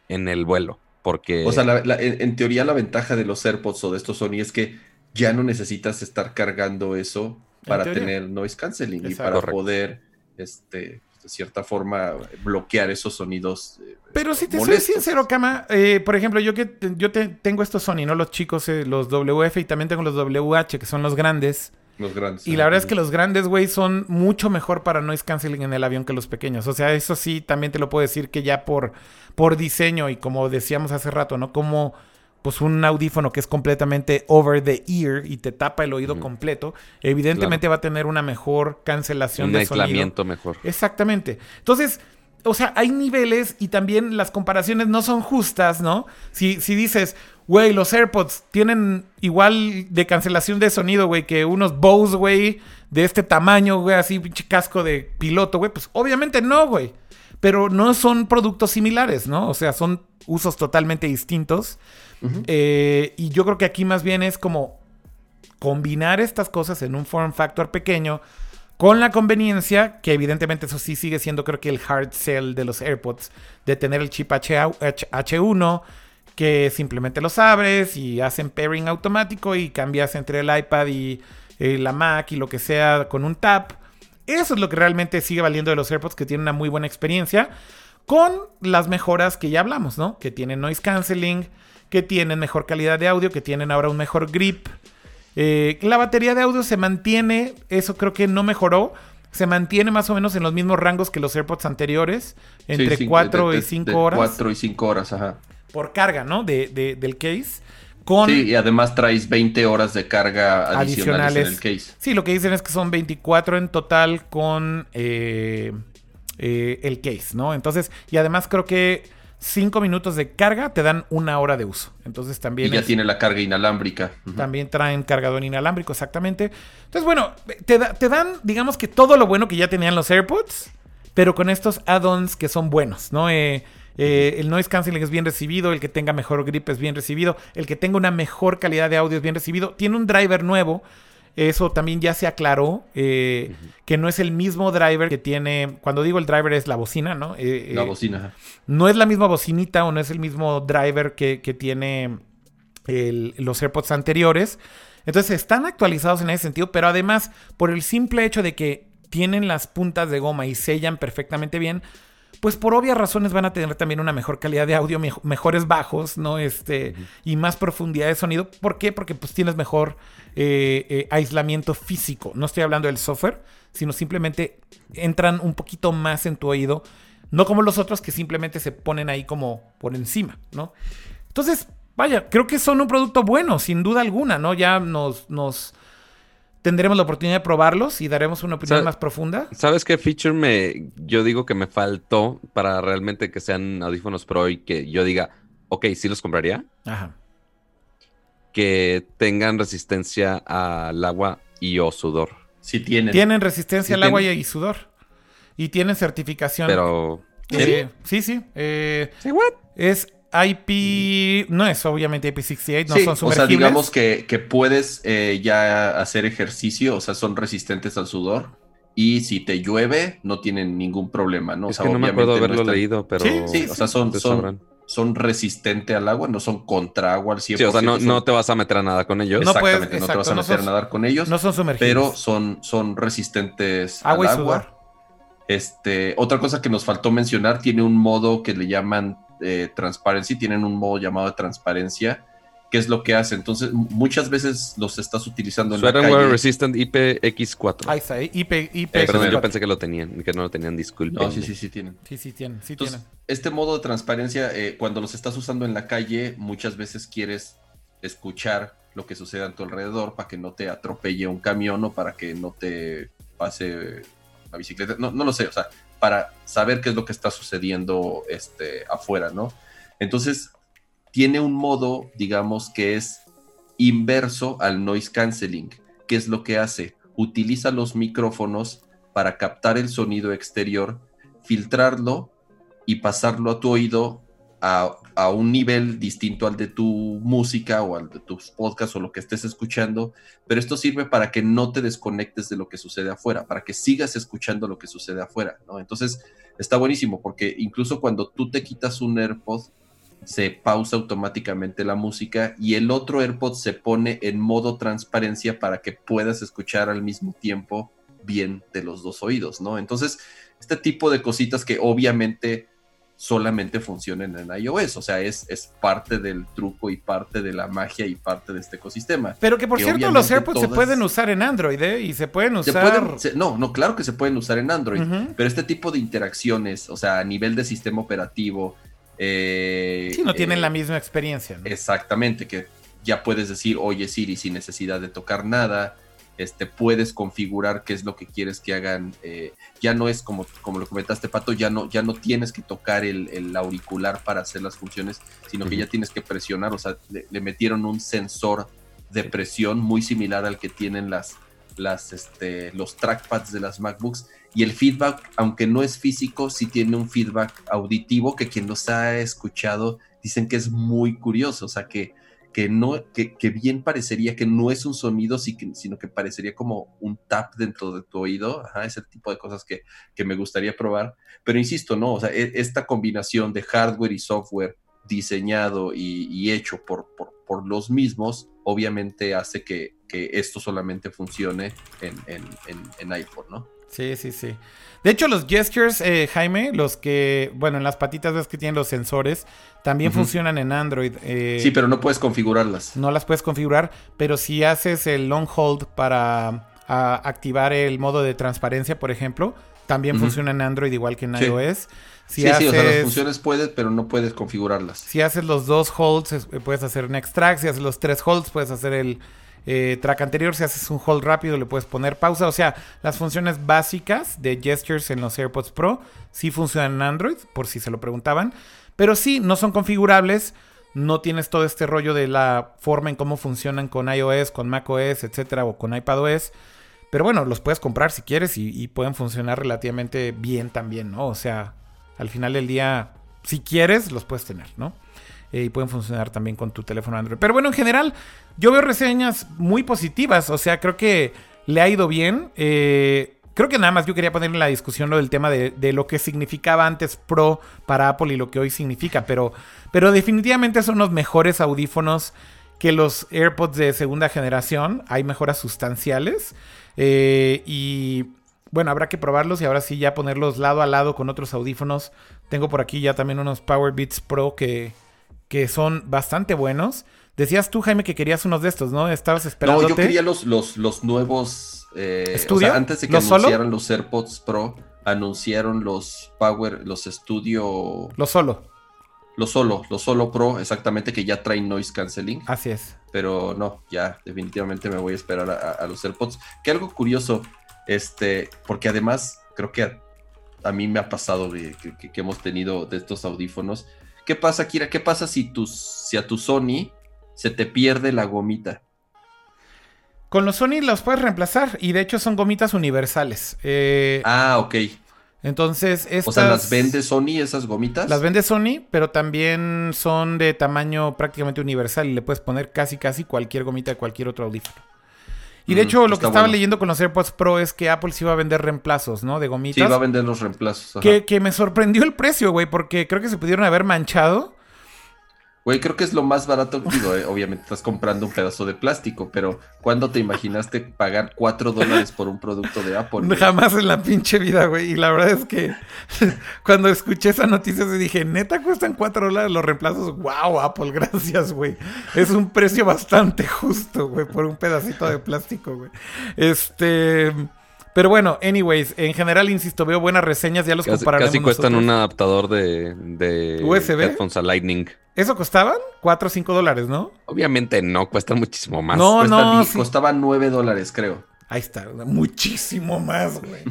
en el vuelo. Porque O sea, la- la- en, en teoría la ventaja de los AirPods o de estos Sony es que ya no necesitas estar cargando eso para tener noise canceling y para Correcto. poder, este, de cierta forma, bloquear esos sonidos. eh, Pero si te molestos. soy sincero, Kama, eh, por ejemplo, yo que yo te- tengo estos Sony, ¿no? Los chicos, eh, los WF y también tengo los WH, que son los grandes. Los grandes. Y la verdad es que los grandes, güey, son mucho mejor para noise canceling en el avión que los pequeños. O sea, eso sí, también te lo puedo decir que ya por, por diseño y como decíamos hace rato, ¿no? Como pues un audífono que es completamente over the ear y te tapa el oído completo, evidentemente va a tener una mejor cancelación Un de sonido. aislamiento mejor. Exactamente. Entonces, o sea, hay niveles y también las comparaciones no son justas, ¿no? Si, si dices, güey, los AirPods tienen igual de cancelación de sonido, güey, que unos Bose, güey, de este tamaño, güey, así, pinche casco de piloto, güey, pues obviamente no, güey. Pero no son productos similares, ¿no? O sea, son usos totalmente distintos. Eh, y yo creo que aquí más bien es como combinar estas cosas en un form factor pequeño con la conveniencia, que evidentemente eso sí sigue siendo creo que el hard sell de los AirPods, de tener el chip HA H- H1, que simplemente los abres y hacen pairing automático y cambias entre el iPad y eh, la Mac y lo que sea con un tap. Eso es lo que realmente sigue valiendo de los AirPods, que tienen una muy buena experiencia, con las mejoras que ya hablamos, ¿no? Que tienen noise canceling, que tienen mejor calidad de audio, que tienen ahora un mejor grip. Eh, la batería de audio se mantiene, eso creo que no mejoró. Se mantiene más o menos en los mismos rangos que los AirPods anteriores, entre Sí, sí, 4 de- y de- 5 de horas cuatro y 5 horas, ajá. Por carga, ¿no? De, de- del case. Con, Sí, y además traes 20 horas de carga adicionales, Adicionales. en el case. Sí, lo que dicen es que son 24 en total con eh, eh, el case, ¿no? Entonces, y además creo que 5 minutos de carga te dan una hora de uso. Entonces Y también, ya es- tiene la carga inalámbrica. También traen cargador inalámbrico, exactamente. Entonces, bueno, te, da- te dan, digamos que todo lo bueno que ya tenían los AirPods, pero con estos add-ons que son buenos, ¿no? Eh, eh, el noise canceling es bien recibido, el que tenga mejor grip es bien recibido, el que tenga una mejor calidad de audio es bien recibido. Tiene un driver nuevo, eso también ya se aclaró, eh, que no es el mismo driver que tiene, cuando digo el driver es la bocina, ¿no? Eh, La bocina. no es la misma bocinita o no es el mismo driver que, que tiene el- los AirPods anteriores. Entonces están actualizados en ese sentido, pero además por el simple hecho de que tienen las puntas de goma y sellan perfectamente bien, pues por obvias razones van a tener también una mejor calidad de audio, mejo- mejores bajos, ¿no? Este, y más profundidad de sonido. ¿Por qué? Porque pues tienes mejor eh, eh, aislamiento físico. No estoy hablando del software, sino simplemente entran un poquito más en tu oído. No como los otros que simplemente se ponen ahí como por encima, ¿no? Entonces, vaya, creo que son un producto bueno, sin duda alguna, ¿no? Ya nos, nos tendremos la oportunidad de probarlos y daremos una opinión más profunda. ¿Sabes qué feature me, yo digo que me faltó para realmente que sean audífonos pro y que yo diga, ok, sí los compraría? Ajá. Que tengan resistencia al agua y o sudor. Sí tienen. Tienen resistencia Sí al agua tienen. y sudor. Y tienen certificación. Pero... Eh, sí, sí. eh, ¿Sí, what? es IP. No es obviamente IP68, no Sí, son o sea, sumergibles. digamos que, que puedes eh, ya hacer ejercicio, o sea, son resistentes al sudor. Y si te llueve, no tienen ningún problema, ¿no? O Es sea, que no me obviamente acuerdo haberlo están- leído, pero... Sí, Sí, o sea, son, son, son resistentes al agua, no son contra agua al 100%. Sí, o sea, no, son- no te vas a meter a nada con ellos. No puedes- Exactamente, no, te vas a no meter a nadar con ellos, No son sumergibles. pero son, son resistentes agua y al agua. sudor. Este, otra cosa que nos faltó mencionar, tiene un modo que le llaman eh, transparency, tienen un modo llamado de transparencia, que es lo que hace. Entonces, muchas veces los estás utilizando en la calle. Resistant IP-X4. Ahí está, eh, IP, IP. Eh, perdón, yo 64. pensé que lo tenían, que no lo tenían, disculpen. No, sí, sí, sí tienen. Sí, sí tienen, sí Entonces, tienen. este modo de transparencia, eh, cuando los estás usando en la calle, muchas veces quieres escuchar lo que sucede a tu alrededor para que no te atropelle un camión o para que no te pase una bicicleta. No, no lo sé, o sea, para saber qué es lo que está sucediendo este, afuera, ¿no? Entonces, tiene un modo, digamos, que es inverso al noise canceling. ¿Qué es lo que hace? Utiliza los micrófonos para captar el sonido exterior, filtrarlo y pasarlo a tu oído a, un nivel distinto al de tu música o al de tus podcasts o lo que estés escuchando, pero esto sirve para que no te desconectes de lo que sucede afuera, para que sigas escuchando lo que sucede afuera, ¿no? Entonces, está buenísimo porque incluso cuando tú te quitas un AirPod, se pausa automáticamente la música y el otro AirPod se pone en modo transparencia para que puedas escuchar al mismo tiempo bien de los dos oídos, ¿no? Entonces, este tipo de cositas que obviamente solamente funcionen en iOS. O sea, es, es parte del truco y parte de la magia y parte de este ecosistema. Pero que por Que cierto, los AirPods se pueden usar en Android, ¿eh? Y se pueden Se usar. pueden- se- no, no, claro que se pueden usar en Android, pero este tipo de interacciones, o sea, a nivel de sistema operativo. eh, Sí, no tienen eh, la misma experiencia. ¿no? Exactamente, que ya puedes decir, oye Siri, sin necesidad de tocar nada, este, puedes configurar qué es lo que quieres que hagan. eh, ya no es como, como lo comentaste, Pato, ya no, ya no tienes que tocar el, el auricular para hacer las funciones, sino que ya tienes que presionar, o sea, le, le metieron un sensor de presión muy similar al que tienen las, las, este, los trackpads de las MacBooks. Y el feedback, aunque no es físico, sí tiene un feedback auditivo que quien los ha escuchado dicen que es muy curioso, o sea, que, que, no, que, que bien parecería que no es un sonido, sino que parecería como un tap dentro de tu oído, Ajá, ese tipo de cosas que, que me gustaría probar. Pero insisto, no, o sea, e- esta combinación de hardware y software diseñado y, y hecho por, por, por los mismos, obviamente hace que, que esto solamente funcione en, en, en, en iPhone, ¿no? Sí, sí, sí. De hecho, los gestures, eh, Jaime, los que, bueno, en las patitas ves que tienen los sensores, también funcionan en Android. eh, Sí, pero no puedes configurarlas. No las puedes configurar, pero si haces el long hold para a, activar el modo de transparencia, por ejemplo, también Ujú. funciona en Android igual que en Sí. iOS. Si sí, sí, o sea, las funciones puedes, pero no puedes configurarlas. Si haces los dos holds, es- puedes hacer next track. Si haces los tres holds, puedes hacer el eh, track anterior. Si haces un hold rápido, le puedes poner pausa. O sea, las funciones básicas de gestures en los AirPods Pro sí funcionan en Android, por si se lo preguntaban. Pero sí, no son configurables. No tienes todo este rollo de la forma en cómo funcionan con iOS, con macOS, etcétera, o con iPadOS. Pero bueno, los puedes comprar si quieres y, y pueden funcionar relativamente bien también, ¿no? O sea, al final del día, si quieres, los puedes tener, ¿no? Eh, y pueden funcionar también con tu teléfono Android. Pero bueno, en general, yo veo reseñas muy positivas. O sea, creo que le ha ido bien. Eh, creo que nada más yo quería poner en la discusión lo del tema de, lo que significaba antes Pro para Apple y lo que hoy significa. Pero, pero definitivamente son los mejores audífonos que los AirPods de segunda generación. Hay mejoras sustanciales. Eh, y bueno, habrá que probarlos y ahora sí ya ponerlos lado a lado con otros audífonos. Tengo por aquí ya también unos Power Beats Pro que, que son bastante buenos. Decías tú, Jaime, que querías unos de estos, ¿no? Estabas esperando. No, yo quería los, los, los nuevos. eh, o ¿Estudio? sea, antes de que ¿Los solo? anunciaran los AirPods Pro, anunciaron los Power, los Studio, Lo solo. los solo, los solo Pro, exactamente, que ya traen noise canceling. Así es. Pero no, ya definitivamente me voy a esperar a, a los AirPods. Que algo curioso, este, porque además creo que a, a mí me ha pasado que- que hemos tenido de estos audífonos. ¿Qué pasa, Kira? ¿Qué pasa si, tus, si a tu Sony se te pierde la gomita? Con los Sony los puedes reemplazar y de hecho son gomitas universales. Eh, Ah, ok. entonces, estas... O sea, ¿las vende Sony esas gomitas? Las vende Sony, pero también son de tamaño prácticamente universal y le puedes poner casi casi cualquier gomita de cualquier otro audífono. Y de Mm, hecho, lo que estaba bueno. leyendo con los AirPods Pro es que Apple sí iba a vender reemplazos, ¿no? De Sí, gomitas. va a vender los reemplazos. ajá. que, que me sorprendió el precio, güey, porque creo que se pudieron haber manchado. Güey, creo que es lo más barato. Eh, obviamente estás comprando un pedazo de plástico, pero ¿cuándo te imaginaste pagar 4 dólares por un producto de Apple? güey? Jamás en la pinche vida, güey. Y la verdad es que cuando escuché esa noticia se dije, neta cuestan 4 dólares los reemplazos. Wow, Apple, gracias, güey. Es un precio bastante justo, güey, por un pedacito de plástico, güey. Este. Pero bueno, anyways, en general, insisto, veo buenas reseñas, ya los Casi, compararemos casi cuestan nosotros. un adaptador de, de ¿USB? headphones a Lightning. ¿Eso costaban? 4 o 5 dólares, ¿no? Obviamente no, cuestan muchísimo más. No, Cuesta no, sí. Costaba 9 dólares, creo. Ahí está, muchísimo más, güey.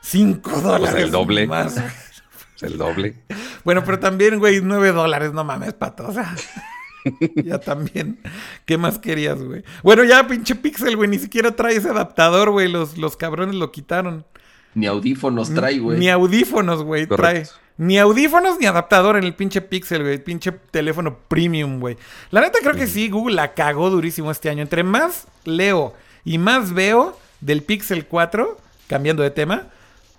5 dólares. el doble. Más, el doble. Bueno, pero también, güey, 9 dólares, no mames, pato. O sea, ya también. ¿Qué más querías, güey? Bueno, ya pinche Pixel, güey, ni siquiera trae ese adaptador, güey. Los, los cabrones lo quitaron. Ni audífonos trae, güey. Ni audífonos, güey, trae. Ni audífonos ni adaptador en el pinche Pixel, güey. Pinche teléfono premium, güey. La neta creo que sí, Google la cagó durísimo este año. Entre más leo y más veo del Pixel 4, cambiando de tema,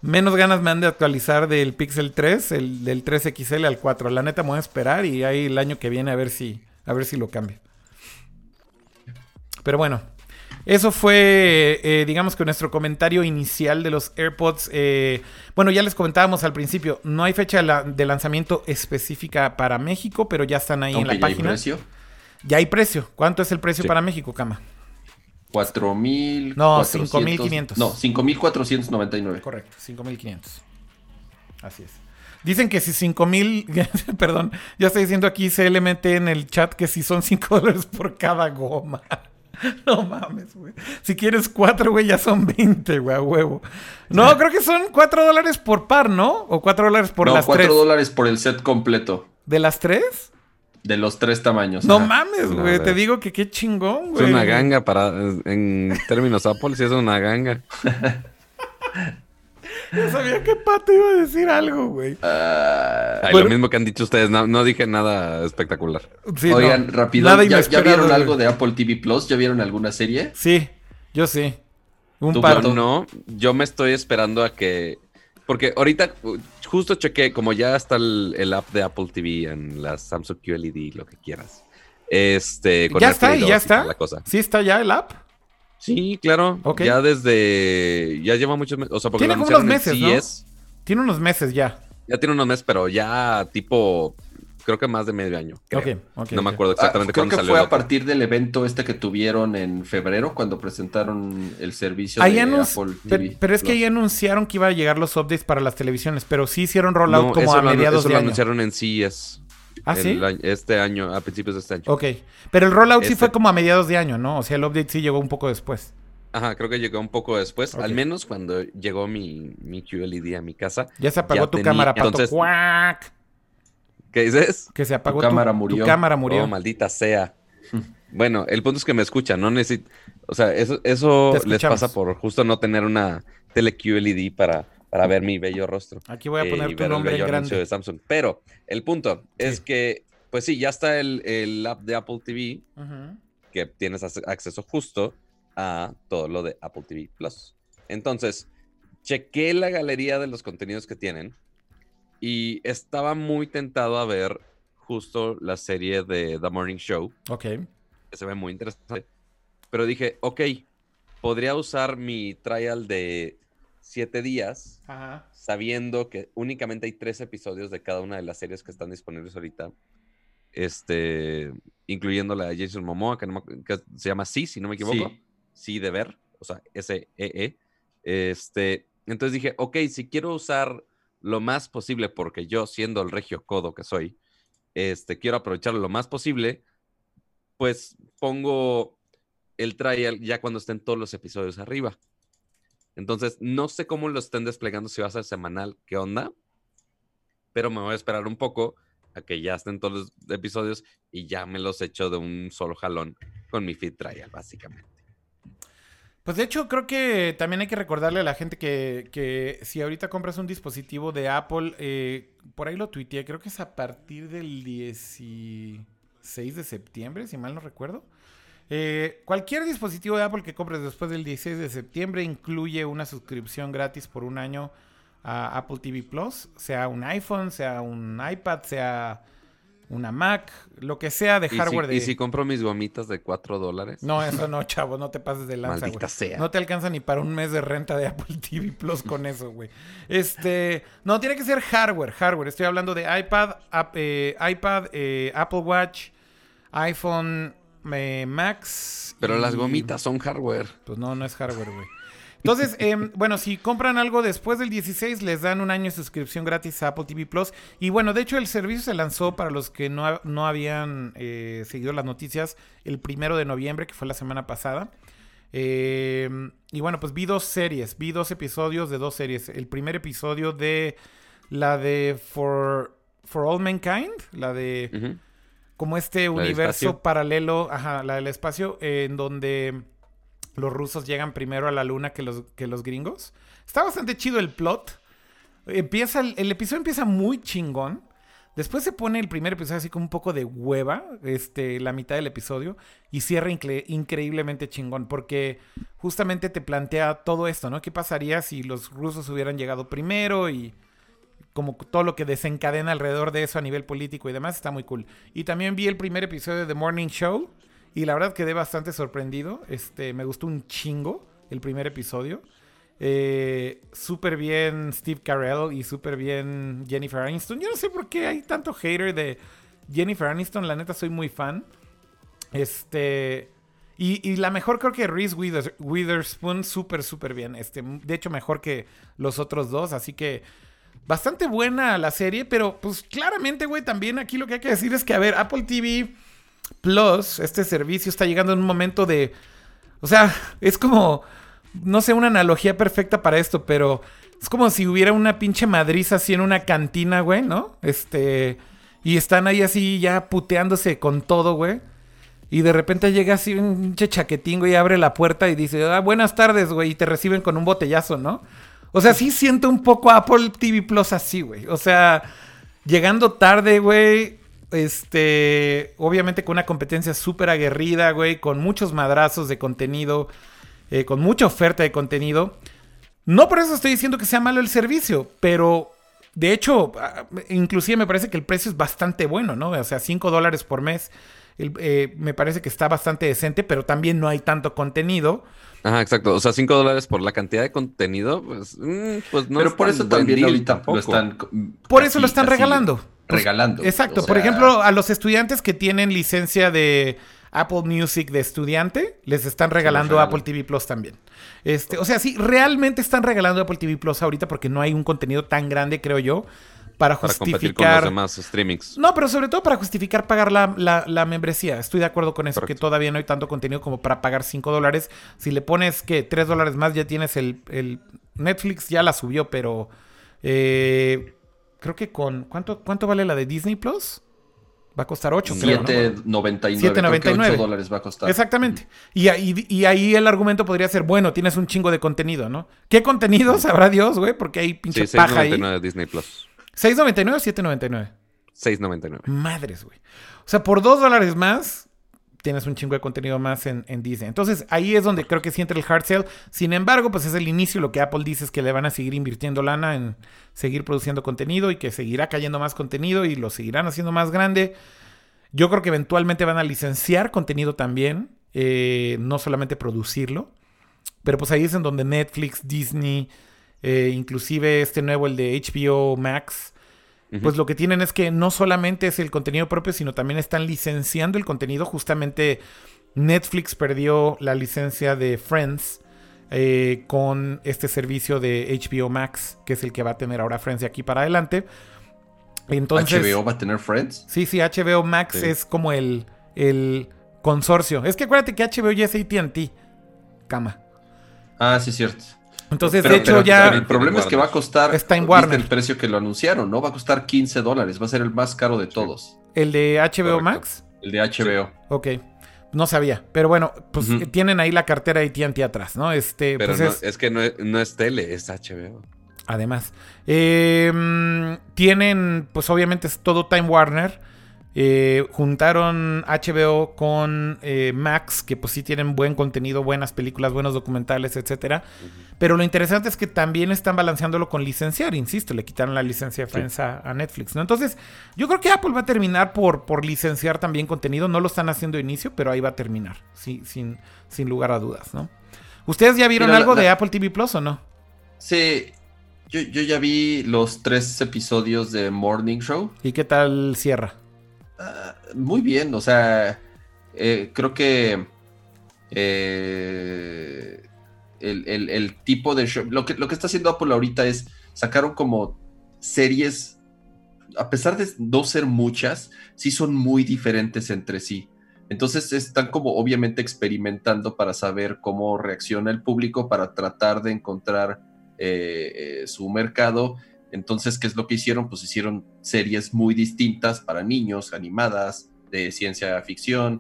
menos ganas me han de actualizar del Pixel 3, el, del 3XL al 4. La neta me voy a esperar y ahí el año que viene a ver si, a ver si lo cambio. Pero bueno. Eso fue, eh, digamos que nuestro comentario inicial de los AirPods. Eh, bueno, ya les comentábamos al principio, no hay fecha de, la- de lanzamiento específica para México, pero ya están ahí en la ya hay página. precio. Ya hay precio. ¿Cuánto es el precio Sí. para México, Cama? 4.000. No, 5.500. No, 5.499. Correcto, 5500. Así es. Dicen que si 5000, perdón, ya está diciendo aquí CLMT en el chat que si son 5 dólares por cada goma. No mames, güey. Si quieres 4, güey, ya son 20, güey, a huevo. No, creo que son 4 dólares por par, ¿no? O 4 dólares por no, las 4 tres. dólares por el set completo. ¿De las tres? De los tres tamaños. No ajá. mames, güey. Te digo que qué chingón, Es güey. una ganga para. En términos Apple, sí es una ganga. Yo sabía que Pato iba a decir algo, güey. Ah, Ay, Bueno. Lo mismo que han dicho ustedes, no, no dije nada espectacular. Sí, no, Oigan, rápido. nada ¿ya, ya vieron güey. algo de Apple TV Plus? ¿Ya vieron alguna serie? Sí, yo sí. Un. Pato. No, yo me estoy esperando a que. Porque ahorita uh, justo chequé, como ya está el, el app de Apple TV en la Samsung QLED, lo que quieras. Este, con Ya AirPlay está, y 2 ya está. La cosa. ¿Sí está ya el app? Sí, claro. Ya desde. Ya lleva muchos meses. O sea, porque Tiene lo como unos meses, ¿no? Tiene unos meses ya. Ya tiene unos meses, pero ya tipo. Creo que más de medio año. creo. Ok, ok, no me acuerdo exactamente Ah, creo cuándo que salió. fue a partir del evento este que tuvieron en febrero cuando presentaron el servicio Ahí de anunci- Apple pero, TV. pero es que ahí anunciaron que iba a llegar los updates para las televisiones, pero sí hicieron rollout No, como a lo anu- mediados eso de lo año. anunciaron en CES. ¿Ah, sí? año- este año, a principios de este año. Ok. Pero el rollout sí Este- fue como a mediados de año, ¿no? O sea, el update sí llegó un poco después. Ajá, creo que llegó un poco después. Al menos cuando llegó mi, mi QLED a mi casa. Ya se apagó Ya tu tenía- cámara, pato. entonces- ¡Cuac! ¿Qué dices? Que se apagó Tu cámara murió. Tu cámara murió. Oh, maldita sea. bueno, el punto es que me escuchan, no necesito. O sea, eso, eso les pasa por justo no tener una tele QLED para, para ver mi bello rostro. Aquí voy a eh, poner y tu nombre en grande. de Samsung. Pero el punto es que, pues sí, ya está el, el app de Apple TV que tienes ac- acceso justo a todo lo de Apple TV Plus. Entonces, chequé la galería de los contenidos que tienen y estaba muy tentado a ver justo la serie de The Morning Show, Ok. que se ve muy interesante. Pero dije, ok, podría usar mi trial de siete días Ajá. sabiendo que únicamente hay tres episodios de cada una de las series que están disponibles ahorita, este, incluyendo la de Jason Momoa, que, no me- que se llama Sí, si no me equivoco, Sí. Sí de ver, o sea, S-E-E. Este, entonces dije, ok, si quiero usar lo más posible, porque yo, siendo el regio codo que soy, este, quiero aprovecharlo lo más posible, pues pongo el trial ya cuando estén todos los episodios arriba. Entonces, no sé cómo lo estén desplegando, si va a ser semanal, qué onda, pero me voy a esperar un poco a que ya estén todos los episodios y ya me los echo de un solo jalón con mi feed trial, básicamente. Pues de hecho, creo que también hay que recordarle a la gente que, que si ahorita compras un dispositivo de Apple, eh, por ahí lo tuiteé, creo que es a partir del 16 de septiembre, si mal no recuerdo. Eh, cualquier dispositivo de Apple que compres después del 16 de septiembre incluye una suscripción gratis por un año a Apple TV Plus, sea un iPhone, sea un iPad, sea una Mac, lo que sea de ¿Y si, hardware de... y si compro mis gomitas de 4 dólares? No, eso no, chavo, no te pases de lanza, Maldita sea. No te alcanza ni para un mes de renta de Apple TV Plus con eso, güey. Este, no, tiene que ser hardware, hardware. Estoy hablando de iPad, ap- eh, iPad, eh, Apple Watch, iPhone eh, Max. Pero y- las gomitas son hardware. Pues no, no es hardware, güey. Entonces, em, bueno, si compran algo después del 16, les dan un año de suscripción gratis a Apple TV Plus. Y bueno, de hecho, el servicio se lanzó para los que no, no habían eh, seguido las noticias el primero de noviembre, que fue la semana pasada. Em, y bueno, pues vi dos series, vi dos episodios de dos series. El primer episodio de la de For, For All Mankind, la de. Como este universo paralelo, ajá, la del espacio, eh, en donde los rusos llegan primero a la luna que los, que los gringos. Está bastante chido el plot. Empieza, el, el episodio empieza muy chingón. Después se pone el primer episodio así como un poco de hueva, este, la mitad del episodio, y cierra incre- increíblemente chingón, porque justamente te plantea todo esto, ¿no? ¿Qué pasaría si los rusos hubieran llegado primero y como todo lo que desencadena alrededor de eso a nivel político y demás, está muy cool. Y también vi el primer episodio de The Morning Show y la verdad quedé bastante sorprendido. Este, me gustó un chingo el primer episodio. Eh, súper bien Steve Carell y súper bien Jennifer Aniston. Yo no sé por qué hay tanto hater de Jennifer Aniston. La neta soy muy fan. Este... Y, y la mejor creo que Reese Withers- Witherspoon súper, súper bien. Este, de hecho, mejor que los otros dos. Así que bastante buena la serie. Pero pues claramente, güey, también aquí lo que hay que decir es que, a ver, Apple TV Plus, este servicio está llegando en un momento de... O sea, es como... No sé, una analogía perfecta para esto, pero es como si hubiera una pinche madriza así en una cantina, güey, ¿no? Este... Y están ahí así ya puteándose con todo, güey. Y de repente llega así un pinche chaquetín, güey, y abre la puerta y dice, ah, buenas tardes, güey, y te reciben con un botellazo, ¿no? O sea, sí siento un poco Apple TV Plus así, güey. O sea, llegando tarde, güey. Este, obviamente con una competencia súper aguerrida, güey, con muchos madrazos de contenido, eh, con mucha oferta de contenido. No por eso estoy diciendo que sea malo el servicio, pero de hecho, ah, inclusive me parece que el precio es bastante bueno, ¿no? O sea, 5 dólares por mes. El- eh, me parece que está bastante decente, pero también no hay tanto contenido. Ajá, exacto. O sea, 5 dólares por la cantidad de contenido, pues, mm, pues no Pero es por eso también ahorita tampoco. lo están. Por eso lo están regalando. Pues, regalando. Exacto. O Por sea, ejemplo, a los estudiantes que tienen licencia de Apple Music de estudiante, les están regalando regalan. Apple TV Plus también. Este, o sea, sí, realmente están regalando Apple TV Plus ahorita porque no hay un contenido tan grande, creo yo, para Para competir con los justificar. demás streamings. No, pero sobre todo para justificar pagar la, la- la membresía. Estoy de acuerdo con eso, Correcto. que todavía no hay tanto contenido como para pagar 5 dólares. Si le pones que 3 dólares más, ya tienes el, el- Netflix, ya la subió, pero eh, creo que con... ¿cuánto, ¿Cuánto vale la de Disney Plus? Va a costar 8, creo, ¿no? 7.99. creo que 7.99. 8 dólares va a costar. Exactamente. Y, ahí- y ahí el argumento podría ser, bueno, tienes un chingo de contenido, ¿no? ¿Qué contenido? Sabrá Dios, güey, porque hay pinche Sí, paja ahí. 6.99 Disney Plus. ¿6.99 o 7.99? 6.99. Madres, güey. O sea, por dos dólares más, tienes un chingo de contenido más en, en Disney. Entonces, ahí es donde creo que sí entra el hard sale. Sin embargo, pues es el inicio. Lo que Apple dice es que le van a seguir invirtiendo lana en seguir produciendo contenido y que seguirá cayendo más contenido y lo seguirán haciendo más grande. Yo creo que eventualmente van a licenciar contenido también, eh, no solamente producirlo. Pero pues ahí es en donde Netflix, Disney, eh, inclusive este nuevo, el de HBO Max, pues lo que tienen es que no solamente es el contenido propio, sino también están licenciando el contenido. Justamente Netflix perdió la licencia de Friends eh, con este servicio de HBO Max, que es el que va a tener ahora Friends de aquí para adelante. Entonces, HBO va a tener Friends. Sí, sí, HBO Max Sí. es como el, el consorcio. Es que acuérdate que HBO ya es ATT. Cama. Ah, sí, cierto. Entonces, Pero, de hecho, pero ya. el problema es que va a costar. Está en ¿viste Warner. el precio que lo anunciaron, ¿no? Va a costar 15 dólares. Va a ser el más caro de todos. El de HBO Correcto. Max. El de HBO. Ok. No sabía. Pero bueno, pues tienen ahí la cartera de ATT atrás, ¿no? Este, Pero pues no, es- es... que no es, no es tele, es HBO. Además. Eh, mm, tienen, pues obviamente es todo Time Warner. Eh, juntaron HBO con eh, Max, que pues sí tienen buen contenido, buenas películas, buenos documentales, etcétera. Pero lo interesante es que también están balanceándolo con licenciar, insisto, le quitaron la licencia de Friends a, a Netflix, ¿no? Entonces, yo creo que Apple va a terminar por, por licenciar también contenido. No lo están haciendo de inicio, pero ahí va a terminar, sí, sin, sin lugar a dudas, ¿no? ¿Ustedes ya vieron Mira, la- algo de Apple TV Plus o no? Sí. Yo, yo ya vi los tres episodios de Morning Show. ¿Y qué tal cierra? Muy bien, o sea, eh, creo que eh, el, el- tipo de show, lo que, lo que está haciendo Apple ahorita es sacaron como series, a pesar de no ser muchas, sí son muy diferentes entre sí. Entonces están como obviamente experimentando para saber cómo reacciona el público, para tratar de encontrar eh, su mercado. Entonces, ¿qué es lo que hicieron? Pues hicieron series muy distintas para niños, animadas, de ciencia ficción,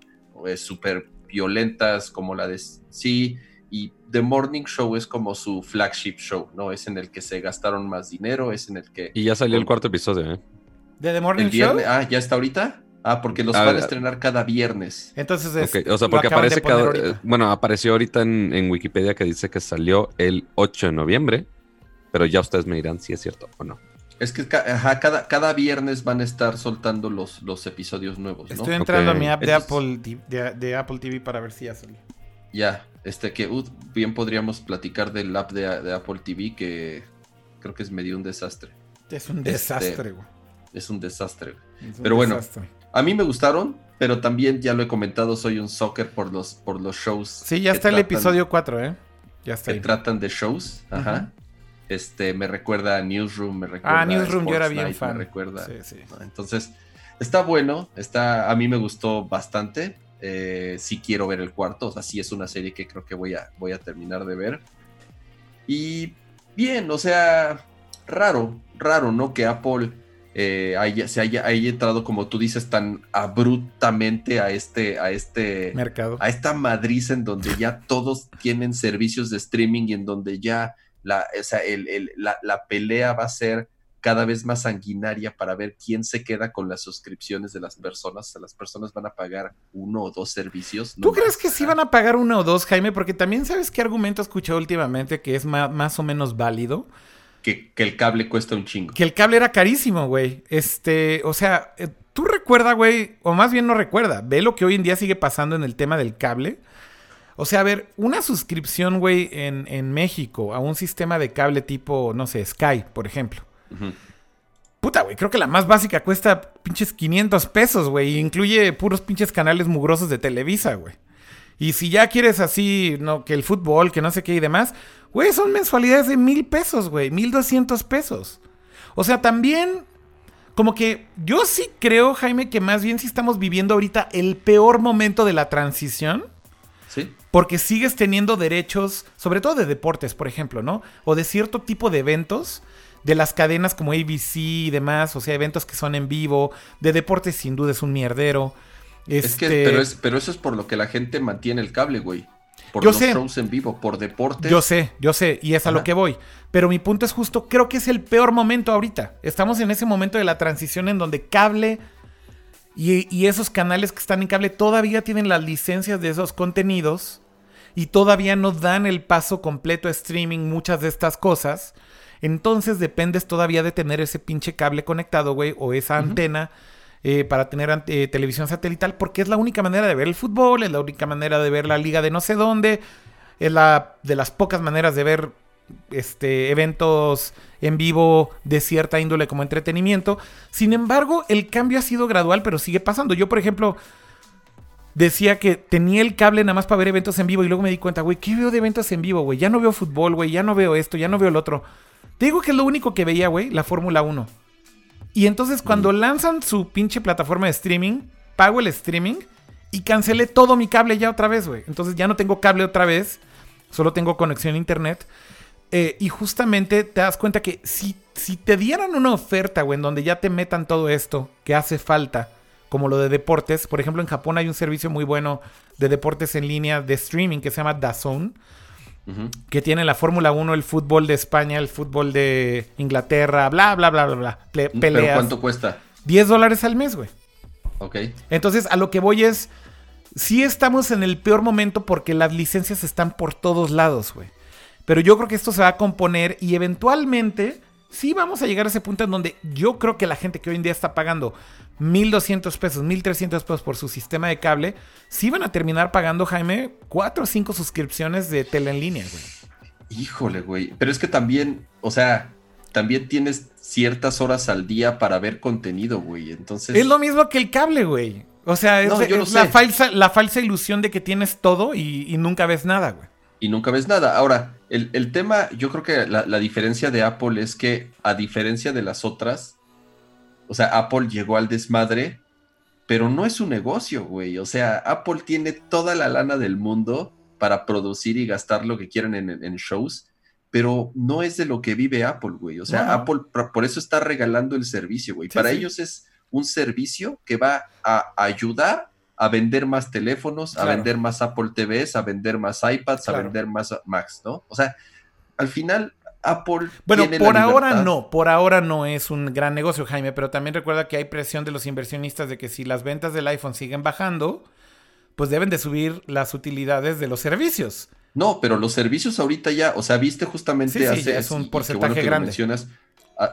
súper violentas como la de Sí, y The Morning Show es como su flagship show, ¿no? Es en el que se gastaron más dinero, es en el que... Y ya salió el cuarto episodio, ¿eh? ¿De The Morning El Show? ah, ¿ya está ahorita? Ah, porque los A van a estrenar cada viernes. Entonces es, O sea, porque aparece cada. ahorita. eh, Bueno, apareció ahorita en, en Wikipedia que dice que salió el 8 de noviembre. Pero ya ustedes me dirán si es cierto o no. Es que ajá, cada, cada viernes van a estar soltando los, los episodios nuevos, ¿no? Estoy entrando a mi app de Entonces- Apple, de, de Apple TV para ver si ya salió. Ya, este que uh, bien podríamos platicar del app de, de Apple TV que creo que es medio un desastre. Es un Este, desastre, güey. Es un desastre. güey. Es un pero bueno. desastre. A mí me gustaron, pero también ya lo he comentado, soy un soccer por los, por los shows. Sí, ya está el episodio 4, ¿eh? Ya está Que ahí. tratan de shows, ajá. Este, me recuerda a Newsroom, me recuerda Ah, Newsroom, yo era bien Night, fan. Me recuerda. Sí, sí. Entonces, está bueno, está, a mí me gustó bastante. Eh, sí quiero ver el cuarto, o sea, sí es una serie que creo que voy a, voy a terminar de ver. Y bien, o sea, raro, raro, ¿no? Que Apple eh, haya, se haya, haya entrado, como tú dices, tan abruptamente a este, a este, Mercado. a esta madriz en donde ya todos tienen servicios de streaming y en donde ya la, o sea, el- el- la, la pelea va a ser cada vez más sanguinaria para ver quién se queda con las suscripciones de las personas. O sea, las personas van a pagar uno o dos servicios. ¿Tú crees que sí van a pagar uno o dos, Jaime? Porque también sabes qué argumento he escuchado últimamente que es más o menos válido. Que, que el cable cuesta un chingo. Que el cable era carísimo, güey. Este, o sea, eh, tú recuerda, güey, o más bien no recuerda, ve lo que hoy en día sigue pasando en el tema del cable. O sea, a ver, una suscripción, güey, en, en México a un sistema de cable tipo, no sé, Sky, por ejemplo. Puta, güey, creo que la más básica cuesta pinches 500 pesos, güey. Incluye puros pinches canales mugrosos de Televisa, güey. Y si ya quieres así, no, que el fútbol, que no sé qué y demás, güey, son mensualidades de mil pesos, güey, mil doscientos pesos. O sea, también, como que yo sí creo, Jaime, que más bien sí estamos viviendo ahorita el peor momento de la transición. Sí. Porque sigues teniendo derechos, sobre todo de deportes, por ejemplo, ¿no? O de cierto tipo de eventos, de las cadenas como ABC y demás, o sea, eventos que son en vivo, de deportes sin duda es un mierdero. Es que, Este, pero, es, pero eso es por lo que la gente mantiene el cable, güey. Por Yo los sé. shows en vivo, por deportes. Yo sé, yo sé, y es a lo que voy. Pero mi punto es justo, creo que es el peor momento ahorita. Estamos en ese momento de la transición en donde cable y, y esos canales que están en cable todavía tienen las licencias de esos contenidos y todavía no dan el paso completo a streaming muchas de estas cosas. Entonces dependes todavía de tener ese pinche cable conectado, güey, o esa antena eh, para tener eh, televisión satelital, porque es la única manera de ver el fútbol, es la única manera de ver la liga de no sé dónde, es la de las pocas maneras de ver este eventos en vivo de cierta índole como entretenimiento. Sin embargo, el cambio ha sido gradual, pero sigue pasando. Yo, por ejemplo, decía que tenía el cable nada más para ver eventos en vivo y luego me di cuenta, güey, ¿qué veo de eventos en vivo, güey? Ya no veo fútbol, güey, ya no veo esto, ya no veo el otro. Te digo que es lo único que veía, güey, la Fórmula 1. Y entonces cuando lanzan su pinche plataforma de streaming, pago el streaming y cancelé todo mi cable ya otra vez, güey. Entonces ya no tengo cable otra vez, solo tengo conexión a internet. Eh, y justamente te das cuenta que si, si te dieran una oferta, güey, en donde ya te metan todo esto que hace falta, como lo de deportes, por ejemplo, en Japón hay un servicio muy bueno de deportes en línea de streaming que se llama DAZN, que tiene la Fórmula 1, el fútbol de España, el fútbol de Inglaterra, bla, bla, bla, bla, bla. Ple- Pero peleas. ¿cuánto cuesta? 10 dólares al mes, güey. Ok. Entonces, a lo que voy es, sí estamos en el peor momento porque las licencias están por todos lados, güey. Pero yo creo que esto se va a componer y eventualmente sí vamos a llegar a ese punto en donde yo creo que la gente que hoy en día está pagando 1.200 pesos, 1.300 pesos por su sistema de cable, sí van a terminar pagando, Jaime, 4 o 5 suscripciones de tele en línea, güey. Híjole, güey. Pero es que también, o sea, también tienes ciertas horas al día para ver contenido, güey. Entonces. Es lo mismo que el cable, güey. O sea, es, No, la, falsa, la falsa ilusión de que tienes todo y, y nunca ves nada, güey. Y nunca ves nada. Ahora, el, el tema, yo creo que la, la diferencia de Apple es que, a diferencia de las otras, o sea, Apple llegó al desmadre, pero no es un negocio, güey. O sea, Apple tiene toda la lana del mundo para producir y gastar lo que quieran en, en shows, pero no es de lo que vive Apple, güey. O sea, No. Apple por, por eso está regalando el servicio, güey. Sí, para sí. ellos es un servicio que va a ayudar a vender más teléfonos, Claro. a vender más Apple TVs, a vender más iPads, Claro. a vender más Macs, ¿no? O sea, al final Apple Bueno, tiene la por ahora no, por ahora no es un gran negocio, Jaime, pero también recuerda que hay presión de los inversionistas de que si las ventas del iPhone siguen bajando, pues deben de subir las utilidades de los servicios. No, pero los servicios ahorita ya, o sea, viste justamente Sí, sí, hace ya es un porcentaje bueno grande. mencionas,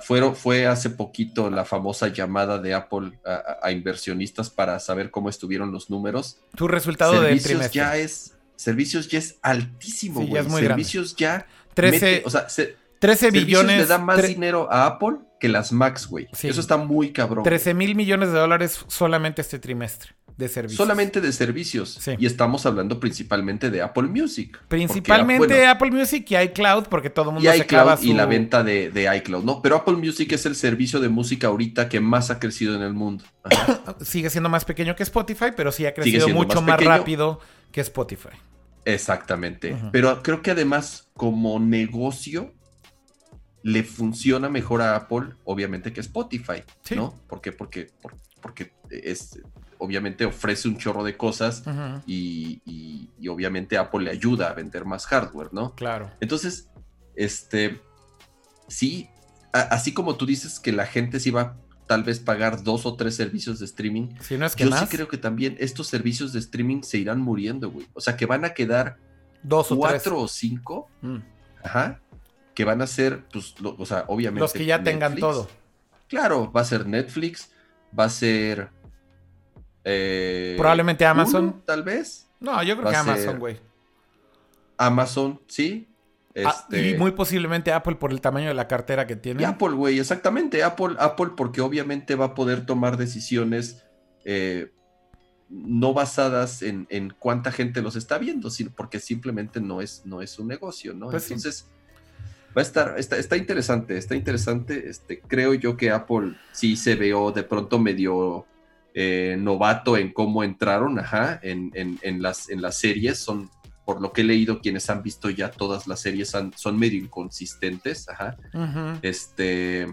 fueron, fue hace poquito la famosa llamada de Apple a, inversionistas para saber cómo estuvieron los números. Tu resultado del servicios trimestre. ya es servicios ya es altísimo, Sí, ya güey. es muy servicios ya 13, mete- o sea, se- 13 servicios billones. le da más dinero a Apple que las Macs, güey. Sí. Eso está muy cabrón. 13 mil millones de dólares solamente este trimestre de servicios. Solamente de servicios. Sí. Y estamos hablando principalmente de Apple Music. Porque, Principalmente bueno, Apple Music y iCloud, porque todo el mundo y se iCloud y su- la venta de, de iCloud, ¿no? Pero Apple Music es el servicio de música ahorita que más ha crecido en el mundo. Ajá. Sigue siendo más pequeño que Spotify, pero sí ha crecido mucho más rápido que Spotify. Exactamente. Pero creo que además, como negocio, le funciona mejor a Apple, obviamente, que Spotify, Sí. ¿no? ¿Por qué? Porque, por- porque es, obviamente ofrece un chorro de cosas y, y- y obviamente Apple le ayuda a vender más hardware, ¿no? Claro. Entonces, este, sí, a- así como tú dices que la gente sí va tal vez pagar dos o tres servicios de streaming, Si no es que yo más, sí creo que también estos servicios de streaming se irán muriendo, güey. O sea, que van a quedar dos o cuatro o cinco. Mm. ajá, que van a ser, pues, lo- o sea, obviamente. Los que ya tengan todo. Claro, va a ser Netflix, va a ser. Eh, Probablemente Amazon. Hulu, tal vez. No, yo creo que Amazon, güey. Amazon, sí. Ah, Este, y muy posiblemente Apple por el tamaño de la cartera que tiene. Y Apple, güey, exactamente. Apple, Apple, porque obviamente va a poder tomar decisiones eh, no basadas en, en cuánta gente los está viendo, sino porque simplemente no es, no es un negocio, ¿no? Pues sí. Entonces, va a estar, está, está interesante, está interesante. Este, creo yo que Apple sí se veo de pronto medio eh, novato en cómo entraron, ajá, en, en- en las, en las series. Son, por lo que he leído, quienes han visto ya todas las series han- son medio inconsistentes, ajá. Este.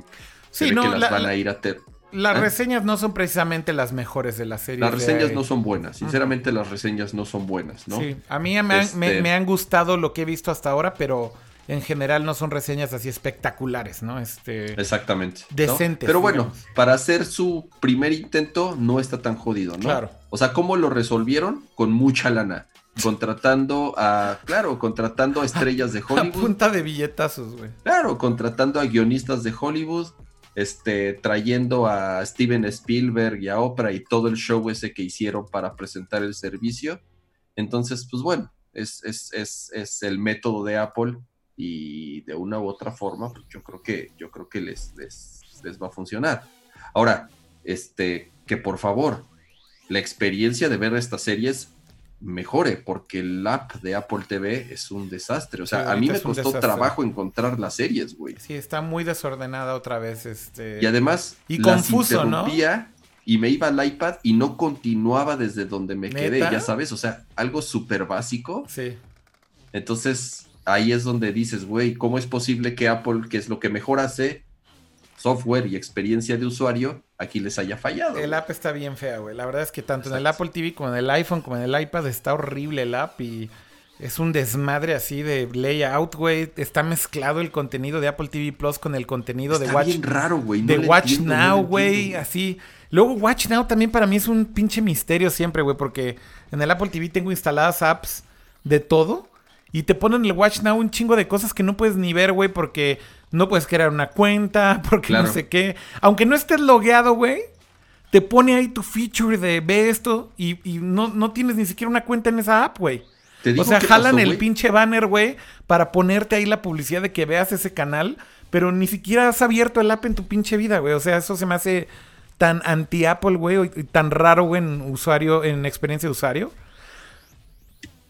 Sí, no, que las la- van a ir a ter- Las ¿Ah? reseñas no son precisamente las mejores de la serie. Las reseñas no son buenas. Sinceramente, las reseñas no son buenas, ¿no? Sí, a mí me han, me- Este- me han gustado lo que he visto hasta ahora, pero en general no son reseñas así espectaculares, ¿no? Este, Exactamente. ¿no? Decentes, Pero bueno, digamos. para hacer su primer intento, no está tan jodido, ¿no? Claro. O sea, ¿cómo lo resolvieron? Con mucha lana. Contratando a, claro, contratando a estrellas de a Hollywood. punta de billetazos, güey. Claro, contratando a guionistas de Hollywood, este, trayendo a Steven Spielberg y a Oprah y todo el show ese que hicieron para presentar el servicio. Entonces, pues bueno, es, es, es, es el método de Apple y de una u otra forma, pues yo creo que, yo creo que les, les, les va a funcionar. Ahora, este, que por favor, la experiencia de ver estas series mejore, porque el app de Apple TV es un desastre. O sea, Sí, a mí me costó trabajo encontrar las series, güey. Sí, está muy desordenada otra vez, este... Y además, Y confuso, ¿no? y me iba al iPad y no continuaba desde donde me quedé, ya sabes, o sea, algo súper básico. Sí. Entonces, ahí es donde dices, güey, ¿cómo es posible que Apple, que es lo que mejor hace, software y experiencia de usuario, aquí les haya fallado? El app está bien fea, güey. La verdad es que tanto en el. Apple TV como en el iPhone como en el iPad está horrible el app y es un desmadre así de layout, güey. Está mezclado el contenido de Apple TV Plus con el contenido Está de Watch bien raro, güey. no de Watch entiendo, Now, güey, así. Luego Watch Now también para mí es un pinche misterio siempre, güey, porque en el Apple TV tengo instaladas apps de todo y te ponen en el Watch Now un chingo de cosas que no puedes ni ver, güey, porque no puedes crear una cuenta, porque no sé qué. Aunque no estés logueado, güey, te pone ahí tu feature de ve esto y, y no, no tienes ni siquiera una cuenta en esa app, güey. O sea, jalan pasó, el pinche banner, güey, para ponerte ahí la publicidad de que veas ese canal, pero ni siquiera has abierto el app en tu pinche vida, güey. O sea, eso se me hace tan anti-Apple, güey, y tan raro, güey, en usuario, en experiencia de usuario.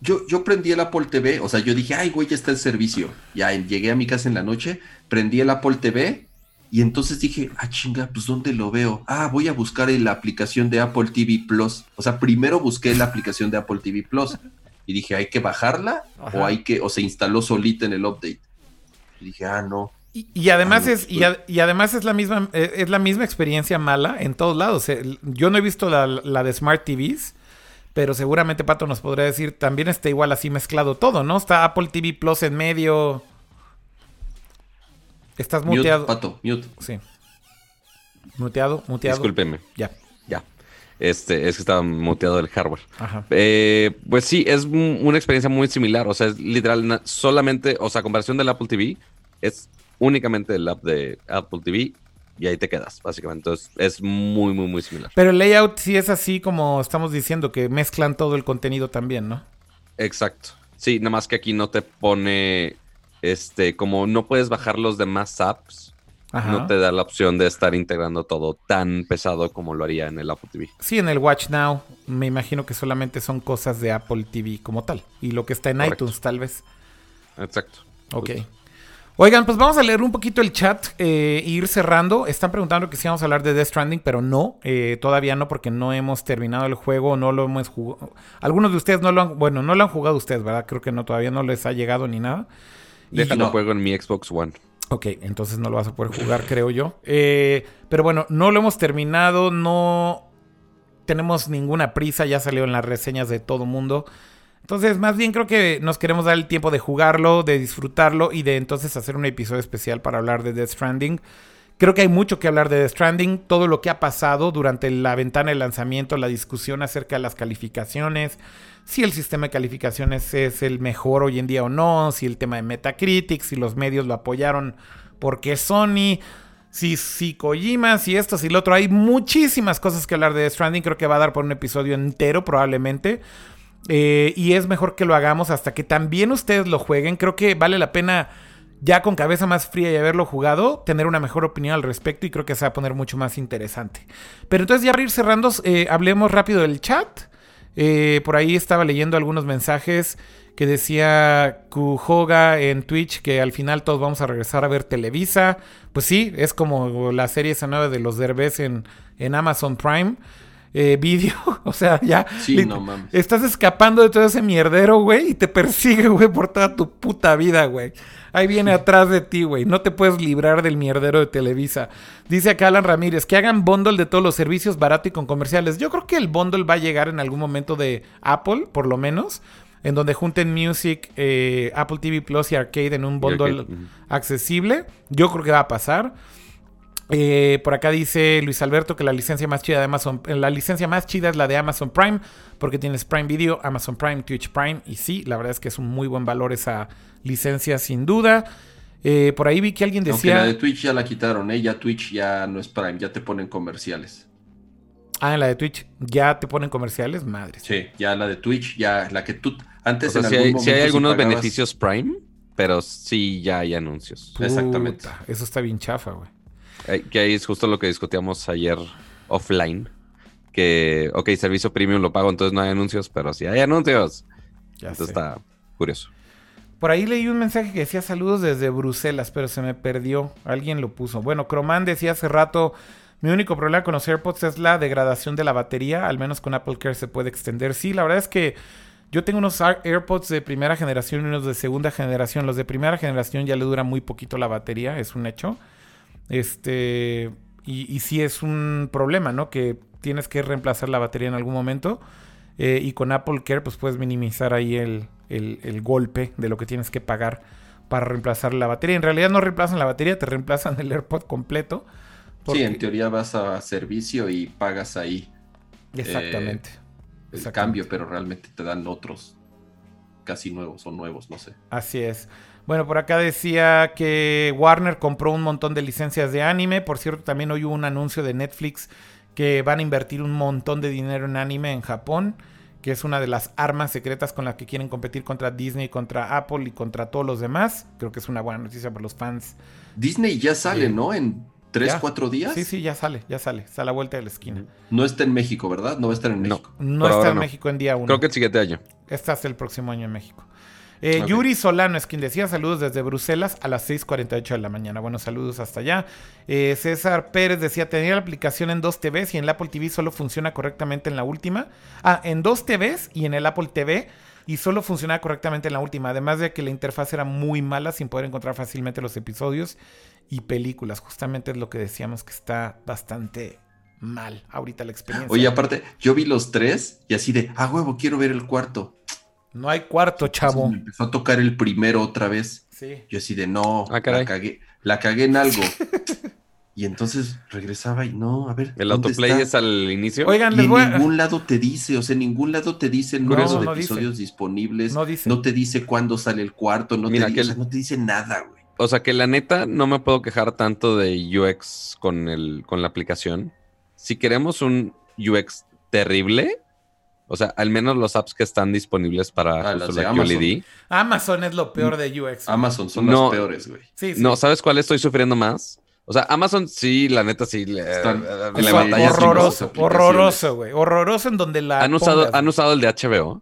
Yo, yo prendí el Apple TV, o sea, yo dije, ay, güey, ya está el servicio. Ya llegué a mi casa en la noche, prendí el Apple TV y entonces dije, ah, chinga, pues ¿dónde lo veo? Ah, voy a buscar la aplicación de Apple TV Plus. O sea, primero busqué la aplicación de Apple TV Plus y dije, ¿hay que bajarla Ajá. o hay que, o se instaló solita en el update? Y dije, ah, no. Y, y además Ah, es, y, y además es la misma, eh, es la misma experiencia mala en todos lados. Eh, Yo no he visto la, la de Smart TVs, pero seguramente Pato nos podría decir, también está igual así mezclado todo, ¿no? Está Apple TV Plus en medio. Estás Mute, muteado. pato, mute. Sí. Muteado, muteado. Discúlpenme. Ya. Ya. Este, es que estaba muteado el hardware. Ajá. Eh, pues sí, es un- una experiencia muy similar. O sea, es literal, solamente, o sea, comparación del Apple TV, es únicamente el app de Apple TV y ahí te quedas, básicamente. Entonces es muy, muy, muy similar. Pero el layout sí es así como estamos diciendo, que mezclan todo el contenido también, ¿no? Exacto. Sí, nada más que aquí no te pone, este, como no puedes bajar los demás apps, Ajá. no te da la opción de estar integrando todo tan pesado como lo haría en el Apple TV. Sí, en el Watch Now me imagino que solamente son cosas de Apple TV como tal. Y lo que está en Correcto. iTunes tal vez. Exacto. Ok. Justo. Oigan, pues vamos a leer un poquito el chat eh, e ir cerrando. Están preguntando que si vamos a hablar de Death Stranding, pero no, eh, todavía no, porque no hemos terminado el juego, no lo hemos jugado. Algunos de ustedes no lo han, bueno, no lo han jugado ustedes, ¿verdad? Creo que no, todavía no les ha llegado ni nada. Déjalo no. juego en mi Xbox One. Ok, entonces no lo vas a poder jugar, creo yo. Eh, pero bueno, no lo hemos terminado, no tenemos ninguna prisa, ya salió en las reseñas de todo mundo. Entonces, más bien creo que nos queremos dar el tiempo de jugarlo, de disfrutarlo y de entonces hacer un episodio especial para hablar de Death Stranding. Creo que hay mucho que hablar de Death Stranding, todo lo que ha pasado durante la ventana de lanzamiento, la discusión acerca de las calificaciones, si el sistema de calificaciones es el mejor hoy en día o no, si el tema de Metacritic, si los medios lo apoyaron porque Sony, si, si Kojima, si esto, si lo otro. Hay muchísimas cosas que hablar de Death Stranding, creo que va a dar por un episodio entero probablemente. Eh, y es mejor que lo hagamos hasta que también ustedes lo jueguen. Creo que vale la pena, ya con cabeza más fría y haberlo jugado, tener una mejor opinión al respecto y creo que se va a poner mucho más interesante. Pero entonces ya para ir cerrando, eh, hablemos rápido del chat. Eh, por ahí estaba leyendo algunos mensajes que decía Kujoga en Twitch que al final todos vamos a regresar a ver Televisa. Pues sí, es como la serie esa nueva de los Derbez en, en Amazon Prime. Eh, video, o sea, ya Sí, lit- no mames. estás escapando de todo ese mierdero, güey, y te persigue, güey, por toda tu puta vida, güey. Ahí viene atrás de ti, güey. No te puedes librar del mierdero de Televisa. Dice acá Alan Ramírez que hagan bundle de todos los servicios barato y con comerciales. Yo creo que el bundle va a llegar en algún momento de Apple, por lo menos. En donde junten Music, eh, Apple TV Plus y Arcade en un bundle accesible. Yo creo que va a pasar. Eh, por acá dice Luis Alberto que la licencia más chida de Amazon, eh, la licencia más chida es la de Amazon Prime, porque tienes Prime Video, Amazon Prime, Twitch Prime, y sí, la verdad es que es un muy buen valor esa licencia, sin duda. Eh, por ahí vi que alguien Aunque la decía. de Twitch ya la quitaron, ¿eh? Ya Twitch ya no es Prime, ya te ponen comerciales. Ah, en la de Twitch ya te ponen comerciales, madre. Sí, ya la de Twitch, ya la que tú antes O sea, en sí algún hay, hay algunos pagabas- beneficios Prime, pero sí ya hay anuncios. Exactamente. Eso está bien chafa, güey. Eh, Que ahí es justo lo que discutíamos ayer offline. Que, ok, servicio premium lo pago, entonces no hay anuncios, pero sí hay anuncios. Ya Entonces sé. está curioso. Por ahí leí un mensaje que decía saludos desde Bruselas, pero se me perdió. Alguien lo puso. Bueno, Croman decía hace rato, mi único problema con los AirPods es la degradación de la batería. Al menos con Apple Care se puede extender. Sí, la verdad es que yo tengo unos AirPods de primera generación y unos de segunda generación. Los de primera generación ya le dura muy poquito la batería, es un hecho. Este, y, y sí es un problema, ¿no? Que tienes que reemplazar la batería en algún momento. Eh, y con Apple Care, pues puedes minimizar ahí el, el- el golpe de lo que tienes que pagar para reemplazar la batería. En realidad no reemplazan la batería, te reemplazan el AirPod completo. Sí, en teoría vas a servicio y pagas ahí Exactamente. el Exactamente. cambio, pero realmente te dan otros casi nuevos o nuevos, no sé. Así es. Bueno, por acá decía que Warner compró un montón de licencias de anime. Por cierto, también hoy hubo un anuncio de Netflix que van a invertir un montón de dinero en anime en Japón, que es una de las armas secretas con las que quieren competir contra Disney, contra Apple y contra todos los demás. Creo que es una buena noticia para los fans. Disney ya sale. ¿no? En tres, Ya. cuatro días. Sí, sí, ya sale, ya sale. Está a la vuelta de la esquina. No está en México, ¿verdad? No va a estar en. México. No está en no. México en día 1. Creo que el siguiente año. Está hasta el próximo año en México. Eh. Yuri Solano es quien decía saludos desde Bruselas a las 6.48 de la mañana. Buenos saludos hasta allá. Eh, César Pérez decía, tenía la aplicación en dos TVs y en el Apple TV solo funciona correctamente en la última. Ah, en dos TVs y en el Apple TV y solo funcionaba correctamente en la última. Además de que la interfaz era muy mala sin poder encontrar fácilmente los episodios y películas. Justamente es lo que decíamos que está bastante mal ahorita la experiencia. Oye, aparte, yo vi los tres y así de, ah, huevo, quiero ver el cuarto. No hay cuarto, chavo. Entonces me empezó a tocar el primero otra vez. Sí. Yo así de, no, Ah, la cagué, la cagué en algo. y entonces regresaba y no, a ver. El ¿dónde autoplay está? es al inicio. Oigan, Y en voy a... ningún lado te dice, o sea, en ningún lado te dice el No, número de no dice. episodios disponibles. No No, dice. te dice cuándo sale el cuarto, no, Mira, te, que dice, el- no te dice nada, güey. o sea, que la neta no me puedo quejar tanto de UX con, el, con la aplicación. Si queremos un UX terrible, o sea, al menos los apps que están disponibles para Ah, justo la Amazon. QLED. Amazon es lo peor de UX. Amazon son No. las peores, güey. Sí, sí. No, ¿sabes cuál estoy sufriendo más? O sea, Amazon sí, la neta sí le, Están- le batalla horroroso. horroroso, güey. Horroroso en donde la. ¿Han usado, pongas, han usado el de HBO?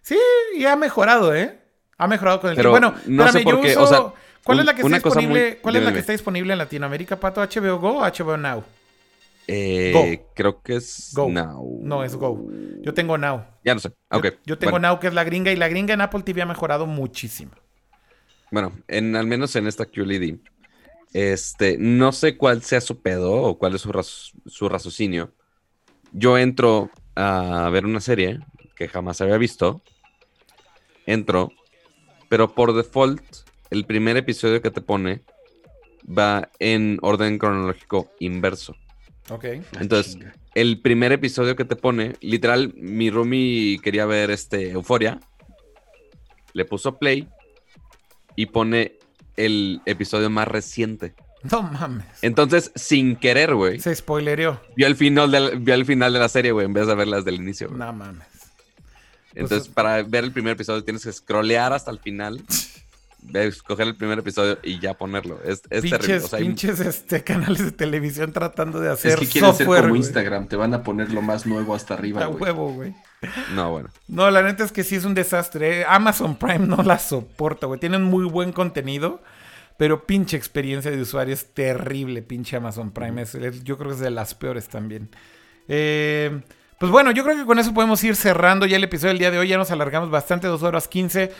Sí, y ha mejorado, ¿eh? Ha mejorado con el Pero. Bueno, no sé espérame, por yo qué, uso- o sea, ¿Cuál es la que está disponible? muy- ¿Cuál es la que está disponible en Latinoamérica, Pato? ¿HBO Go o HBO Now? Eh, creo que es Go. Now. No, es Go. Yo tengo Now. Ya no sé. Yo- Ok. Yo, tengo bueno, Now, que es la gringa, y la gringa en Apple TV ha mejorado muchísimo. Bueno, en, al menos en esta QLED. Este, no sé cuál sea su pedo o cuál es su, raz- su raciocinio. Yo entro a ver una serie que jamás había visto. Entro, pero por default, el primer episodio que te pone va en orden cronológico inverso. Ok. Entonces, el primer episodio que te pone, literal, mi roomie quería ver este Euforia. Le puso play y pone el episodio más reciente. No mames. Entonces, sin querer, güey, Se spoilereó. vio el final del, vio el final de la serie, güey, en vez de verlas del inicio. güey. No mames. Entonces, pues, para ver el primer episodio tienes que scrollear hasta el final, escoger el primer episodio y ya ponerlo. Es, es terrible. pinches, O sea, hay- pinches este, canales de televisión tratando de Es hacer que quieren ser software. como güey. Instagram, te van a poner lo más nuevo hasta arriba, A huevo, güey. No, bueno. No, la neta es que sí es un desastre. ¿eh? Amazon Prime no la soporta, güey. Tienen muy buen contenido, pero pinche experiencia de usuario es terrible, pinche Amazon Prime. Es, es- yo creo que es de las peores también. Eh, pues bueno, yo creo que con eso podemos ir cerrando ya el episodio del día de hoy. Ya nos alargamos bastante, dos horas 15.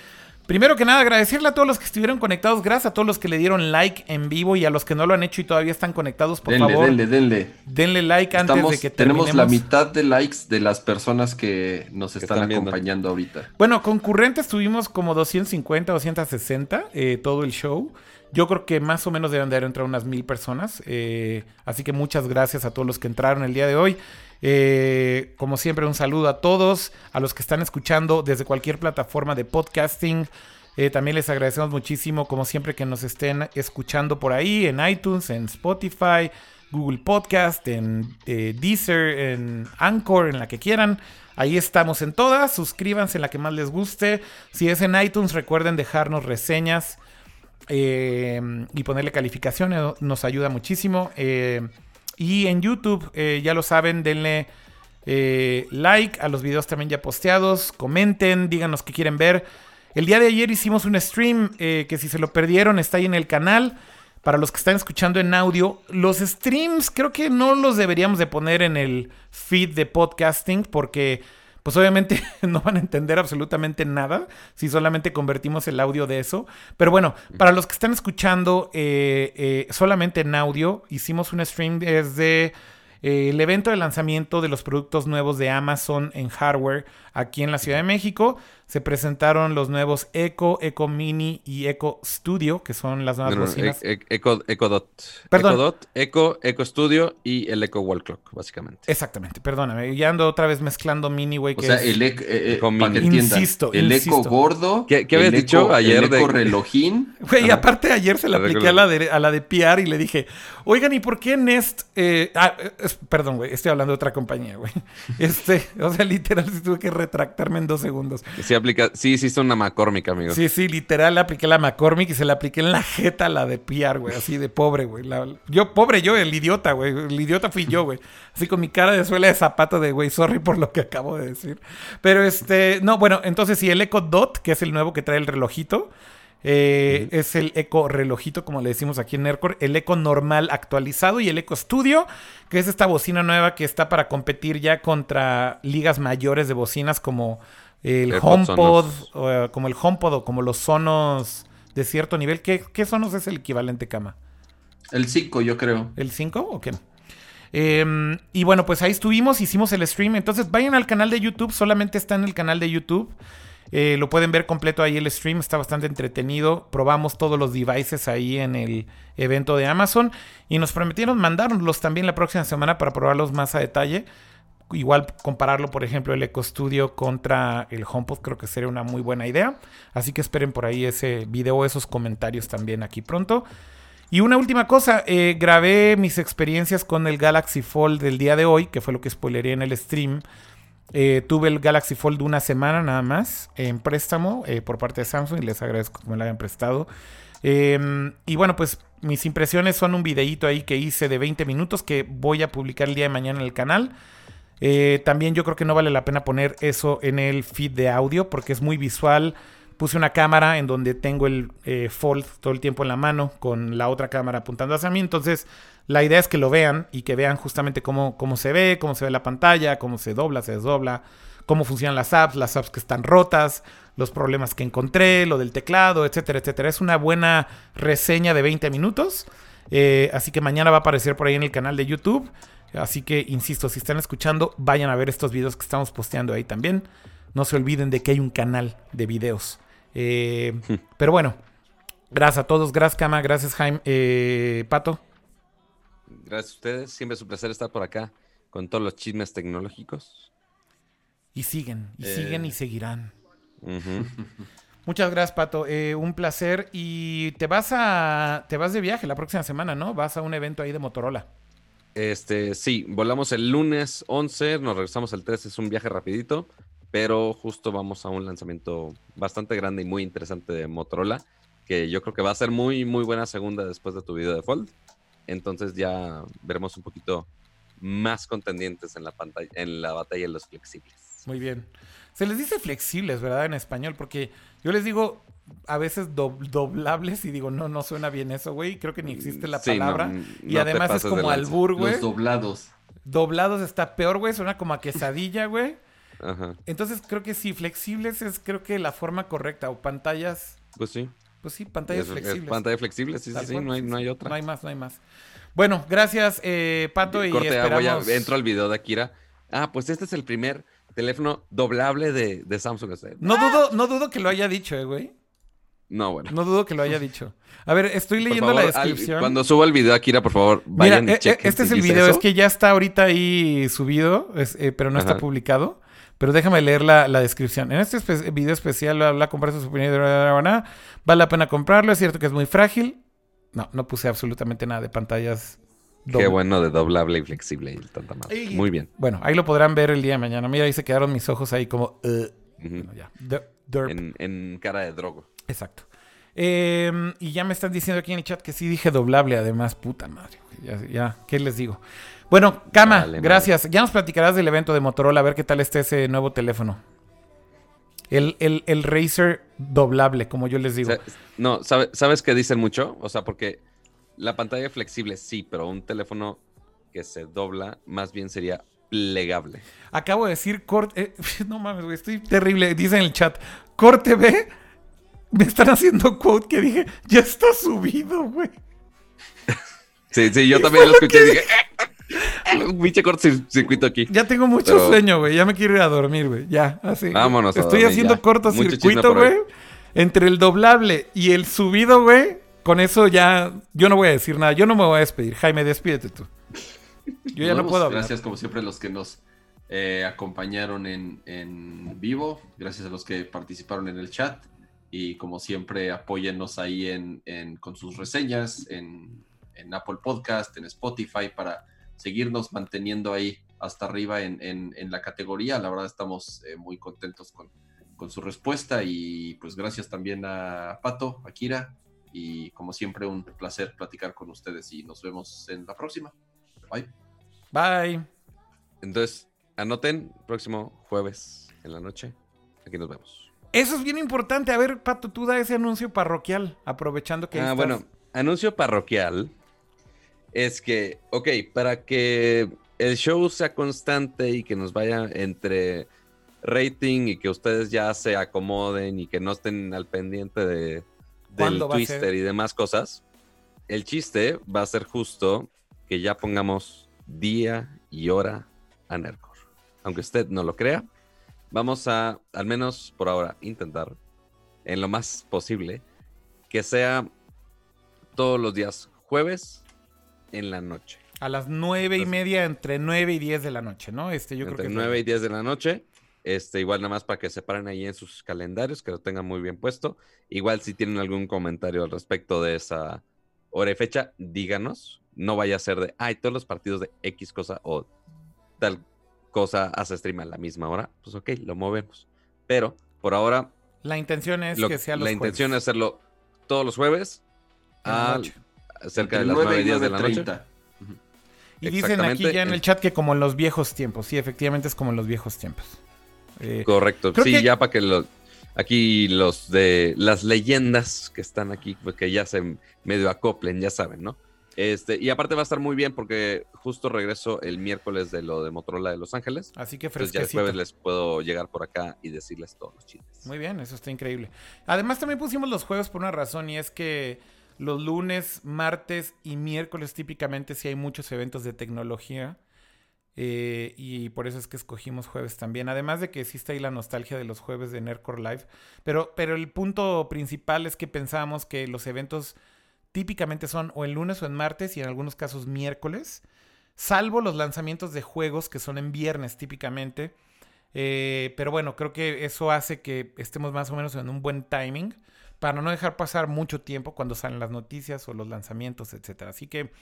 Primero que nada, agradecerle a todos los que estuvieron conectados. Gracias a todos los que le dieron like en vivo y a los que no lo han hecho y todavía están conectados. Por denle, favor, denle, denle. denle like antes Estamos- de que tenemos terminemos. la mitad de likes de las personas que nos Que están, viendo. acompañando ahorita. Bueno, concurrentes tuvimos como 250, 260 eh, todo el show. Yo creo que más o menos deben de haber entrado unas mil personas. eh, así que muchas gracias a todos los que entraron el día de hoy. Eh, como siempre, un saludo a todos, a los que están escuchando desde cualquier plataforma de podcasting. Eh, también les agradecemos muchísimo, como siempre, que nos estén escuchando por ahí en iTunes, en Spotify, Google Podcast, en eh, Deezer, en Anchor, en la que quieran. Ahí estamos en todas. Suscríbanse en la que más les guste. Si es en iTunes, recuerden dejarnos reseñas y ponerle calificación. eh, Nos ayuda muchísimo. Y en YouTube, eh, ya lo saben, denle eh, like a los videos también ya posteados. Comenten, díganos qué quieren ver. El día de ayer hicimos un stream eh, que si se lo perdieron está ahí en el canal. Para los que están escuchando en audio, los streams creo que no los deberíamos de poner en el feed de podcasting porque pues obviamente no van a entender absolutamente nada si solamente convertimos el audio de eso. Pero bueno, para los que están escuchando eh, eh, solamente en audio, hicimos un stream desde eh, el evento de lanzamiento de los productos nuevos de Amazon en hardware aquí en la Ciudad de México. Se presentaron los nuevos Echo, Echo Mini y Echo Studio, que son las nuevas No, bocinas. e- e- Echo, Echo Dot. Perdón. Dot, Echo, Echo Studio y el Echo Wall Clock, básicamente. Exactamente, perdóname. Ya ando otra vez mezclando Mini, güey. O sea, es- el eco, eh, eh, Insisto, el insisto. eco gordo, ¿Qué- habías dicho eco- ayer el de- eco relojín, Güey, aparte ayer se la apliqué a la, de, a la de PR y le dije, oigan, ¿y por qué Nest? eh, ah, es- perdón, güey, estoy hablando de otra compañía, güey. Este, o sea, literal, sí tuve que retractarme en dos segundos. Sí, aplica, sí hiciste una McCormick, amigo. Sí, sí, literal, le apliqué la McCormick y se la apliqué en la jeta a la de PR, güey, así de pobre, güey. La- yo, pobre yo, el idiota, güey. El idiota fui yo, güey. Así con mi cara de suela de zapato de, güey, sorry por lo que acabo de decir. Pero este, no, bueno, entonces sí, el Echo Dot, que es el nuevo que trae el relojito. Eh, Es el Eco relojito, como le decimos aquí en Nercor. El Eco normal actualizado y el Eco Studio, que es esta bocina nueva que está para competir ya contra ligas mayores de bocinas como el AirPods HomePod, o, como el HomePod o como los Sonos de cierto nivel. ¿Qué, qué Sonos es el equivalente, Cama? el 5 yo creo. ¿El 5 o qué? Em, y bueno, pues ahí estuvimos, hicimos el stream. Entonces vayan al canal de YouTube, solamente está en el canal de YouTube. Eh, lo pueden ver completo ahí el stream, está bastante entretenido. Probamos todos los devices ahí en el evento de Amazon y nos prometieron mandárnoslos también la próxima semana para probarlos más a detalle. Igual compararlo, por ejemplo, el Eco Studio contra el HomePod creo que sería una muy buena idea. Así que esperen por ahí ese video, esos comentarios también aquí pronto. Y una última cosa, eh, grabé mis experiencias con el Galaxy Fold del día de hoy, que fue lo que spoileré en el stream. Eh, tuve el Galaxy Fold una semana nada más en préstamo eh, por parte de Samsung y les agradezco que me lo hayan prestado. Em, y bueno, pues mis impresiones son un videíto ahí que hice de 20 minutos que voy a publicar el día de mañana en el canal. Eh, también yo creo que no vale la pena poner eso en el feed de audio porque es muy visual. Puse una cámara en donde tengo el Fold todo el tiempo en la mano con la otra cámara apuntando hacia mí. Entonces la idea es que lo vean y que vean justamente cómo, cómo se ve, cómo se ve la pantalla, cómo se dobla, se desdobla, cómo funcionan las apps, las apps que están rotas, los problemas que encontré, lo del teclado, etcétera, etcétera. Es una buena reseña de 20 minutos. Eh, así que mañana va a aparecer por ahí en el canal de YouTube. Así que, insisto, si están escuchando, vayan a ver estos videos que estamos posteando ahí también. No se olviden de que hay un canal de videos. Eh, pero bueno, gracias a todos. Gracias, Kama. Gracias, Jaime. Eh, Pato. Gracias a ustedes. Siempre es un placer estar por acá con todos los chismes tecnológicos. Y siguen, y siguen Eh. y seguirán. Muchas gracias, Pato. Eh, un placer. Y te vas a. Te vas de viaje la próxima semana, ¿no? Vas a un evento ahí de Motorola. Este, sí, volamos el lunes 11, nos regresamos el 13, es un viaje rapidito, pero justo vamos a un lanzamiento bastante grande y muy interesante de Motorola, que yo creo que va a ser muy, muy buena segunda después de tu video de Fold. Entonces ya veremos un poquito más contendientes en la pantalla, en la batalla de los flexibles. Muy bien. Se les dice flexibles, ¿verdad? En español, porque yo les digo a veces dob- doblables y digo, no, no suena bien eso, güey. Creo que ni existe la Sí, palabra. no y además es como albur, güey. Los doblados. Doblados está peor, güey. Suena como a quesadilla, güey. Ajá, Entonces creo que sí, flexibles es creo que la forma correcta. O pantallas, pues sí. Pues sí, pantallas Es- es flexibles. pantalla flexible, sí, sí, sí, no hay, no hay otra. No hay más, no hay más. Bueno, gracias, eh, Pato, y Corte, ah, voy a- esperamos... entro al video de Akira. Ah, pues este es el primer teléfono doblable de, de Samsung. No dudo, no dudo que lo haya dicho, eh, güey. No, bueno. No dudo que lo haya dicho. A ver, estoy leyendo la al- descripción. cuando suba el video Akira, por favor, Mira, vayan y eh, eh, chequen este es el video, eso. es que ya está ahorita ahí subido, es, eh, pero no está publicado. Pero déjame leer la, la descripción. En este espe- video especial habla comprar su opinión de vale la pena comprarlo, es cierto que es muy frágil. No, no puse absolutamente nada de pantallas. Qué doble. bueno de doblable y flexible y tanta madre. Ey. Muy bien. Bueno, ahí lo podrán ver el día de mañana. Mira, ahí se quedaron mis ojos ahí como... "Ugh". Ujú. Bueno, ya. En, en cara de drogo. Exacto. Eh, y ya me están diciendo aquí en el chat que sí dije doblable, además, puta madre. Ya, ya, ¿qué les digo? Bueno, Cama, gracias. Ya nos platicarás del evento de Motorola, a ver qué tal está ese nuevo teléfono. El, el, el Razer doblable, como yo les digo. No, ¿sabe- ¿sabes qué dicen mucho? O sea, porque la pantalla flexible sí, pero un teléfono que se dobla más bien sería plegable. Acabo de decir corte. eh, no mames, güey, estoy terrible. Dice en el chat, corte B. Me están haciendo quote que dije, ya está subido, güey. Sí, sí, yo también lo escuché y dije, "Eh, un pinche cortocircuito aquí. Ya tengo mucho Pero- sueño, güey. Ya me quiero ir a dormir, güey. Ya, así. Vámonos a Estoy dormir, haciendo ya. cortocircuito, güey. Entre el doblable y el subido, güey. Con eso ya. Yo no voy a decir nada. Yo no me voy a despedir. Jaime, despídete tú. Yo ya no puedo hablar. Gracias, como siempre, a los que nos eh, acompañaron en, en vivo. Gracias a los que participaron en el chat. Y como siempre, apóyennos ahí en, en- con sus reseñas en, en Apple Podcast, en Spotify, para seguirnos manteniendo ahí hasta arriba en, en- en la categoría. La verdad, estamos eh, muy contentos con, con su respuesta. Y pues gracias también a Pato, a Kira. Y como siempre, un placer platicar con ustedes. Y nos vemos en la próxima. Bye. Bye. Entonces, anoten, próximo jueves en la noche. Aquí nos vemos. Eso es bien importante. A ver, Pato, tú da ese anuncio parroquial. Aprovechando que. Ah, estás. bueno, anuncio parroquial es que, ok, para que el show sea constante y que nos vaya entre rating y que ustedes ya se acomoden y que no estén al pendiente de, del ¿Cuándo va a twister y demás cosas, el chiste va a ser justo que ya pongamos día y hora a Nercor. Aunque usted no lo crea, vamos a, al menos por ahora, intentar, en lo más posible, que sea todos los días jueves en la noche. A las nueve y Entonces- media, entre nueve y diez de la noche, ¿no? Este, yo entre creo que... 9 y 10 de la noche. Este, igual nada más para que se paren ahí en sus calendarios, que lo tengan muy bien puesto. Igual si tienen algún comentario al respecto de esa hora y fecha, díganos. No vaya a ser de, ay, todos los partidos de X cosa o tal cosa hace stream a la misma hora. Pues ok, lo movemos. Pero por ahora, La intención es lo- que sea los la intención es hacerlo todos los jueves en la a noche. Cerca de las 9 y 10 de la noche. 9:30. Y dicen aquí ya en el chat que como en los viejos tiempos. Sí, efectivamente es como en los viejos tiempos. Eh, Correcto. Sí, que- ya para que lo, aquí los de las leyendas que están aquí, pues que ya se medio acoplen, ya saben, ¿no? Este, y aparte va a estar muy bien porque justo regreso el miércoles de lo de Motorola de Los Ángeles. así que Entonces ya el fresquecito. jueves les puedo llegar por acá y decirles todos los chistes. Muy bien, eso está increíble. Además también pusimos los juegos por una razón y es que los lunes, martes y miércoles típicamente sí hay muchos eventos de tecnología eh, y por eso es que escogimos jueves también. Además de que está ahí la nostalgia de los jueves de Nerdcore Live, pero, pero el punto principal es que pensábamos que los eventos típicamente son o el lunes o en martes y en algunos casos miércoles, salvo los lanzamientos de juegos que son en viernes típicamente. Eh, pero bueno, creo que eso hace que estemos más o menos en un buen timing para no dejar pasar mucho tiempo cuando salen las noticias o los lanzamientos, etcétera. Así que,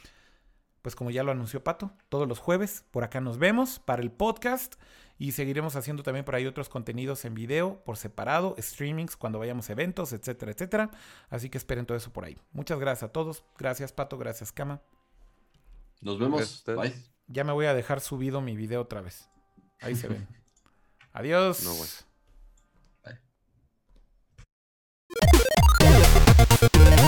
pues como ya lo anunció Pato, todos los jueves por acá nos vemos para el podcast y seguiremos haciendo también por ahí otros contenidos en video por separado, streamings cuando vayamos a eventos, etcétera, etcétera. Así que esperen todo eso por ahí. Muchas gracias a todos. Gracias Pato, gracias Cama. Nos vemos. ustedes. Bye. Ya me voy a dejar subido mi video otra vez. Ahí se ven. Adiós. No, bueno. you